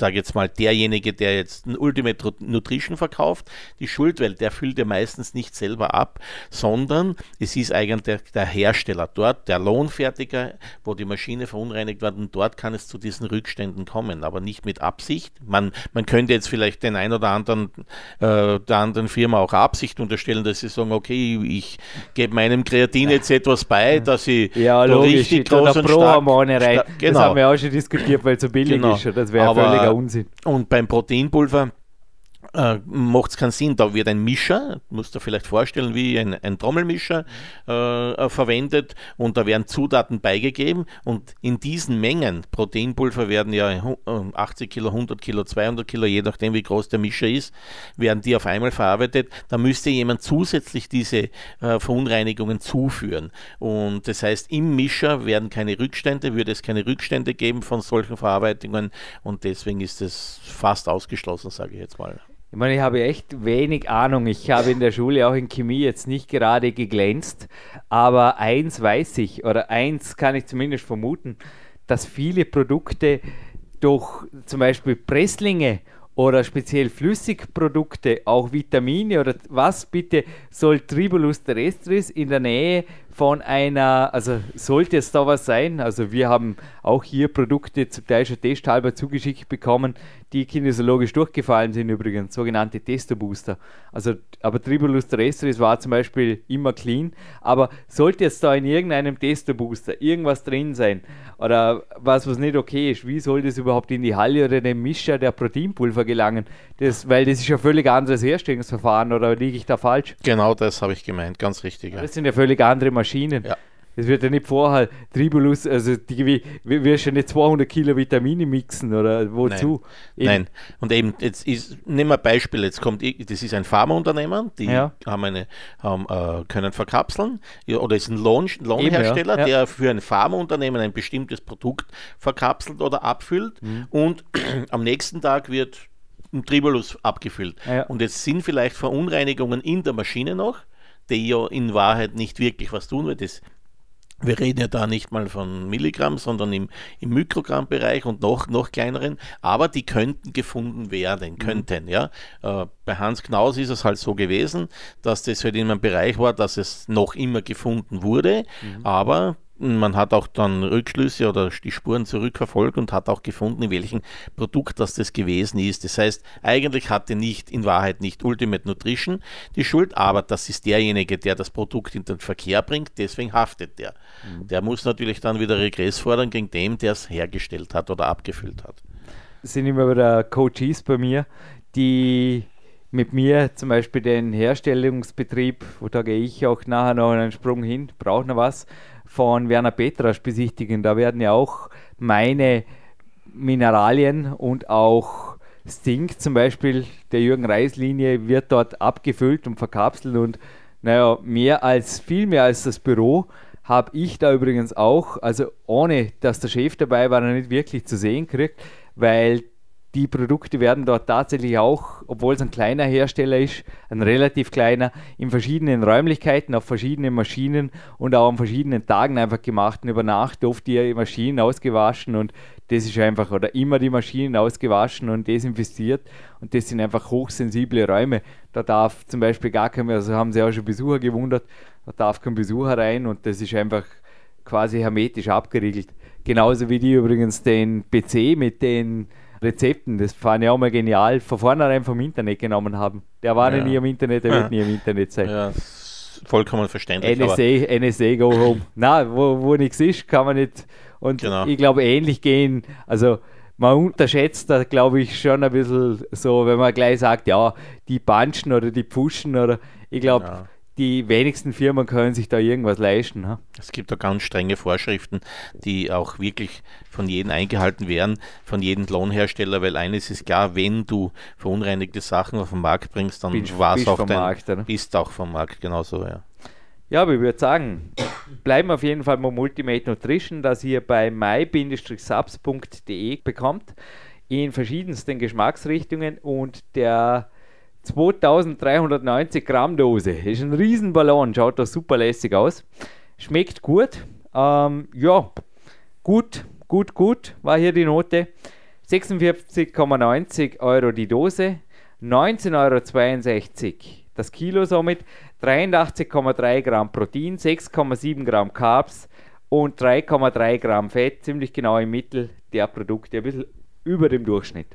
sage jetzt mal, derjenige, der jetzt ein Ultimate Nutrition verkauft, die Schuld, weil der füllt ja meistens nicht selber ab, sondern es ist eigentlich der, Hersteller dort, der Lohnfertiger, wo die Maschine verunreinigt wird und dort kann es zu diesen Rückständen kommen, aber nicht mit Absicht. Man, man könnte jetzt vielleicht den ein oder anderen, äh, der anderen Firma auch Absicht unterstellen, dass sie sagen, okay, ich gebe meinem Kreatin jetzt etwas bei, dass sie ja, da logisch, richtig groß und stark, rein. Genau. Das haben wir auch schon diskutiert, weil es so billig genau. ist. Das wäre völliger Unsinn. Und beim Proteinpulver äh, macht es keinen Sinn. Da wird ein Mischer, musst du dir vielleicht vorstellen, wie ein, ein Trommelmischer äh, äh verwendet und da werden Zutaten beigegeben und in diesen Mengen, Proteinpulver werden ja 80 äh, Kilo, 100 Kilo, 200 Kilo, je nachdem wie groß der Mischer ist, werden die auf einmal verarbeitet. Da müsste jemand zusätzlich diese äh, Verunreinigungen zuführen. Und das heißt, im Mischer werden keine Rückstände, würde es keine Rückstände geben von solchen Verarbeitungen und deswegen ist es fast ausgeschlossen, sage ich jetzt mal. Ich meine, ich habe echt wenig Ahnung. Ich habe in der Schule auch in Chemie jetzt nicht gerade geglänzt, aber eins weiß ich oder eins kann ich zumindest vermuten, dass viele Produkte durch zum Beispiel Presslinge oder speziell Flüssigprodukte, auch Vitamine oder was bitte soll Tribulus terrestris in der Nähe von einer, also sollte es da was sein, also wir haben auch hier Produkte zum Teil schon testhalber zugeschickt bekommen, die kinesiologisch durchgefallen sind übrigens, sogenannte Testo-Booster. Also, aber Tribulus terrestris war zum Beispiel immer clean, aber sollte jetzt da in irgendeinem Testo-Booster irgendwas drin sein oder was, was nicht okay ist, wie soll das überhaupt in die Halle oder den Mischer der Proteinpulver gelangen? Das, weil das ist ja völlig anderes Herstellungsverfahren oder liege ich da falsch? Genau das habe ich gemeint, ganz richtig. Ja. Das sind ja völlig andere Maschinen. Ja. Es wird ja nicht vorher Tribulus, also die wirst ja nicht 200 Kilo Vitamine mixen oder wozu? Nein, Nein. und eben, jetzt ist, nehmen wir ein Beispiel, jetzt kommt, das ist ein Pharmaunternehmen, die ja. haben eine, haben, äh, können verkapseln, oder ist ein Lohn, Lohnhersteller, ja. der für ein Pharmaunternehmen ein bestimmtes Produkt verkapselt oder abfüllt mhm. und am nächsten Tag wird ein Tribulus abgefüllt. Ja. Und jetzt sind vielleicht Verunreinigungen in der Maschine noch, die ja in Wahrheit nicht wirklich was tun, weil das wir reden ja da nicht mal von Milligramm, sondern im, im Mikrogrammbereich und noch, noch kleineren, aber die könnten gefunden werden, mhm. könnten, ja. Äh, bei Hans Knaus ist es halt so gewesen, dass das halt in einem Bereich war, dass es noch immer gefunden wurde, mhm. aber man hat auch dann Rückschlüsse oder die Spuren zurückverfolgt und hat auch gefunden, in welchem Produkt das das gewesen ist. Das heißt, eigentlich hatte nicht in Wahrheit nicht Ultimate Nutrition die Schuld, aber das ist derjenige, der das Produkt in den Verkehr bringt, deswegen haftet der. Mhm. Der muss natürlich dann wieder Regress fordern gegen den, der es hergestellt hat oder abgefüllt hat. Das sind immer wieder Coaches bei mir, die mit mir zum Beispiel den Herstellungsbetrieb, wo da gehe ich auch nachher noch einen Sprung hin, brauche noch was, von Werner Petrasch besichtigen. Da werden ja auch meine Mineralien und auch Stink zum Beispiel der Jürgen Reis-Linie wird dort abgefüllt und verkapselt und naja, mehr als, viel mehr als das Büro habe ich da übrigens auch, also ohne dass der Chef dabei war, nicht wirklich zu sehen kriegt, weil die Produkte werden dort tatsächlich auch, obwohl es ein kleiner Hersteller ist, ein relativ kleiner, in verschiedenen Räumlichkeiten, auf verschiedenen Maschinen und auch an verschiedenen Tagen einfach gemacht. Und über Nacht oft die Maschinen ausgewaschen und das ist einfach, oder immer die Maschinen ausgewaschen und desinfiziert. Und das sind einfach hochsensible Räume. Da darf zum Beispiel gar kein, also haben sie auch schon Besucher gewundert, da darf kein Besucher rein und das ist einfach quasi hermetisch abgeriegelt. Genauso wie die übrigens den PC mit den Rezepten, das fand ich auch mal genial, von vornherein vom Internet genommen haben. Der war ja. nie im Internet, der ja. wird nie im Internet sein. Ja, vollkommen verständlich. NSA, NSA go home. Nein, wo, wo nichts ist, kann man nicht. Und genau. ich glaube, ähnlich gehen, also man unterschätzt da, glaube ich, schon ein bisschen so, wenn man gleich sagt, ja, die punchen oder die pushen oder ich glaube, ja die wenigsten Firmen können sich da irgendwas leisten. Ha? Es gibt da ganz strenge Vorschriften, die auch wirklich von jedem eingehalten werden, von jedem Lohnhersteller, weil eines ist klar, wenn du verunreinigte Sachen auf den Markt bringst, dann war es auch dein, Markt, oder? bist auch vom Markt, genauso, ja. Ja, aber ich würde sagen, bleiben auf jeden Fall mal Multimate Nutrition, das ihr bei my-subs.de bekommt, in verschiedensten Geschmacksrichtungen und der 2390 Gramm Dose. Ist ein Riesenballon, schaut da super lässig aus. Schmeckt gut. Ähm, ja, gut, gut, gut war hier die Note. 46,90 Euro die Dose, 19,62 Euro das Kilo somit, 83,3 Gramm Protein, 6,7 Gramm Carbs und 3,3 Gramm Fett, ziemlich genau im Mittel der Produkte, ein bisschen über dem Durchschnitt.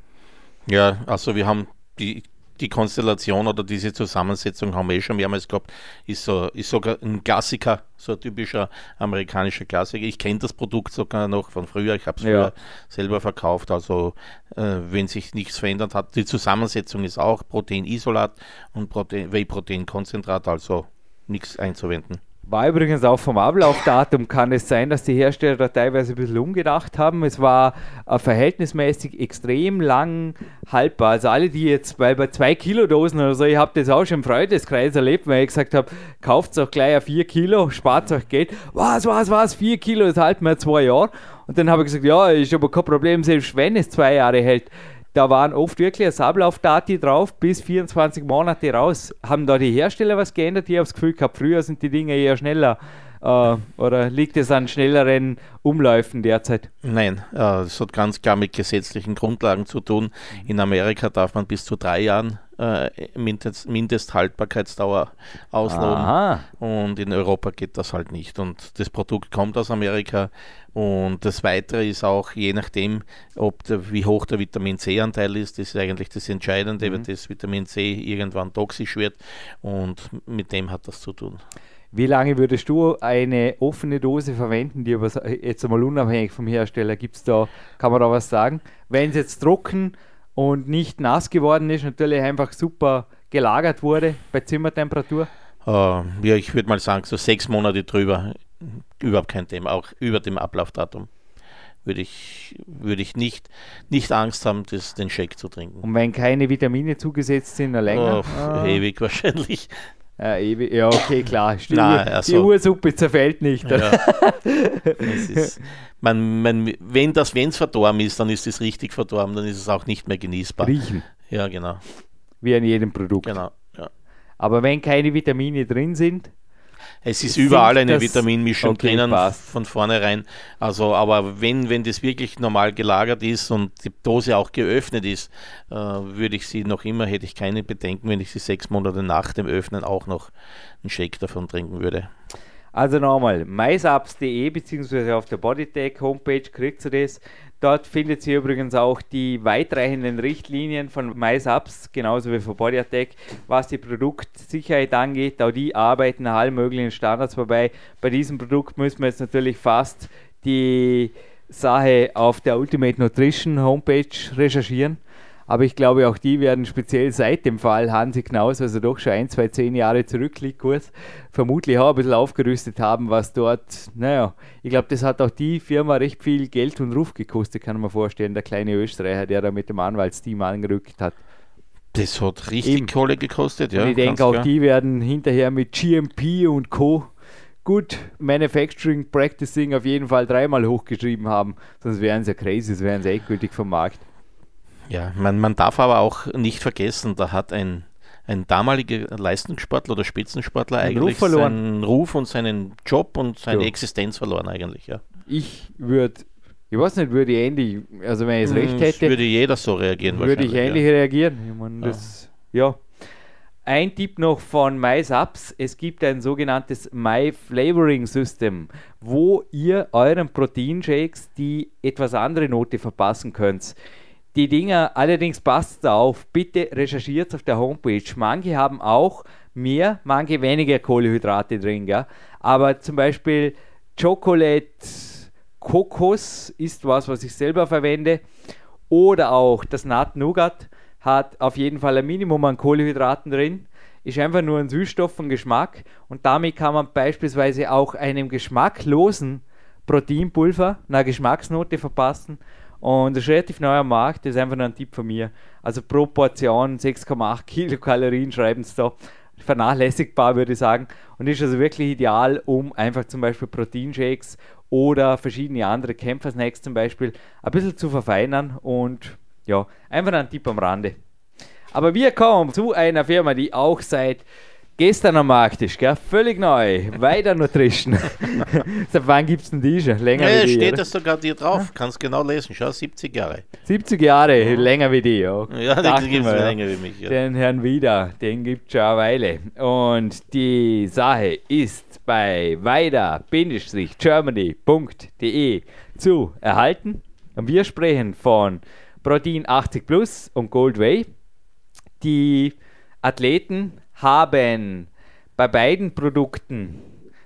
Ja, also wir haben die die Konstellation oder diese Zusammensetzung haben wir eh schon mehrmals gehabt, ist, so, ist sogar ein Klassiker, so ein typischer amerikanischer Klassiker. Ich kenne das Produkt sogar noch von früher, ich habe es ja. früher selber verkauft, also äh, wenn sich nichts verändert hat. Die Zusammensetzung ist auch Proteinisolat und Protein, Whey-Protein-Konzentrat, also nichts einzuwenden. War übrigens auch vom Ablaufdatum, kann es sein, dass die Hersteller da teilweise ein bisschen umgedacht haben. Es war äh, verhältnismäßig extrem lang haltbar. Also alle, die jetzt bei, bei zwei Kilo Dosen oder so, ich habe das auch schon im Freundeskreis erlebt, weil ich gesagt habe, kauft auch gleich ein 4 Kilo, spart euch Geld. Was, was, was, 4 Kilo, das halten wir zwei Jahre. Und dann habe ich gesagt, ja, ist aber kein Problem, selbst wenn es zwei Jahre hält da waren oft wirklich ein Ablaufdati drauf, bis 24 Monate raus. Haben da die Hersteller was geändert? Ich habe das Gefühl gehabt, früher sind die Dinge eher schneller. Äh, oder liegt es an schnelleren Umläufen derzeit? Nein, äh, hat ganz klar mit gesetzlichen Grundlagen zu tun. In Amerika darf man bis zu drei Jahren äh, Mindest, Mindesthaltbarkeitsdauer ausloben. Aha. Und in Europa geht das halt nicht. Und das Produkt kommt aus Amerika. Und das Weitere ist auch, je nachdem, ob der, wie hoch der Vitamin C-Anteil ist, das ist eigentlich das Entscheidende, Mhm. wenn das Vitamin C irgendwann toxisch wird. Und mit dem hat das zu tun. Wie lange würdest du eine offene Dose verwenden, die aber jetzt einmal unabhängig vom Hersteller gibt es da, kann man da was sagen? Wenn es jetzt trocken und nicht nass geworden ist, natürlich einfach super gelagert wurde bei Zimmertemperatur. Äh, ja, ich würde mal sagen, so sechs Monate drüber, überhaupt kein Thema, auch über dem Ablaufdatum. Würde ich, würde ich nicht, nicht Angst haben, das, den Shake zu trinken. Und wenn keine Vitamine zugesetzt sind, länger? Oh, Ah. Ewig wahrscheinlich. Ja, ewig. ja, okay, klar. Stimmt. Nein, die also- Ursuppe zerfällt nicht. Ja. ist, man, man, wenn das, wenn es verdorben ist, dann ist es richtig verdorben, dann ist es auch nicht mehr genießbar. Riechen, Ja, genau, wie an jedem Produkt. genau. Ja. Aber wenn keine Vitamine drin sind, Es ist Sinkt überall eine Vitaminmischung Okay, drinnen passt. von vornherein. Also, aber wenn, wenn das wirklich normal gelagert ist und die Dose auch geöffnet ist, äh, würde ich sie noch immer, hätte ich keine Bedenken, wenn ich sie sechs Monate nach dem Öffnen auch noch einen Shake davon trinken würde. Also nochmal, maisapps.de bzw. auf der Bodytech Homepage kriegt ihr das. Dort findet ihr übrigens auch die weitreichenden Richtlinien von MySubs, genauso wie von Bodytech, was die Produktsicherheit angeht. Auch die arbeiten nach allen möglichen Standards vorbei. Bei diesem Produkt müssen wir jetzt natürlich fast die Sache auf der Ultimate Nutrition Homepage recherchieren. Aber ich glaube, auch die werden speziell seit dem Fall Hansi Knaus, also doch schon ein, zwei, zehn Jahre zurückliegt, kurz, vermutlich auch ein bisschen aufgerüstet haben, was dort, naja, ich glaube, das hat auch die Firma recht viel Geld und Ruf gekostet, kann man vorstellen, der kleine Österreicher, der da mit dem Anwaltsteam angerückt hat. Das hat richtig Eben. Kohle gekostet, ja. und ich denke, auch klar. die werden hinterher mit GMP und Co. Gut, Manufacturing Practicing auf jeden Fall dreimal hochgeschrieben haben, sonst wären sie ja crazy, sonst wären sie endgültig vom Markt. Ja, man, man darf aber auch nicht vergessen, da hat ein, ein damaliger Leistungssportler oder Spitzensportler Einen eigentlich Ruf verloren. seinen Ruf und seinen Job und seine Ja. Existenz verloren eigentlich, ja. Ich würde, ich weiß nicht, würde ich ähnlich, also wenn ich es recht Hm, hätte, Würde jeder so reagieren würde ich ähnlich reagieren. Ich meine, Ja. das, ja. Ein Tipp noch von MySubs. Es gibt ein sogenanntes My Flavoring System, wo ihr euren Proteinshakes die etwas andere Note verpassen könnt. Die Dinger, allerdings passt auf, bitte recherchiert auf der Homepage. Manche haben auch mehr, manche weniger Kohlenhydrate drin, ja. Aber zum Beispiel Chocolate Kokos ist was, was ich selber verwende. Oder auch das Nut Nougat hat auf jeden Fall ein Minimum an Kohlenhydraten drin. Ist einfach nur ein Süßstoff und Geschmack. Und damit kann man beispielsweise auch einem geschmacklosen Proteinpulver eine Geschmacksnote verpassen. Und das ist relativ neu am Markt, das ist einfach nur ein Tipp von mir. Also pro Portion 6,8 Kilokalorien schreiben sie da. Vernachlässigbar würde ich sagen. Und ist also wirklich ideal, um einfach zum Beispiel Proteinshakes oder verschiedene andere Kämpfersnacks zum Beispiel ein bisschen zu verfeinern. Und ja, einfach ein Tipp am Rande. Aber wir kommen zu einer Firma, die auch seit gestern am Markt ist, gell? völlig neu. Weiter Nutrition. Seit wann gibt es denn die schon? Länger Ja, wie die, steht oder? das sogar dir drauf, kannst genau lesen, schau, 70 Jahre. 70 Jahre, länger wie die. Ja, Ja, den gibt es ja. länger wie mich. Ja. Den Herrn Wieder, den gibt es schon eine Weile. Und die Sache ist bei weiter-germany.de zu erhalten. Und wir sprechen von Protein 80 Plus und Gold Whey. Die Athleten haben bei beiden Produkten,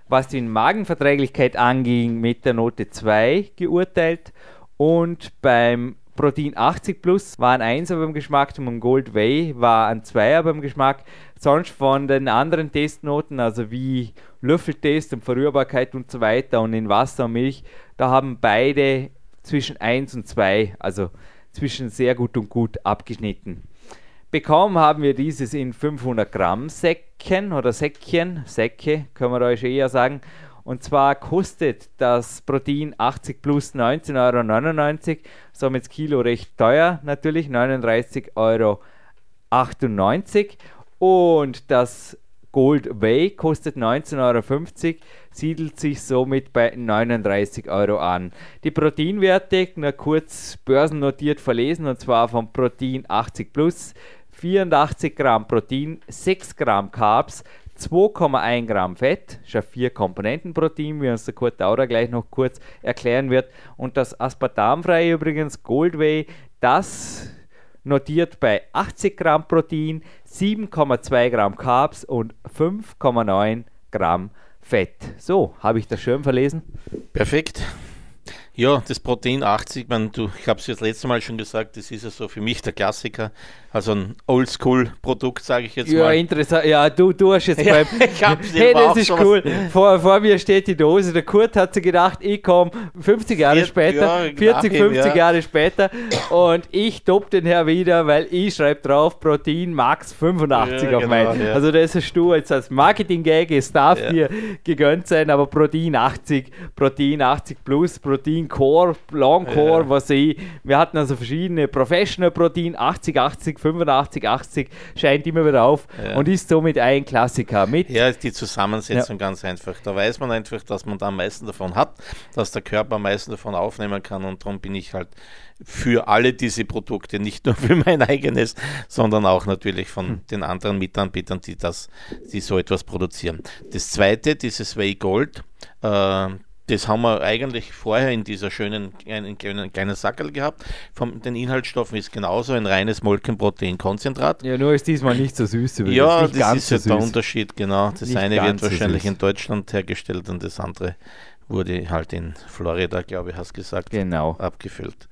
was die Magenverträglichkeit anging, mit der Note 2 geurteilt und beim Protein 80 Plus war ein 1er beim Geschmack und beim Gold Whey war ein 2er beim Geschmack. Sonst von den anderen Testnoten, also wie Löffeltest und Verrührbarkeit und so weiter und in Wasser und Milch, da haben beide zwischen 1 und 2, also zwischen sehr gut und gut abgeschnitten. Bekommen haben wir dieses in 500 Gramm Säcken oder Säckchen, Säcke können wir euch eher sagen. Und zwar kostet das Protein 80 plus 19,99 Euro, somit das Kilo recht teuer natürlich, 39,98 Euro. Und das Gold Whey kostet 19,50 Euro, siedelt sich somit bei 39 Euro an. Die Proteinwerte, nur kurz börsennotiert verlesen, und zwar vom Protein 80 Plus 84 Gramm Protein, 6 Gramm Carbs, 2,1 Gramm Fett, ein 4 Komponenten Protein, wie uns der Kurt Dauder gleich noch kurz erklären wird. Und das aspartamfreie übrigens, Goldway, das notiert bei 80 Gramm Protein, 7,2 Gramm Carbs und 5,9 Gramm Fett. So, habe ich das schön verlesen? Perfekt. Ja, das Protein 80, man, du, ich habe es das letzte Mal schon gesagt, das ist ja so für mich der Klassiker. Also ein Oldschool-Produkt, sage ich jetzt ja, mal. Ja, interessant. Ja, du, du hast jetzt beim. ich hab's hey, das ist cool. Vor, vor mir steht die Dose. Der Kurt hat sich gedacht, ich komme 50 Jahre Vier- später, ja, 40, nachher, 50 ja. Jahre später und ich dopp den her wieder, weil ich schreibe drauf Protein Max 85 Ja, auf genau, mein. Also das hast du jetzt als Marketing-Gag, es darf dir gegönnt sein, aber Protein 80, Protein 80 Plus, Protein Core, Long Core, was ich. Wir hatten also verschiedene Professional Protein 80, 80, 85, 80, scheint immer wieder auf Ja. und ist somit ein Klassiker mit. Ja, ist die Zusammensetzung ganz einfach. Da weiß man einfach, dass man da am meisten davon hat, dass der Körper am meisten davon aufnehmen kann und darum bin ich halt für alle diese Produkte, nicht nur für mein eigenes, sondern auch natürlich von Hm. den anderen Mitanbietern, die das, die so etwas produzieren. Das zweite, dieses Way Gold, äh, das haben wir eigentlich vorher in dieser schönen kleinen, kleinen, kleinen Sackel gehabt. Von den Inhaltsstoffen ist genauso ein reines Molkenproteinkonzentrat. Ja, nur ist diesmal nicht so süß. Ja, das ganz ist ja so der. Unterschied, genau. Das Nicht eine wird so wahrscheinlich süß. in Deutschland hergestellt und das andere wurde halt in Florida, glaube ich, hast gesagt, Genau. abgefüllt.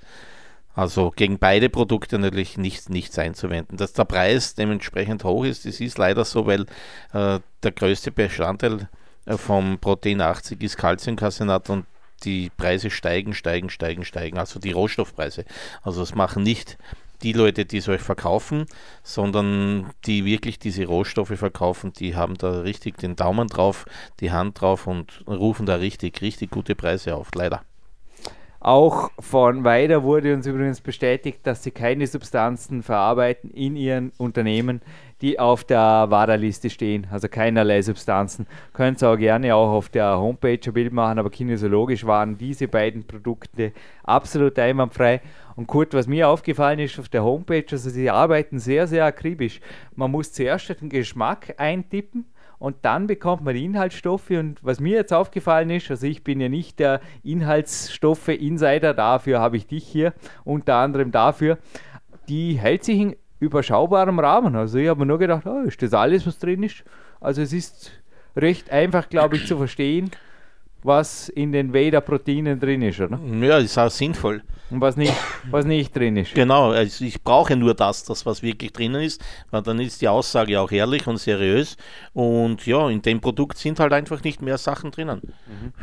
Also gegen beide Produkte natürlich nichts, nichts einzuwenden. Dass der Preis dementsprechend hoch ist, das ist leider so, weil äh, der größte Bestandteil vom Protein 80 ist Calciumcaseinat und die Preise steigen, steigen, steigen, steigen. Also die Rohstoffpreise. Also das machen nicht die Leute, die es euch verkaufen, sondern die wirklich diese Rohstoffe verkaufen, die haben da richtig den Daumen drauf, die Hand drauf und rufen da richtig, richtig gute Preise auf. Leider. Auch von Weider wurde uns übrigens bestätigt, dass sie keine Substanzen verarbeiten in ihren Unternehmen, die auf der WADA-Liste stehen. Also keinerlei Substanzen. Könnt ihr auch gerne auch auf der Homepage ein Bild machen, aber kinesiologisch waren diese beiden Produkte absolut einwandfrei. Und Kurt, was mir aufgefallen ist auf der Homepage, also sie arbeiten sehr, sehr akribisch. Man muss zuerst den Geschmack eintippen und dann bekommt man die Inhaltsstoffe. Und was mir jetzt aufgefallen ist, also ich bin ja nicht der Inhaltsstoffe-Insider, dafür habe ich dich hier, unter anderem dafür, die hält sich in überschaubarem Rahmen. Also ich habe mir nur gedacht, oh, ist das alles, was drin ist? Also es ist recht einfach, glaube ich, zu verstehen, was in den Veda-Proteinen drin ist, oder? Ja, ist auch sinnvoll. Und was nicht, was nicht drin ist. Genau, also ich brauche nur das, das, was wirklich drinnen ist, weil dann ist die Aussage auch ehrlich und seriös. Und ja, in dem Produkt sind halt einfach nicht mehr Sachen drinnen.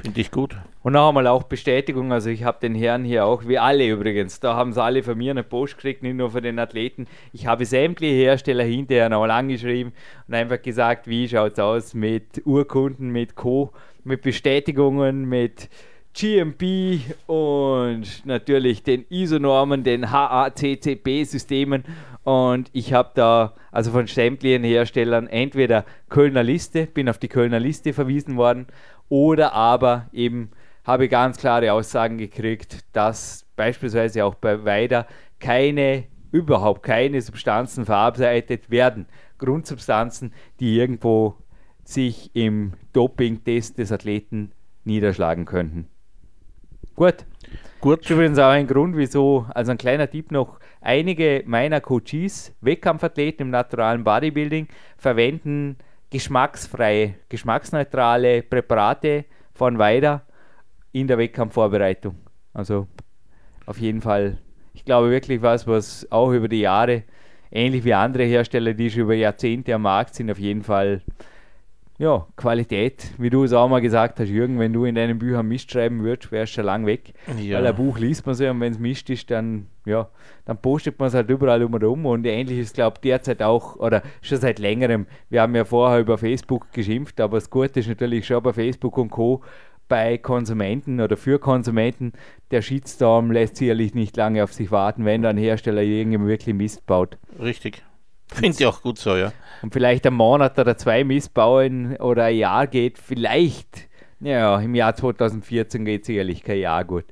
Finde ich gut. Und noch einmal auch Bestätigung, also ich habe den Herren hier auch, wie alle übrigens, da haben sie alle von mir eine Post gekriegt, nicht nur von den Athleten. Ich habe sämtliche Hersteller hinterher noch angeschrieben und einfach gesagt, wie schaut es aus mit Urkunden, mit Co., mit Bestätigungen, mit GMP und natürlich den ISO-Normen, den HACCP-Systemen. Und ich habe da also von sämtlichen Herstellern entweder Kölner Liste, bin auf die Kölner Liste verwiesen worden, oder aber eben habe ganz klare Aussagen gekriegt, dass beispielsweise auch bei Weider keine, überhaupt keine Substanzen verarbeitet werden. Grundsubstanzen, die irgendwo sich im Doping-Test des Athleten niederschlagen könnten. Gut. Gut. Das ist übrigens auch ein Grund, wieso, also ein kleiner Tipp noch, einige meiner Coaches, Wettkampfathleten im naturalen Bodybuilding, verwenden geschmacksfreie, geschmacksneutrale Präparate von Weider in der Wettkampfvorbereitung. Also auf jeden Fall, ich glaube wirklich was, was auch über die Jahre, ähnlich wie andere Hersteller, die schon über Jahrzehnte am Markt sind, auf jeden Fall ja, Qualität, wie du es auch mal gesagt hast, Jürgen, wenn du in deinen Büchern Mist schreiben würdest, wärst du schon lang weg. Ja. Weil ein Buch liest man so und wenn es Mist ist, dann, ja, dann postet man es halt überall um und um. Und ähnlich ist, glaube ich, derzeit auch, oder schon seit längerem, wir haben ja vorher über Facebook geschimpft, aber das Gute ist natürlich schon bei Facebook und Co. bei Konsumenten oder für Konsumenten, der Shitstorm lässt sicherlich nicht lange auf sich warten, wenn da ein Hersteller irgendwie wirklich Mist baut. Richtig. Finde ich auch gut so, ja. Und vielleicht ein Monat oder zwei missbauen oder ein Jahr geht, vielleicht, ja, im Jahr 2014 geht sicherlich kein Jahr gut.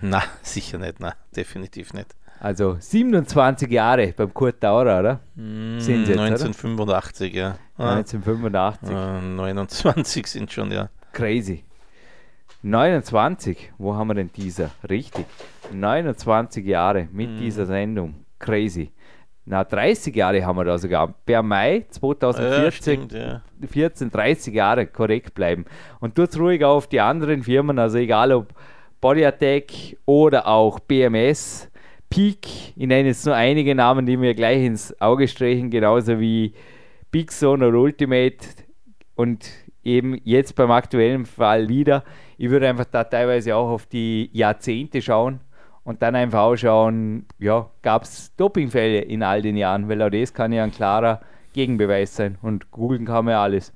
Na, sicher nicht, na, definitiv nicht. Also 27 Jahre beim Kurt Daurer, oder? Sind jetzt, 1985, oder? ja. 1985. Äh, 29 sind schon, ja. Crazy. 29, wo haben wir denn dieser? Richtig. 29 Jahre mit mhm. dieser Sendung. Crazy. Na, 30 Jahre haben wir da sogar. Per Mai 2014, ja, stimmt, ja. 14, 30 Jahre korrekt bleiben. Und tut ruhig auf die anderen Firmen, also egal ob Body Attack oder auch BMS, Peak, ich nenne jetzt nur einige Namen, die mir gleich ins Auge strechen, genauso wie Big Zone oder Ultimate und eben jetzt beim aktuellen Fall wieder. Ich würde einfach da teilweise auch auf die Jahrzehnte schauen und dann einfach auch schauen, ja, gab es Dopingfälle in all den Jahren, weil auch das kann ja ein klarer Gegenbeweis sein und googeln kann man ja alles.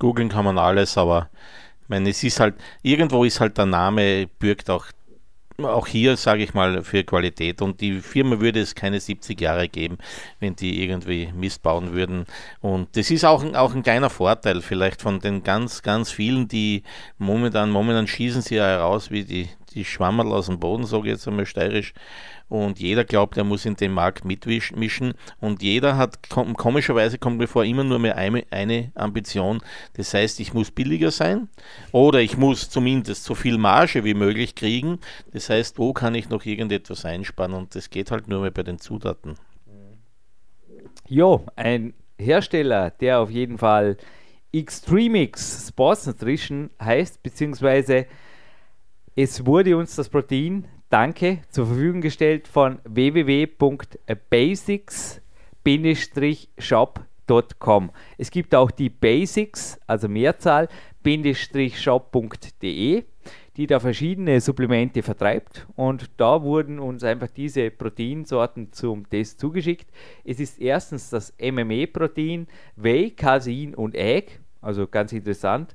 Googeln kann man alles, aber ich meine, es ist halt, irgendwo ist halt der Name, bürgt auch auch hier, sage ich mal, für Qualität. Und die Firma würde es keine 70 Jahre geben, wenn die irgendwie Mist bauen würden. Und das ist auch, auch ein kleiner Vorteil vielleicht von den ganz, ganz vielen, die momentan, momentan schießen sie ja heraus wie die, die Schwammerl aus dem Boden, sage ich jetzt einmal steirisch. Und jeder glaubt, er muss in den Markt mitmischen. Und jeder hat, komischerweise kommt mir vor, immer nur mehr eine, eine Ambition. Das heißt, ich muss billiger sein oder ich muss zumindest so viel Marge wie möglich kriegen. Das heißt, wo kann ich noch irgendetwas einsparen? Und das geht halt nur mehr bei den Zutaten. Jo, ein Hersteller, der auf jeden Fall Extremix Sports Nutrition heißt, beziehungsweise es wurde uns das Protein, danke, zur Verfügung gestellt von www.basics-shop.com. Es gibt auch die Basics, also Mehrzahl, shop.de, die da verschiedene Supplemente vertreibt. Und da wurden uns einfach diese Proteinsorten zum Test zugeschickt. Es ist erstens das MME-Protein, Whey, Casein und Egg, also ganz interessant.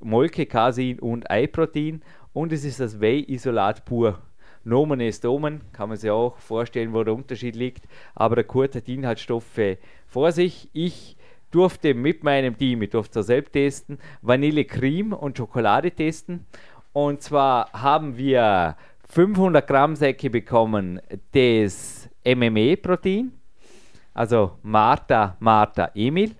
Molke, Casein und Eiprotein und es ist das Whey-Isolat pur. Nomen ist Omen, kann man sich auch vorstellen, wo der Unterschied liegt. Aber der Kurt hat Inhaltsstoffe vor sich. Ich durfte mit meinem Team, ich durfte es selbst testen, Vanille Cream und Schokolade testen. Und zwar haben wir 500 Gramm Säcke bekommen des MME-Protein, also Martha, Martha, Emil.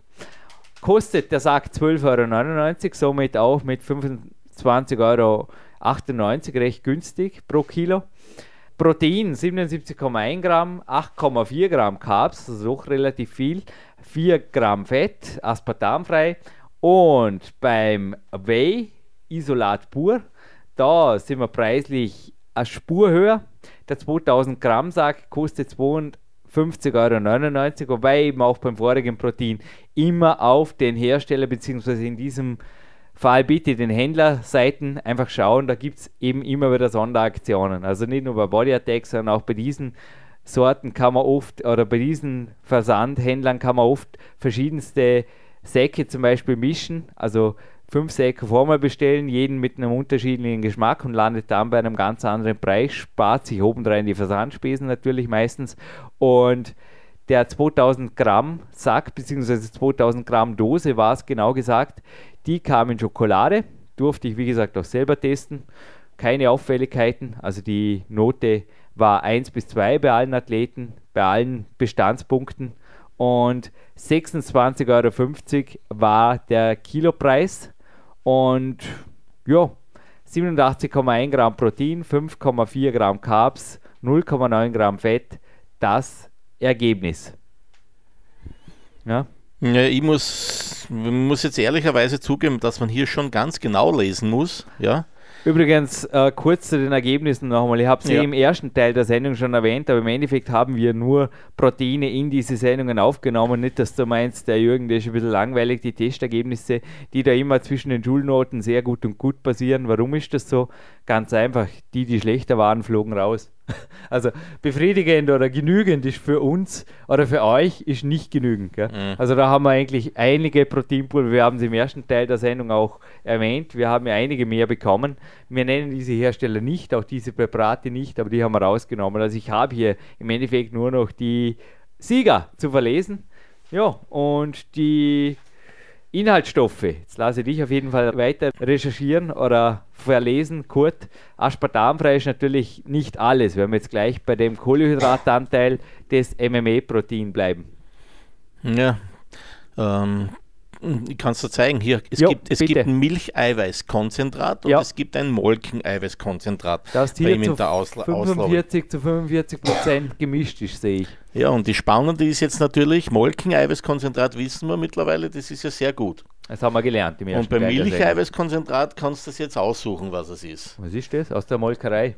Kostet der Sack 12,99 Euro, somit auch mit 25 Euro 98 recht günstig pro Kilo. Protein 77,1 Gramm, 8,4 Gramm Carbs, also auch relativ viel, 4 Gramm Fett, aspartamfrei. Und beim Whey Isolat pur, da sind wir preislich eine Spur höher. Der 2000 Gramm Sack kostet 52,99 Euro, wobei eben auch beim vorigen Protein immer auf den Hersteller bzw. in diesem Fall bitte den Händlerseiten einfach schauen, da gibt es eben immer wieder Sonderaktionen. Also nicht nur bei Body Attack, sondern auch bei diesen Sorten kann man oft, oder bei diesen Versandhändlern kann man oft verschiedenste Säcke zum Beispiel mischen. Also fünf Säcke vormal bestellen, jeden mit einem unterschiedlichen Geschmack und landet dann bei einem ganz anderen Preis, spart sich obendrein die Versandspesen natürlich meistens und der 2000 Gramm Sack bzw. 2000 Gramm Dose war es genau gesagt, die kam in Schokolade, durfte ich wie gesagt auch selber testen. Keine Auffälligkeiten, also die Note war 1 bis 2 bei allen Athleten, bei allen Bestandspunkten und 26,50 Euro war der Kilopreis und ja, 87,1 Gramm Protein, 5,4 Gramm Carbs, 0,9 Gramm Fett, das Ergebnis. Ja. Ja ich muss, muss jetzt ehrlicherweise zugeben, dass man hier schon ganz genau lesen muss. Ja. Übrigens, äh, kurz zu den Ergebnissen nochmal. Ich habe sie ja. im ersten Teil der Sendung schon erwähnt, aber im Endeffekt haben wir nur Proteine in diese Sendungen aufgenommen. Nicht, dass du meinst, der Jürgen, der ist ein bisschen langweilig. Die Testergebnisse, die da immer zwischen den Schulnoten sehr gut und gut passieren. Warum ist das so? Ganz einfach, die, die schlechter waren, flogen raus. Also befriedigend oder genügend ist für uns oder für euch ist nicht genügend. Mhm. Also da haben wir eigentlich einige Proteinpulver, wir haben sie im ersten Teil der Sendung auch erwähnt, wir haben ja einige mehr bekommen. Wir nennen diese Hersteller nicht, auch diese Präparate nicht, aber die haben wir rausgenommen. Also ich habe hier im Endeffekt nur noch die Sieger zu verlesen. Ja, und die Inhaltsstoffe. Jetzt lasse ich dich auf jeden Fall weiter recherchieren oder verlesen. Kurt, aspartamfrei ist natürlich nicht alles. Wir haben jetzt gleich bei dem Kohlenhydratanteil des MME-Protein bleiben. Ja, ähm, ich kann es dir zeigen. Hier, es, Jo, gibt, es bitte. gibt ein Milcheiweißkonzentrat und Ja. es gibt ein Molkeneiweißkonzentrat. Das bei hier ihm in der Ausla Auslage. 45 zu 45 Prozent gemischt ist, sehe ich. Ja, und die Spannende ist jetzt natürlich, Molkeneiweißkonzentrat wissen wir mittlerweile, das ist ja sehr gut. Das haben wir gelernt im Und ersten beim der Sendung. Milcheiweißkonzentrat kannst du das jetzt aussuchen, was es ist. Was ist das? Aus der Molkerei?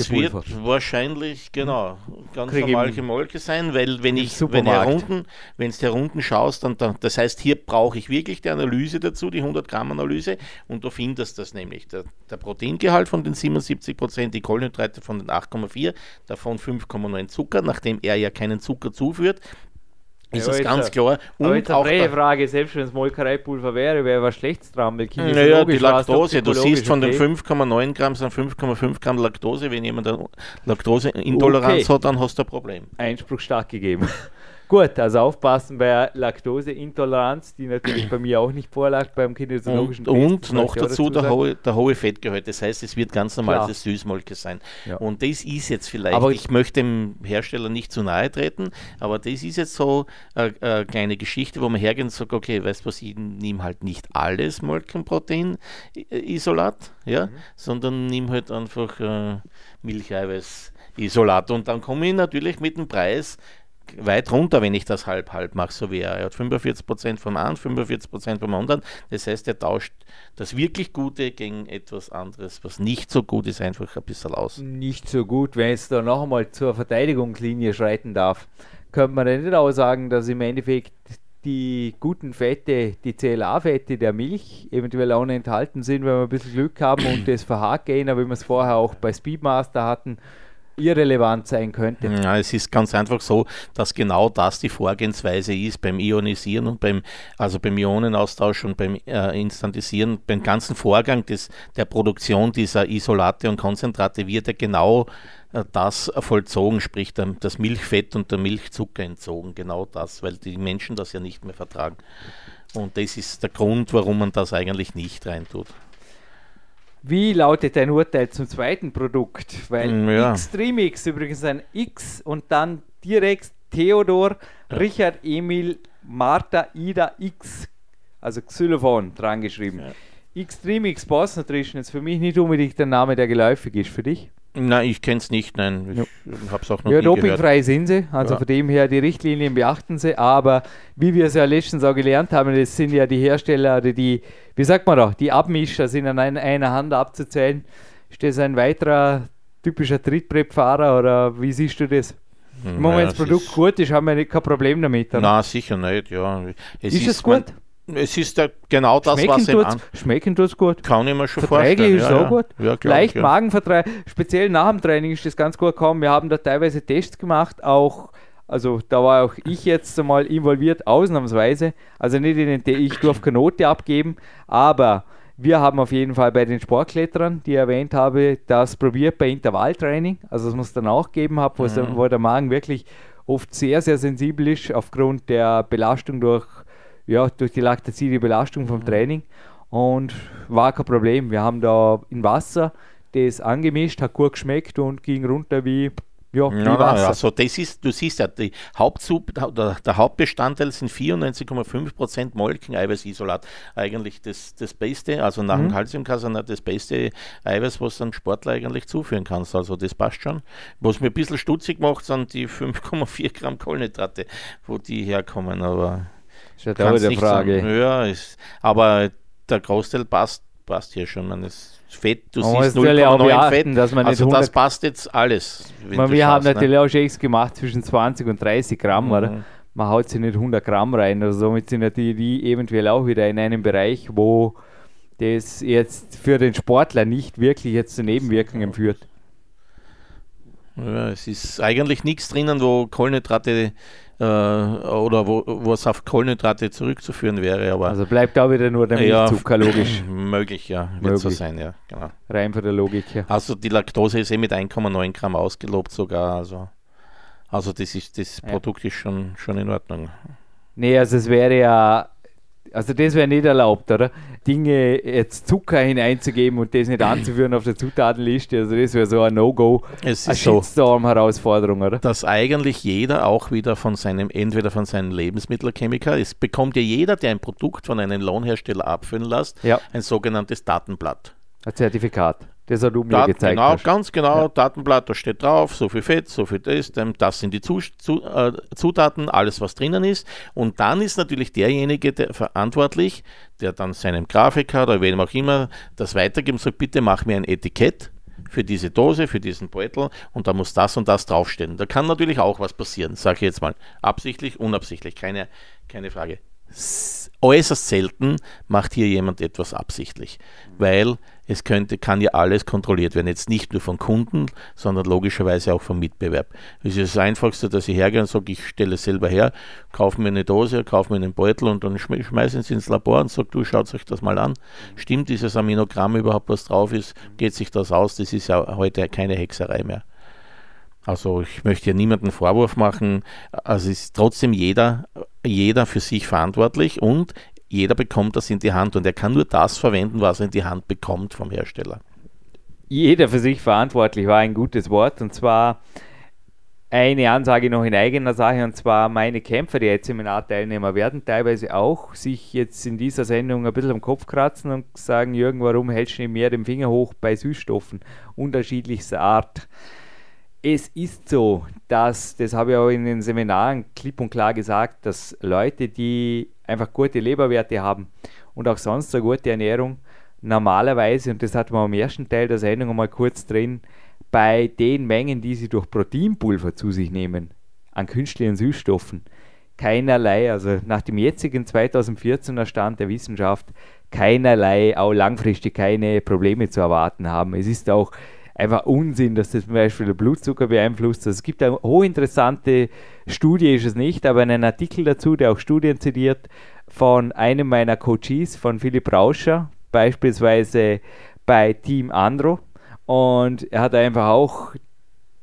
Es wird wahrscheinlich, genau, ganz Krieg Molke sein, weil wenn ich, wenn du herunten, wenn du herunten schaust, dann, dann, das heißt, hier brauche ich wirklich die Analyse dazu, die 100 Gramm Analyse, und du findest das nämlich. Der, der Proteingehalt von den 77 Prozent, die Kohlenhydrate von den 8,4, davon 5,9 Zucker, nachdem er ja keinen Zucker zuführt, ist Ja, es jetzt, ganz klar. Aber Und jetzt auch eine Frage, selbst wenn es Molkereipulver wäre, wäre was Schlechtes dran, weil naja, die Laktose, du siehst von den okay. 5,9 Gramm sind 5,5 Gramm Laktose. Wenn jemand eine Laktoseintoleranz Okay. hat, dann hast du ein Problem. Einspruch stark gegeben. Gut, also aufpassen bei Laktoseintoleranz, die natürlich bei mir auch nicht vorlag beim kinesiologischen Und, und noch dazu der hohe, der hohe Fettgehalt. Das heißt, es wird ganz normal das Süßmolke sein. Ja. Und das ist jetzt vielleicht, Aber- ich möchte dem Hersteller nicht zu nahe treten, aber das ist jetzt so eine, eine kleine Geschichte, wo man hergeht und sagt, okay, weißt du was, ich nehme halt nicht alles Molkenprotein-Isolat, ja, Mhm. sondern nehme halt einfach äh, Milcheiweiß-Isolat. Und dann komme ich natürlich mit dem Preis weit runter, wenn ich das halb-halb mache, so wie er. Er hat 45% vom einen, 45% vom anderen. Das heißt, er tauscht das wirklich Gute gegen etwas anderes, was nicht so gut ist, einfach ein bisschen aus. Nicht so gut, wenn es da noch einmal zur Verteidigungslinie schreiten darf. Könnte man nicht auch sagen, dass im Endeffekt die guten Fette, die CLA-Fette der Milch eventuell auch enthalten sind, wenn wir ein bisschen Glück haben und das verhakt gehen, aber wie wir es vorher auch bei Speedmaster hatten, irrelevant sein könnte. Ja, es ist ganz einfach so, dass genau das die Vorgehensweise ist beim Ionisieren und beim, also beim Ionenaustausch und beim äh, Instantisieren, beim ganzen Vorgang des, der Produktion dieser Isolate und Konzentrate wird ja genau äh, das vollzogen, sprich das Milchfett und der Milchzucker entzogen, genau das, weil die Menschen das ja nicht mehr vertragen. Und das ist der Grund, warum man das eigentlich nicht reintut. Wie lautet dein Urteil zum zweiten Produkt? Weil Mm, ja. X-Tremix übrigens ein X und dann direkt Theodor, Richard, Emil, Martha, Ida, X, also Xylophon dran geschrieben. Ja. X-Tremix Boss Nutrition ist für mich nicht unbedingt der Name, der geläufig ist für dich. Nein, ich kenne es nicht, nein, ich habe es auch noch Ja, nie gehört. dopingfrei sind sie, also Ja. von dem her die Richtlinien beachten sie, aber wie wir es ja letztens auch gelernt haben, das sind ja die Hersteller, oder die, wie sagt man da, die Abmischer sind an ein- einer Hand abzuzählen. Ist das ein weiterer typischer Trittbrettfahrer oder wie siehst du das? Hm, Wenn man ja, das es Produkt ist- gut ist, haben wir nicht kein Problem damit. oder? Na, sicher nicht, ja. Es ist es man- gut? Es ist ja genau das, Schmecken was ihm an... schmecken tut's gut. Kann ich mir schon Verträglich vorstellen. ist es ja, auch ja. gut. Ja, Leicht ich, ja. Magenvertrag, speziell nach dem Training ist das ganz gut gekommen. Wir haben da teilweise Tests gemacht, auch, also da war auch ich jetzt einmal involviert, ausnahmsweise. Also nicht in den, Te- ich durfte keine Note abgeben, aber wir haben auf jeden Fall bei den Sportkletterern, die ich erwähnt habe, das probiert bei Intervalltraining. Also das muss dann auch geben habe, wo, es- Mhm. wo der Magen wirklich oft sehr, sehr sensibel ist aufgrund der Belastung durch, ja, durch die laktazide Belastung Mhm. vom Training. Und war kein Problem. Wir haben da in Wasser das angemischt, hat gut geschmeckt und ging runter wie, ja, Ja, also das ist, du siehst ja, die Hauptsub, der, der Hauptbestandteil sind 94,5% Molkeneiweißisolat. Eigentlich das, das Beste, also nach Mhm. dem Calciumcasernat das beste Eiweiß, was einem Sportler eigentlich zuführen kannst. Also das passt schon. Was mir ein bisschen stutzig macht, sind die 5,4 Gramm Kohlenhydrate, wo die herkommen. Aber ist ja da nicht Frage. sagen. Ja, ist, aber der Großteil passt, passt hier schon. Man, das Fett, du Man muss siehst natürlich auch 0,9 Fett. dass man nicht also das 100 passt jetzt alles. Man, wir haben schaust, ne? natürlich auch Shakes gemacht zwischen 20 und 30 Gramm, oder? Mhm. Man haut sich nicht 100 Gramm rein. Also somit sind natürlich die eventuell auch wieder in einem Bereich, wo das jetzt für den Sportler nicht wirklich jetzt zu Nebenwirkungen führt. Ja, es ist eigentlich nichts drinnen, wo Kohlenhydrate äh, oder wo, wo es auf Kohlenhydrate zurückzuführen wäre, aber Also bleibt auch wieder nur der ja, Milchzucker, logisch. möglich, ja, wird so sein, ja, genau. Rein von der Logik her. Also die Laktose ist eh mit 1,9 Gramm ausgelobt sogar, also, also das ist das Ja. Produkt ist schon, schon in Ordnung. Nee, also es wäre ja Also das wäre nicht erlaubt, oder? Dinge jetzt Zucker hineinzugeben und das nicht anzuführen auf der Zutatenliste. Also das wäre so ein No-Go, Es eine ist so, Shitstorm-Herausforderung, oder? dass eigentlich jeder auch wieder von seinem, entweder von seinem Lebensmittelchemiker, es bekommt ja jeder, der ein Produkt von einem Lohnhersteller abfüllen lässt, Ja. ein sogenanntes Datenblatt. Ein Zertifikat. Das hat du mir Dat, gezeigt. genau, hast. ganz genau, Ja. Datenblatt, da steht drauf, so viel Fett, so viel das, das sind die äh, Zutaten, alles was drinnen ist. Und dann ist natürlich derjenige der verantwortlich, der dann seinem Grafiker oder wem auch immer das weitergibt und sagt, bitte mach mir ein Etikett für diese Dose, für diesen Beutel und da muss das und das draufstehen. Da kann natürlich auch was passieren, sage ich jetzt mal. Absichtlich, unabsichtlich, keine, keine Frage. Äußerst selten macht hier jemand etwas absichtlich, weil es könnte, kann ja alles kontrolliert werden. Jetzt nicht nur von Kunden, sondern logischerweise auch vom Mitbewerb. Es ist das Einfachste, dass ich hergehe und sage, ich stelle es selber her, kaufe mir eine Dose, kaufe mir einen Beutel und dann schme- schmeißen sie ins Labor und sage, du schaut euch das mal an. Stimmt dieses Aminogramm überhaupt, was drauf ist? Geht sich das aus? Das ist ja heute keine Hexerei mehr. Also ich möchte hier niemanden Vorwurf machen. Also es ist trotzdem jeder, jeder für sich verantwortlich und jeder bekommt das in die Hand und er kann nur das verwenden, was er in die Hand bekommt vom Hersteller. Jeder für sich verantwortlich war ein gutes Wort und zwar eine Ansage noch in eigener Sache und zwar meine Kämpfer, die jetzt Seminarteilnehmer werden teilweise auch sich jetzt in dieser Sendung ein bisschen am Kopf kratzen und sagen, Jürgen, warum hältst du nicht mehr den Finger hoch bei Süßstoffen unterschiedlichster Art? Es ist so, dass, das habe ich auch in den Seminaren klipp und klar gesagt, dass Leute, die einfach gute Leberwerte haben und auch sonst eine gute Ernährung, normalerweise, und das hatten wir am ersten Teil der Sendung einmal kurz drin, bei den Mengen, die sie durch Proteinpulver zu sich nehmen, an künstlichen Süßstoffen, keinerlei, also nach dem jetzigen 2014er Stand der Wissenschaft, keinerlei, auch langfristig keine Probleme zu erwarten haben. Es ist auch einfach Unsinn, dass das zum Beispiel den Blutzucker beeinflusst. Also es gibt eine hochinteressante Studie, ist es nicht, aber einen Artikel dazu, der auch Studien zitiert, von einem meiner Coaches, von Philipp Rauscher, beispielsweise bei Team Andro. Und er hat einfach auch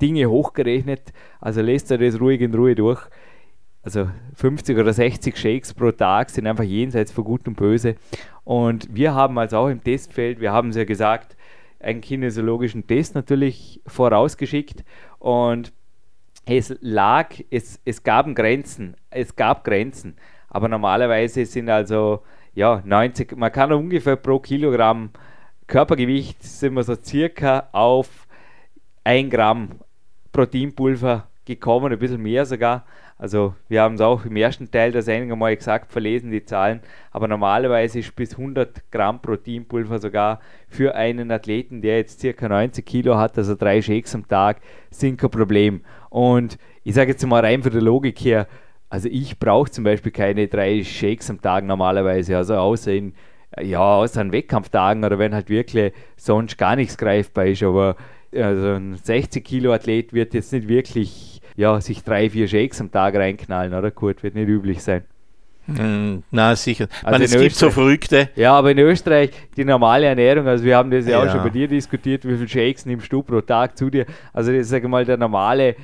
Dinge hochgerechnet. Also lest er das ruhig in Ruhe durch. Also 50 oder 60 Shakes pro Tag sind einfach jenseits von Gut und Böse. Und wir haben also auch im Testfeld, wir haben es ja gesagt, einen kinesiologischen Test natürlich vorausgeschickt. Und es lag, es, es gab Grenzen, es gab Grenzen, aber normalerweise sind also ja 90, man kann ungefähr pro Kilogramm Körpergewicht sind wir so circa auf 1 Gramm Proteinpulver gekommen, ein bisschen mehr sogar. Also wir haben es auch im ersten Teil der Sendung einmal gesagt, verlesen die Zahlen, aber normalerweise ist bis 100 Gramm Proteinpulver sogar für einen Athleten, der jetzt circa 90 Kilo hat, also drei Shakes am Tag, sind kein Problem. Und ich sage jetzt mal rein für die Logik her, also ich brauche zum Beispiel keine drei Shakes am Tag normalerweise, also außer in ja, außer an Wettkampftagen oder wenn halt wirklich sonst gar nichts greifbar ist, aber also ein 60 Kilo Athlet wird jetzt nicht wirklich ja, sich drei, vier Shakes am Tag reinknallen, oder Kurt? Wird nicht üblich sein. Mm, na, sicher. Also in es gibt so Verrückte. Ja, aber in Österreich die normale Ernährung, also wir haben das ja, auch Ja. schon bei dir diskutiert, wie viel Shakes nimmst du pro Tag zu dir? Also das sage ich mal, der normale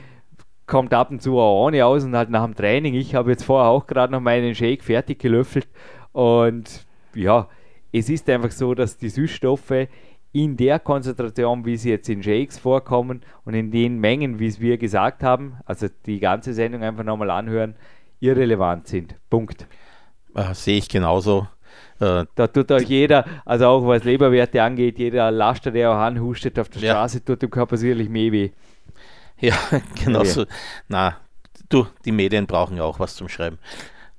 kommt ab und zu auch ohne aus und halt nach dem Training. Ich habe jetzt vorher auch gerade noch meinen Shake fertig gelöffelt und ja, es ist einfach so, dass die Süßstoffe in der Konzentration, wie sie jetzt in Shakes vorkommen und in den Mengen, wie es wir gesagt haben, also die ganze Sendung einfach nochmal anhören, irrelevant sind. Punkt. Äh, Sehe ich genauso. Äh, Da tut euch jeder, also auch was Leberwerte angeht, jeder Laster, der auch anhustet auf der Ja. Straße, tut dem Körper sicherlich mehr weh. ja, genauso. Na, du, die Medien brauchen ja auch was zum Schreiben.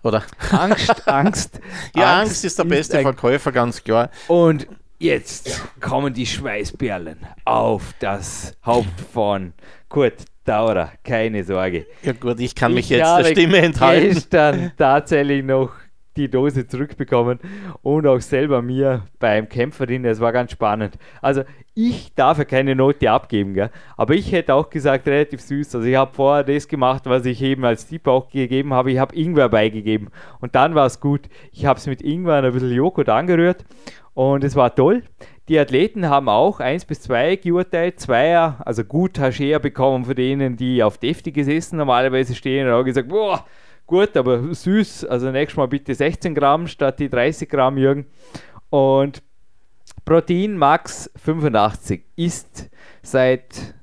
Oder? Angst, Angst. Ja, Angst, ist der beste ein- Verkäufer, ganz klar. Und jetzt kommen die Schweißperlen auf das Haupt von Kurt Daurer. Keine Sorge. Ja gut, ich kann mich Ich jetzt der Stimme enthalten. gestern tatsächlich noch die Dose zurückbekommen und auch selber mir beim Kämpferin, es war ganz spannend. Also ich darf ja keine Note abgeben, gell? aber ich hätte auch gesagt, relativ süß. Also ich habe vorher das gemacht, was ich eben als Tipp auch gegeben habe. Ich habe Ingwer beigegeben und dann war es gut. Ich habe es mit Ingwer und ein bisschen Joghurt angerührt und es war toll. Die Athleten haben auch 1 bis 2 geurteilt, Zweier, also gut eher bekommen von denen, die auf deftig gesessen normalerweise stehen und auch gesagt, boah, gut, aber süß. Also nächstes Mal bitte 16 Gramm statt die 30 Gramm, Jürgen. Und Protein Max 85 ist seit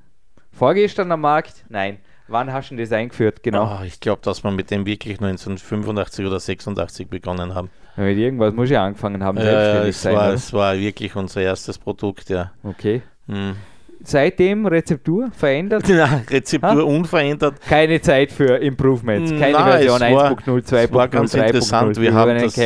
vorgestern am Markt. Nein, wann hast du das eingeführt? Genau. Ah, ich glaube, dass wir mit dem wirklich 1985 oder 86 begonnen haben. Ja, mit irgendwas muss ich angefangen haben, Äh, es, sein. war, oder? es war wirklich unser erstes Produkt, ja. Okay. Hm. Seitdem Rezeptur verändert? Na, Rezeptur unverändert. Keine Zeit für Improvements, keine Nein, Version es war- 1.0, es war 2.0, ganz 3.0. interessant. die Wir haben das-.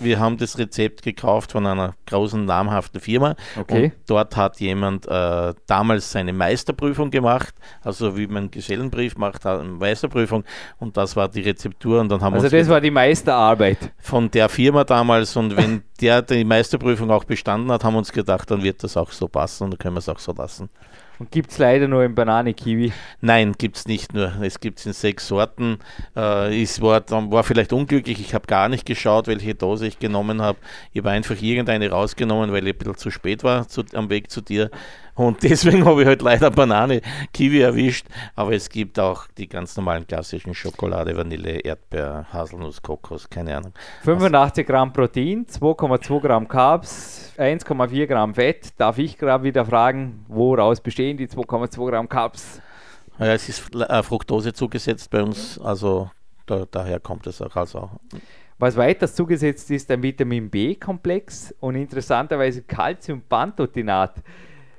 Wir haben das Rezept gekauft von einer großen namhaften Firma. Okay. Und dort hat jemand äh, damals seine Meisterprüfung gemacht, also wie man einen Gesellenbrief macht, eine Meisterprüfung. Und das war die Rezeptur. Und dann haben Also das war die Meisterarbeit. von der Firma damals. Und wenn der die Meisterprüfung auch bestanden hat, haben uns gedacht, dann wird das auch so passen und dann können wir es auch so lassen. Und gibt es leider nur in Banane-Kiwi. Nein, gibt es nicht nur. Es gibt es in sechs Sorten. Äh, ich war, war vielleicht unglücklich. Ich habe gar nicht geschaut, welche Dose ich genommen habe. Ich habe einfach irgendeine rausgenommen, weil ich ein bisschen zu spät war zu, am Weg zu dir. Und deswegen habe ich halt leider Banane, Kiwi erwischt. Aber es gibt auch die ganz normalen klassischen Schokolade, Vanille, Erdbeer, Haselnuss, Kokos, keine Ahnung. 85 Gramm Protein, 2,2 Gramm Carbs, 1,4 Gramm Fett. Darf ich gerade wieder fragen, woraus bestehen die 2,2 Gramm Carbs? Ja, es ist äh, Fructose zugesetzt bei uns, also da, daher kommt es auch. Also Was weiters zugesetzt ist, ein Vitamin B-Komplex und interessanterweise Calcium-Pantotinat.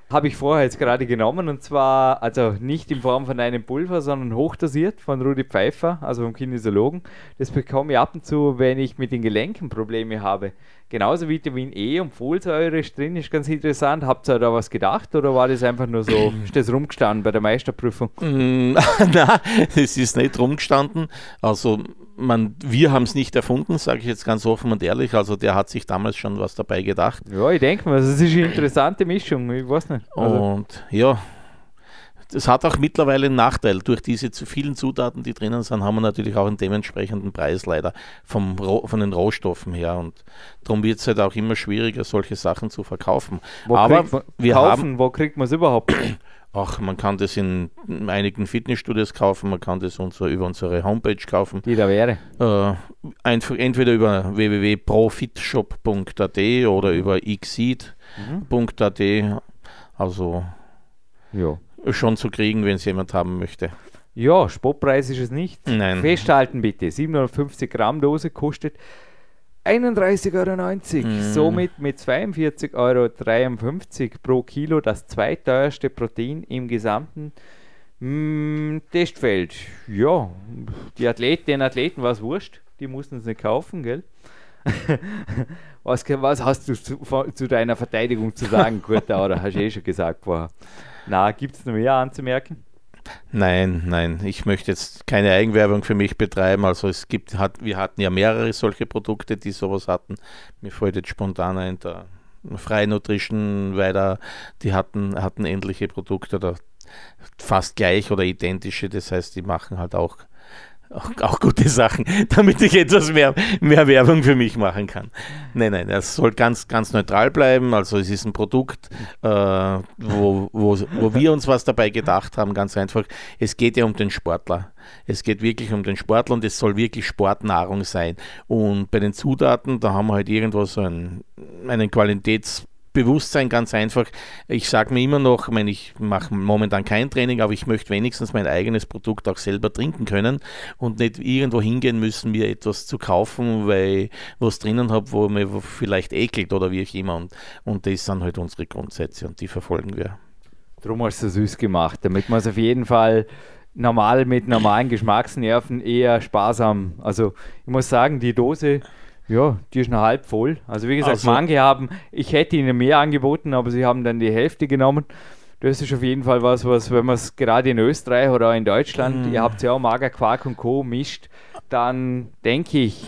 Habe ich vorher jetzt gerade genommen und zwar, also nicht in Form von einem Pulver, sondern hochdosiert von Rudi Pfeiffer, also vom Kinesiologen. Das bekomme ich ab und zu, wenn ich mit den Gelenken Probleme habe. Genauso Vitamin E und Folsäure ist drin, ist ganz interessant. Habt ihr da was gedacht oder war das einfach nur so, ist das rumgestanden bei der Meisterprüfung? Mm, Nein, es ist nicht rumgestanden. Also man, wir haben es nicht erfunden, sage ich jetzt ganz offen und ehrlich. Also der hat sich damals schon was dabei gedacht. Ja, ich denke mal, das ist eine interessante Mischung, ich weiß nicht. Also, Und ja, das hat auch mittlerweile einen Nachteil. Durch diese zu vielen Zutaten, die drinnen sind, haben wir natürlich auch einen dementsprechenden Preis leider vom, von den Rohstoffen her. Und darum wird es halt auch immer schwieriger, solche Sachen zu verkaufen. wo Aber kriegt man, wir kaufen, haben, wo kriegt man es überhaupt? Ach, man kann das in einigen Fitnessstudios kaufen, man kann das unser, über unsere Homepage kaufen. Die da wäre. Äh, entweder über www.profitshop.at oder über xseed.at. Also Ja. schon zu kriegen, wenn es jemand haben möchte. Ja, Spotpreis ist es nicht. Nein. Festhalten bitte. 750 Gramm Dose kostet 31,90 Euro. Mhm. Somit mit 42,53 Euro pro Kilo das zweiteuerste Protein im gesamten mm, Testfeld. Ja, die Athleten, den Athleten war es wurscht. Die mussten es nicht kaufen, gell? was, was hast du zu, zu deiner Verteidigung zu sagen, Kurta, oder hast du eh schon gesagt vorher? Na, gibt es noch mehr anzumerken? Nein, nein, ich möchte jetzt keine Eigenwerbung für mich betreiben. Also es gibt, hat, wir hatten ja mehrere solche Produkte, die sowas hatten. Mir fällt jetzt spontan ein, der Freie Nutrition weiter, die hatten, hatten ähnliche Produkte oder fast gleich oder identische. Das heißt, die machen halt auch, auch, auch gute Sachen, damit ich etwas mehr, mehr Werbung für mich machen kann. Nein, nein, das soll ganz, ganz neutral bleiben. Also es ist ein Produkt, äh, wo, wo, wo wir uns was dabei gedacht haben, ganz einfach. Es geht ja um den Sportler. Es geht wirklich um den Sportler und es soll wirklich Sportnahrung sein. Und bei den Zutaten, da haben wir halt irgendwo so einen, einen Qualitäts Bewusstsein ganz einfach. Ich sage mir immer noch, ich, meine, ich mache momentan kein Training, aber ich möchte wenigstens mein eigenes Produkt auch selber trinken können und nicht irgendwo hingehen müssen, mir etwas zu kaufen, weil ich was drinnen habe, wo mir vielleicht ekelt oder wie auch immer. Und, und das sind halt unsere Grundsätze und die verfolgen wir. Drum hast du süß gemacht, damit man es auf jeden Fall normal mit normalen Geschmacksnerven eher sparsam. Also ich muss sagen, die Dose, ja, die ist noch halb voll. Also wie gesagt, Also- manche haben, ich hätte ihnen mehr angeboten, aber sie haben dann die Hälfte genommen. Das ist auf jeden Fall was, was wenn man es gerade in Österreich oder auch in Deutschland, ihr habt ja auch Magerquark und Co. mischt, dann denke ich,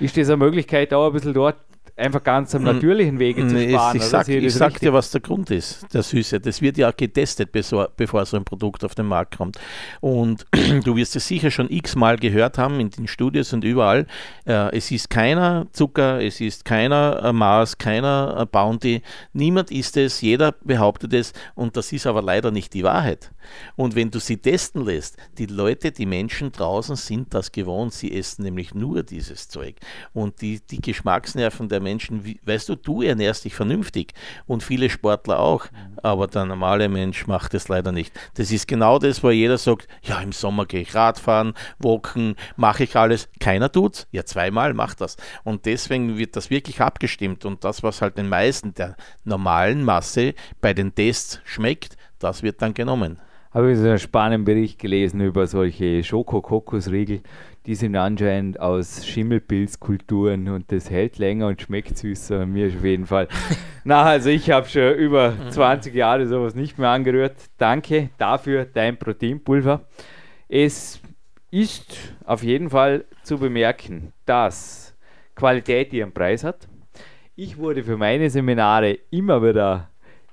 ist das eine Möglichkeit, auch ein bisschen dort einfach ganz am natürlichen Wege zu sparen. ich sag, ich sag richtig? dir, was der Grund ist, der Süße. Das wird ja getestet, bevor, bevor so ein Produkt auf den Markt kommt. Und du wirst es sicher schon x-mal gehört haben in den Studios und überall. Äh, es ist keiner Zucker, es ist keiner äh, Mars, keiner äh, Bounty. Niemand ist es, jeder behauptet es und das ist aber leider nicht die Wahrheit. Und wenn du sie testen lässt, die Leute, die Menschen draußen sind das gewohnt, sie essen nämlich nur dieses Zeug. Und die, die Geschmacksnerven der Menschen, wie, weißt du, du ernährst dich vernünftig und viele Sportler auch, aber der normale Mensch macht es leider nicht. Das ist genau das, wo jeder sagt, ja, im Sommer gehe ich Radfahren, Walken, mache ich alles. Keiner tut's. Ja, zweimal macht das. Und deswegen wird das wirklich abgestimmt. Und das, was halt den meisten der normalen Masse bei den Tests schmeckt, das wird dann genommen. Habe ich so einen spannenden Bericht gelesen über solche Schoko-Kokosriegel. Die sind anscheinend aus Schimmelpilzkulturen und das hält länger und schmeckt süßer. Mir auf jeden Fall. Na, also ich habe schon über 20 Jahre sowas nicht mehr angerührt. Danke dafür, dein Proteinpulver. Es ist auf jeden Fall zu bemerken, dass Qualität ihren Preis hat. Ich wurde für meine Seminare immer wieder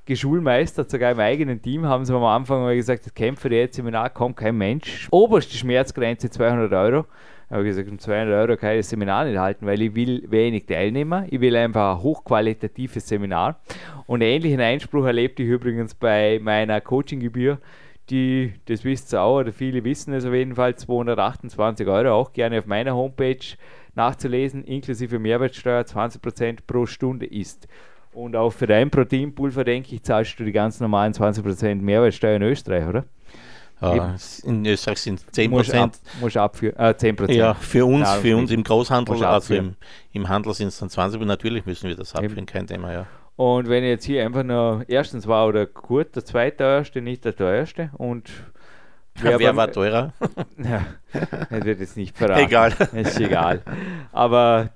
geschulmeistert, sogar im eigenen Team haben sie am Anfang mal gesagt, das Kämpfer jetzt Seminar kommt kein Mensch. Oberste Schmerzgrenze 200 Euro. Da habe ich gesagt, um 200 Euro kann ich das Seminar nicht halten, weil ich will wenig Teilnehmer. Ich will einfach ein hochqualitatives Seminar. Und ähnlichen Einspruch erlebte ich übrigens bei meiner Coachinggebühr, die, das wisst ihr auch, oder viele wissen es auf jeden Fall, 228 Euro, auch gerne auf meiner Homepage nachzulesen, inklusive Mehrwertsteuer 20% pro Stunde ist. Und auch für dein Proteinpulver, denke ich, zahlst du die ganz normalen 20% Mehrwertsteuer in Österreich, oder? Ja, in Österreich sind 10 Musst ab, Prozent. musst abführen, äh, 10%. Ja, für uns, für Nahrungsmittel. uns im Großhandel, also im, im Handel sind es dann 20, aber natürlich müssen wir das abführen, kein Thema, ja. Und wenn ich jetzt hier einfach nur, erstens war oder gut der zweiteuerste, nicht der teuerste. Und Wer, beim- war teurer? Ja, ich wird jetzt nicht verraten. Egal. Ist egal. Aber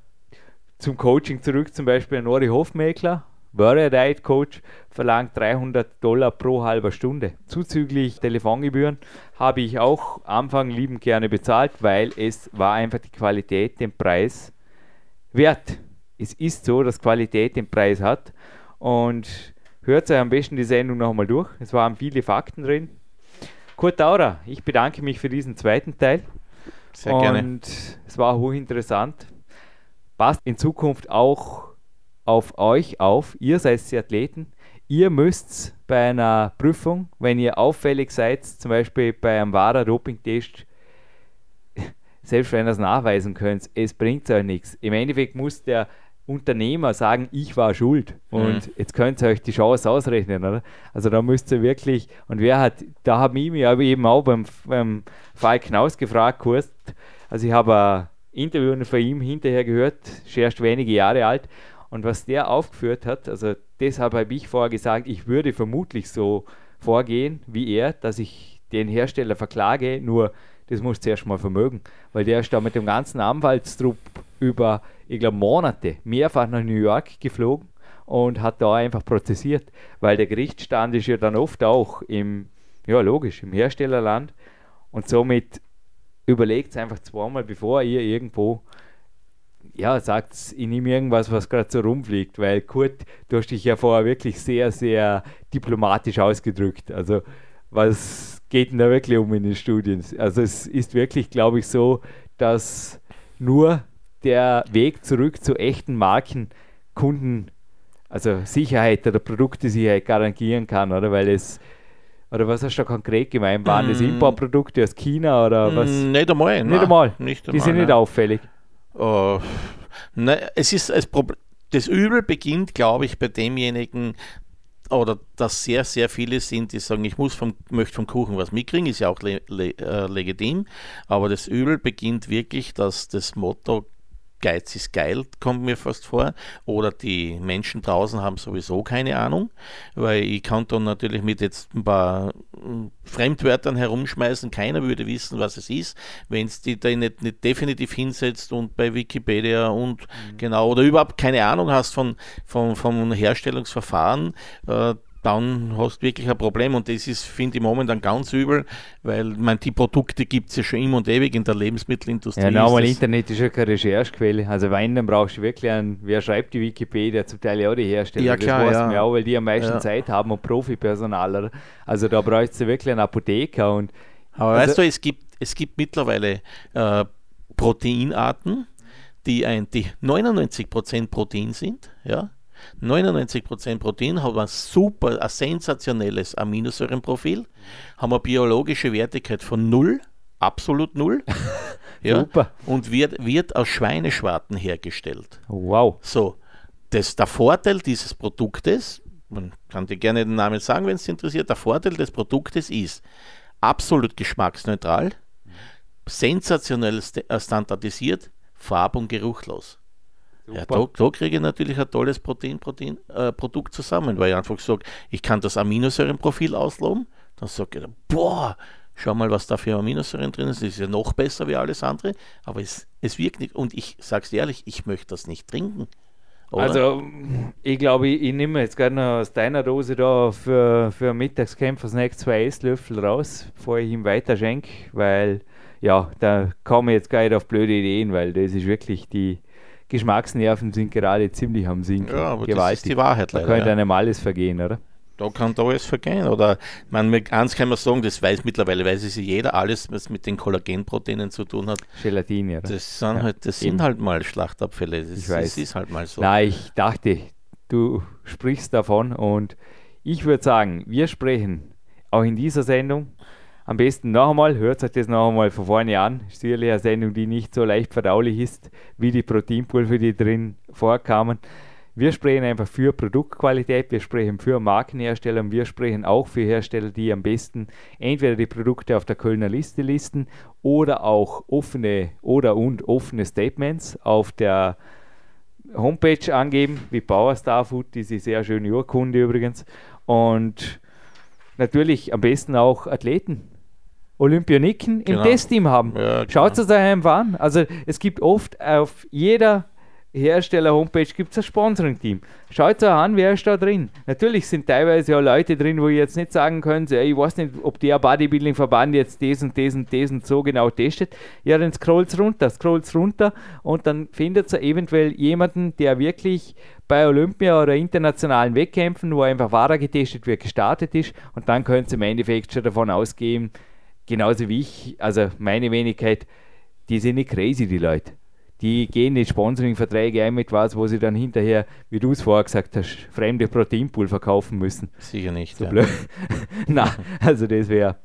zum Coaching zurück, zum Beispiel ein Ori Hofmäkler, Diet Coach, verlangt 300 Dollar pro halber Stunde. Zuzüglich Telefongebühren habe ich auch Anfang liebend gerne bezahlt, weil es war einfach die Qualität den Preis wert. Es ist so, dass Qualität den Preis hat. Und hört euch am besten die Sendung nochmal durch. Es waren viele Fakten drin. Kurt Daurer, ich bedanke mich für diesen zweiten Teil. Sehr und gerne. es war hochinteressant. Passt in Zukunft auch auf euch auf. Ihr seid die Athleten. Ihr müsst bei einer Prüfung, wenn ihr auffällig seid, zum Beispiel bei einem Wara-Doping-Test, selbst wenn ihr es nachweisen könnt, es bringt euch nichts. Im Endeffekt muss der Unternehmer sagen, ich war schuld. Und jetzt könnt ihr euch die Chance ausrechnen, oder? Also da müsst ihr wirklich, und wer hat, da habe ich mich eben auch beim, beim Falk Knaus gefragt, kurz, also ich habe Interview von ihm hinterher gehört, erst wenige Jahre alt, und was der aufgeführt hat, also deshalb habe ich vorher gesagt, ich würde vermutlich so vorgehen wie er, dass ich den Hersteller verklage, nur das muss zuerst mal vermögen, weil der ist da mit dem ganzen Anwaltstrupp über, ich glaube, Monate mehrfach nach New York geflogen und hat da einfach prozessiert, weil der Gerichtsstand ist ja dann oft auch im, ja logisch, im Herstellerland. Und somit überlegt einfach zweimal, bevor ihr irgendwo ja, sagt, ich nehme irgendwas, was gerade so rumfliegt, weil Kurt, du hast dich ja vorher wirklich sehr, sehr diplomatisch ausgedrückt. Also, was geht denn da wirklich um in den Studien? Also, es ist wirklich, glaube ich, so, dass nur der Weg zurück zu echten Marken Kunden, also Sicherheit oder Produktesicherheit garantieren kann, oder? Weil es, oder was hast du da konkret gemeint? Waren das Mm. Importprodukte aus China oder was? Mm, Nicht einmal. Nicht nein. einmal. Nicht Die einmal, sind nicht nein. auffällig. Oh, ne, es ist das Problem. Das Übel beginnt, glaube ich, bei demjenigen, oder dass sehr, sehr viele sind, die sagen, ich muss vom, möchte vom Kuchen was mitkriegen, ist ja auch le, le, äh, legitim. Aber das Übel beginnt wirklich, dass das Motto Geiz ist geil, kommt mir fast vor. Oder die Menschen draußen haben sowieso keine Ahnung, weil ich kann dann natürlich mit jetzt ein paar mm, Fremdwörtern herumschmeißen, keiner würde wissen, was es ist, wenn es die da nicht, nicht definitiv hinsetzt und bei Wikipedia und genau, oder überhaupt keine Ahnung hast von, von, vom Herstellungsverfahren, äh, dann hast du wirklich ein Problem und das ist, finde ich, momentan ganz übel, weil man, die Produkte gibt es ja schon immer und ewig in der Lebensmittelindustrie. Ja, nochmal, das- Internet ist ja keine Recherchequelle. Also wenn, dann brauchst du wirklich einen, wer schreibt die Wikipedia, zum Teil ja auch die Hersteller. Ja, klar, das weiß ja. auch, weil die am meisten Ja. Zeit haben und Profipersonal. Also da brauchst du wirklich einen Apotheker und Aber Also- weißt du, es gibt, es gibt mittlerweile äh, Proteinarten, die, ein, die 99% Protein sind, ja, 99% Protein, haben ein super, ein sensationelles Aminosäurenprofil, haben eine biologische Wertigkeit von null, absolut null. ja, Super. Und wird, wird aus Schweineschwarten hergestellt. Wow. So, das, der Vorteil dieses Produktes, man kann dir gerne den Namen sagen, wenn es interessiert, der Vorteil des Produktes ist absolut geschmacksneutral, sensationell st standardisiert, farb- und geruchlos. Ja, da, da kriege ich natürlich ein tolles Protein, Protein, äh, zusammen, weil ich einfach sage, ich kann das Aminosäurenprofil ausloben, dann sage ich, boah, schau mal, was da für Aminosäuren drin ist, das ist ja noch besser wie alles andere, aber es, es wirkt nicht, und ich sage es ehrlich, ich möchte das nicht trinken. Oder? Also, ich glaube, ich, ich nehme jetzt gerade noch aus deiner Dose da für, für Mittagskämpfer Snack zwei Esslöffel raus, bevor ich ihm weiter schenke, weil ja, da komme ich jetzt gar nicht auf blöde Ideen, weil das ist wirklich die Geschmacksnerven sind gerade ziemlich am Sinken. ja, aber das Gewaltig. ist die Wahrheit da leider. könnte ja. einem alles vergehen, oder? Da kann da alles vergehen. Oder man, eins kann man sagen, das weiß mittlerweile, weiß es jeder, alles, was mit den Kollagenproteinen zu tun hat, Gelatine, oder? das sind Ja, halt, das eben. sind halt mal Schlachtabfälle. Das, Ich weiß. das ist halt mal so. Nein, ich dachte, du sprichst davon und ich würde sagen, wir sprechen auch in dieser Sendung am besten noch einmal, hört euch das noch einmal von vorne an. Ist sicherlich eine Sendung, die nicht so leicht verdaulich ist, wie die Proteinpulver, die drin vorkamen. Wir sprechen einfach für Produktqualität, wir sprechen für Markenhersteller und wir sprechen auch für Hersteller, die am besten entweder die Produkte auf der Kölner Liste listen oder auch offene oder und offene Statements auf der Homepage angeben, wie Power Star Food, diese sehr schöne Urkunde übrigens. Und natürlich am besten auch Athleten. Olympioniken Genau. im Testteam haben. Ja, Schaut genau. es euch einfach an. Also es gibt oft auf jeder Hersteller-Homepage gibt es ein Sponsoring-Team. Schaut euch an, wer ist da drin. Natürlich sind teilweise ja Leute drin, wo ihr jetzt nicht sagen könnt, ja, ich weiß nicht, ob der Bodybuilding-Verband jetzt das und das und das und so genau testet. Ja, dann scrollt runter, scrollt runter und dann findet ihr eventuell jemanden, der wirklich bei Olympia oder internationalen Wettkämpfen, wo einfach Ware getestet wird, gestartet ist und dann könnt ihr im Endeffekt schon davon ausgehen, genauso wie ich, also meine Wenigkeit, die sind nicht crazy, die Leute. Die gehen nicht Sponsoring-Verträge ein mit was, wo sie dann hinterher, wie du es vorher gesagt hast, fremde Proteinpool verkaufen müssen. Sicher nicht. So ja. blöd. Na, also das wäre.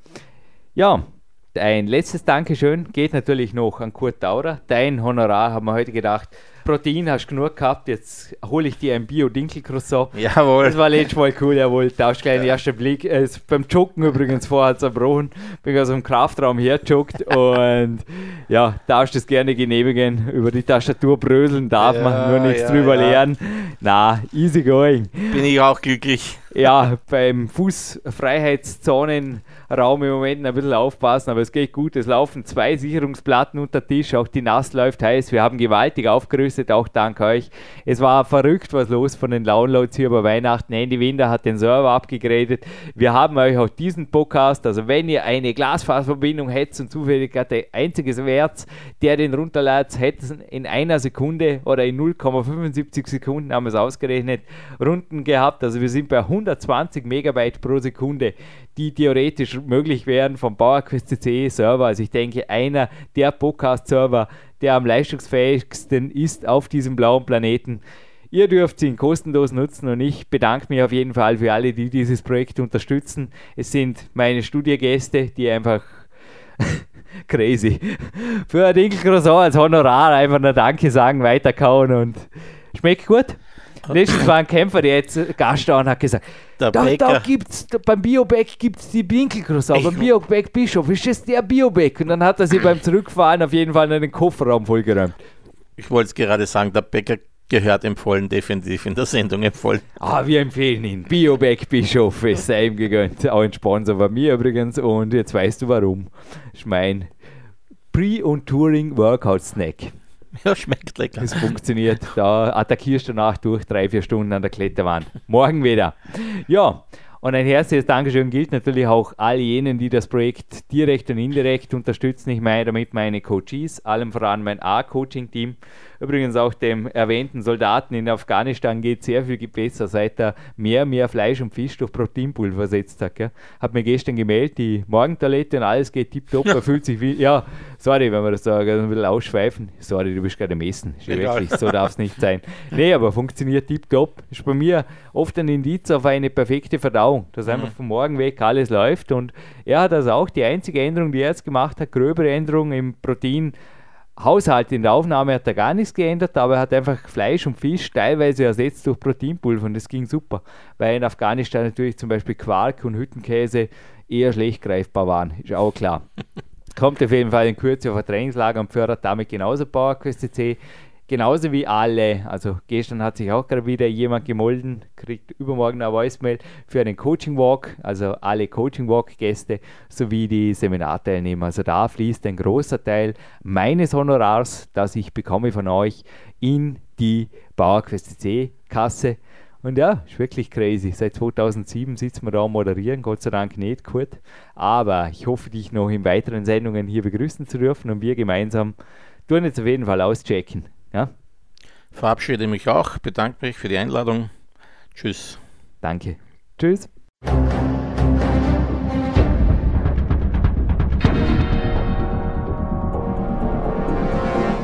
Ja, ein letztes Dankeschön geht natürlich noch an Kurt Daurer. Dein Honorar haben wir heute gedacht. Protein hast du genug gehabt, jetzt hole ich dir ein Bio-Dinkel-Croissant. Jawohl. Das war letztes Mal cool, jawohl. Tausch gleich den ersten Blick. Äh, beim Joggen übrigens vorher zerbrochen. Bin aus dem Kraftraum herjoggt und ja, darfst das gerne genehmigen. Über die Tastatur bröseln darf man, Ja, nur nichts ja, drüber ja. lernen. Na, easy going. Bin ich auch glücklich. Ja, beim Fußfreiheitszonenraum im Moment ein bisschen aufpassen, aber es geht gut. Es laufen zwei Sicherungsplatten unter Tisch, auch die Nass läuft heiß. Wir haben gewaltig aufgerüstet, auch dank euch. Es war verrückt, was los von den Downloads hier über Weihnachten. Andy Winder hat den Server abgegradet. Wir haben euch auch diesen Podcast, also wenn ihr eine Glasfaserverbindung hättet und zufällig der einzige Wert, der den runterladet, hättet ihr in einer Sekunde oder in 0,75 Sekunden haben wir es ausgerechnet, Runden gehabt. Also wir sind bei 120 Megabyte pro Sekunde, die theoretisch möglich wären vom PowerQuest CC Server. Also ich denke, einer der Podcast-Server, der am leistungsfähigsten ist auf diesem blauen Planeten. Ihr dürft ihn kostenlos nutzen und ich bedanke mich auf jeden Fall für alle, die dieses Projekt unterstützen. Es sind meine Studiogäste, die einfach crazy für ein Dinkelcroissant als Honorar einfach nur Danke sagen, weiterkauen und schmeckt gut. Letztens war ein Kämpfer, der jetzt Gast da und hat gesagt, Der da, da Bäcker. gibt's, da, beim Bioback gibt es die Winkelcroissant, Ich- beim Bioback Bischof ist das der Bioback. Und dann hat er sich beim Zurückfahren auf jeden Fall in den Kofferraum vollgeräumt. Ich wollte es gerade sagen, der Bäcker gehört empfohlen, definitiv in der Sendung empfohlen. Ah, wir empfehlen ihn. Bioback Bischof ist ihm gegönnt. Auch ein Sponsor bei mir übrigens. Und jetzt weißt du warum. Ist mein Pre- und Touring-Workout-Snack. Ja, schmeckt lecker. Es funktioniert. Da attackierst du nach durch drei, vier Stunden an der Kletterwand. Morgen wieder. Ja, und ein herzliches Dankeschön gilt natürlich auch all jenen, die das Projekt direkt und indirekt unterstützen. Ich meine damit meine Coaches, allem voran mein A-Coaching-Team. Übrigens auch dem erwähnten Soldaten in Afghanistan geht sehr viel besser, seit er mehr, mehr Fleisch und Fisch durch Proteinpulver versetzt hat. Gell? Hat mir gestern gemeldet, die Morgentoilette und alles geht tipptopp, er fühlt sich wie, ja, sorry, wenn wir das sagen, ein bisschen ausschweifen. Sorry, du bist gerade am Essen. Wirklich, so darf es nicht sein. Nee, aber funktioniert tipptopp. Ist bei mir oft ein Indiz auf eine perfekte Verdauung, dass einfach mhm. vom Morgen weg alles läuft und er hat also auch die einzige Änderung, die er jetzt gemacht hat, gröbere Änderung im Protein Haushalt in der Aufnahme hat er gar nichts geändert, aber er hat einfach Fleisch und Fisch teilweise ersetzt durch Proteinpulver und das ging super, weil in Afghanistan natürlich zum Beispiel Quark und Hüttenkäse eher schlecht greifbar waren, ist auch klar. Kommt auf jeden Fall in Kürze auf ein Trainingslager und fördert damit genauso PowerQuest CC genauso wie alle. Also gestern hat sich auch gerade wieder jemand gemolden, kriegt übermorgen eine Voicemail für einen Coaching Walk, also alle Coaching Walk Gäste sowie die Seminarteilnehmer. Also da fließt ein großer Teil meines Honorars, das ich bekomme von euch, in die PowerQuest C Kasse. Und ja, ist wirklich crazy. Seit 2007 sitzen wir da und moderieren, Gott sei Dank nicht gut. Aber ich hoffe, dich noch in weiteren Sendungen hier begrüßen zu dürfen und wir gemeinsam tun jetzt auf jeden Fall auschecken. Ja? Verabschiede mich auch, bedanke mich für die Einladung. Tschüss. Danke. Tschüss.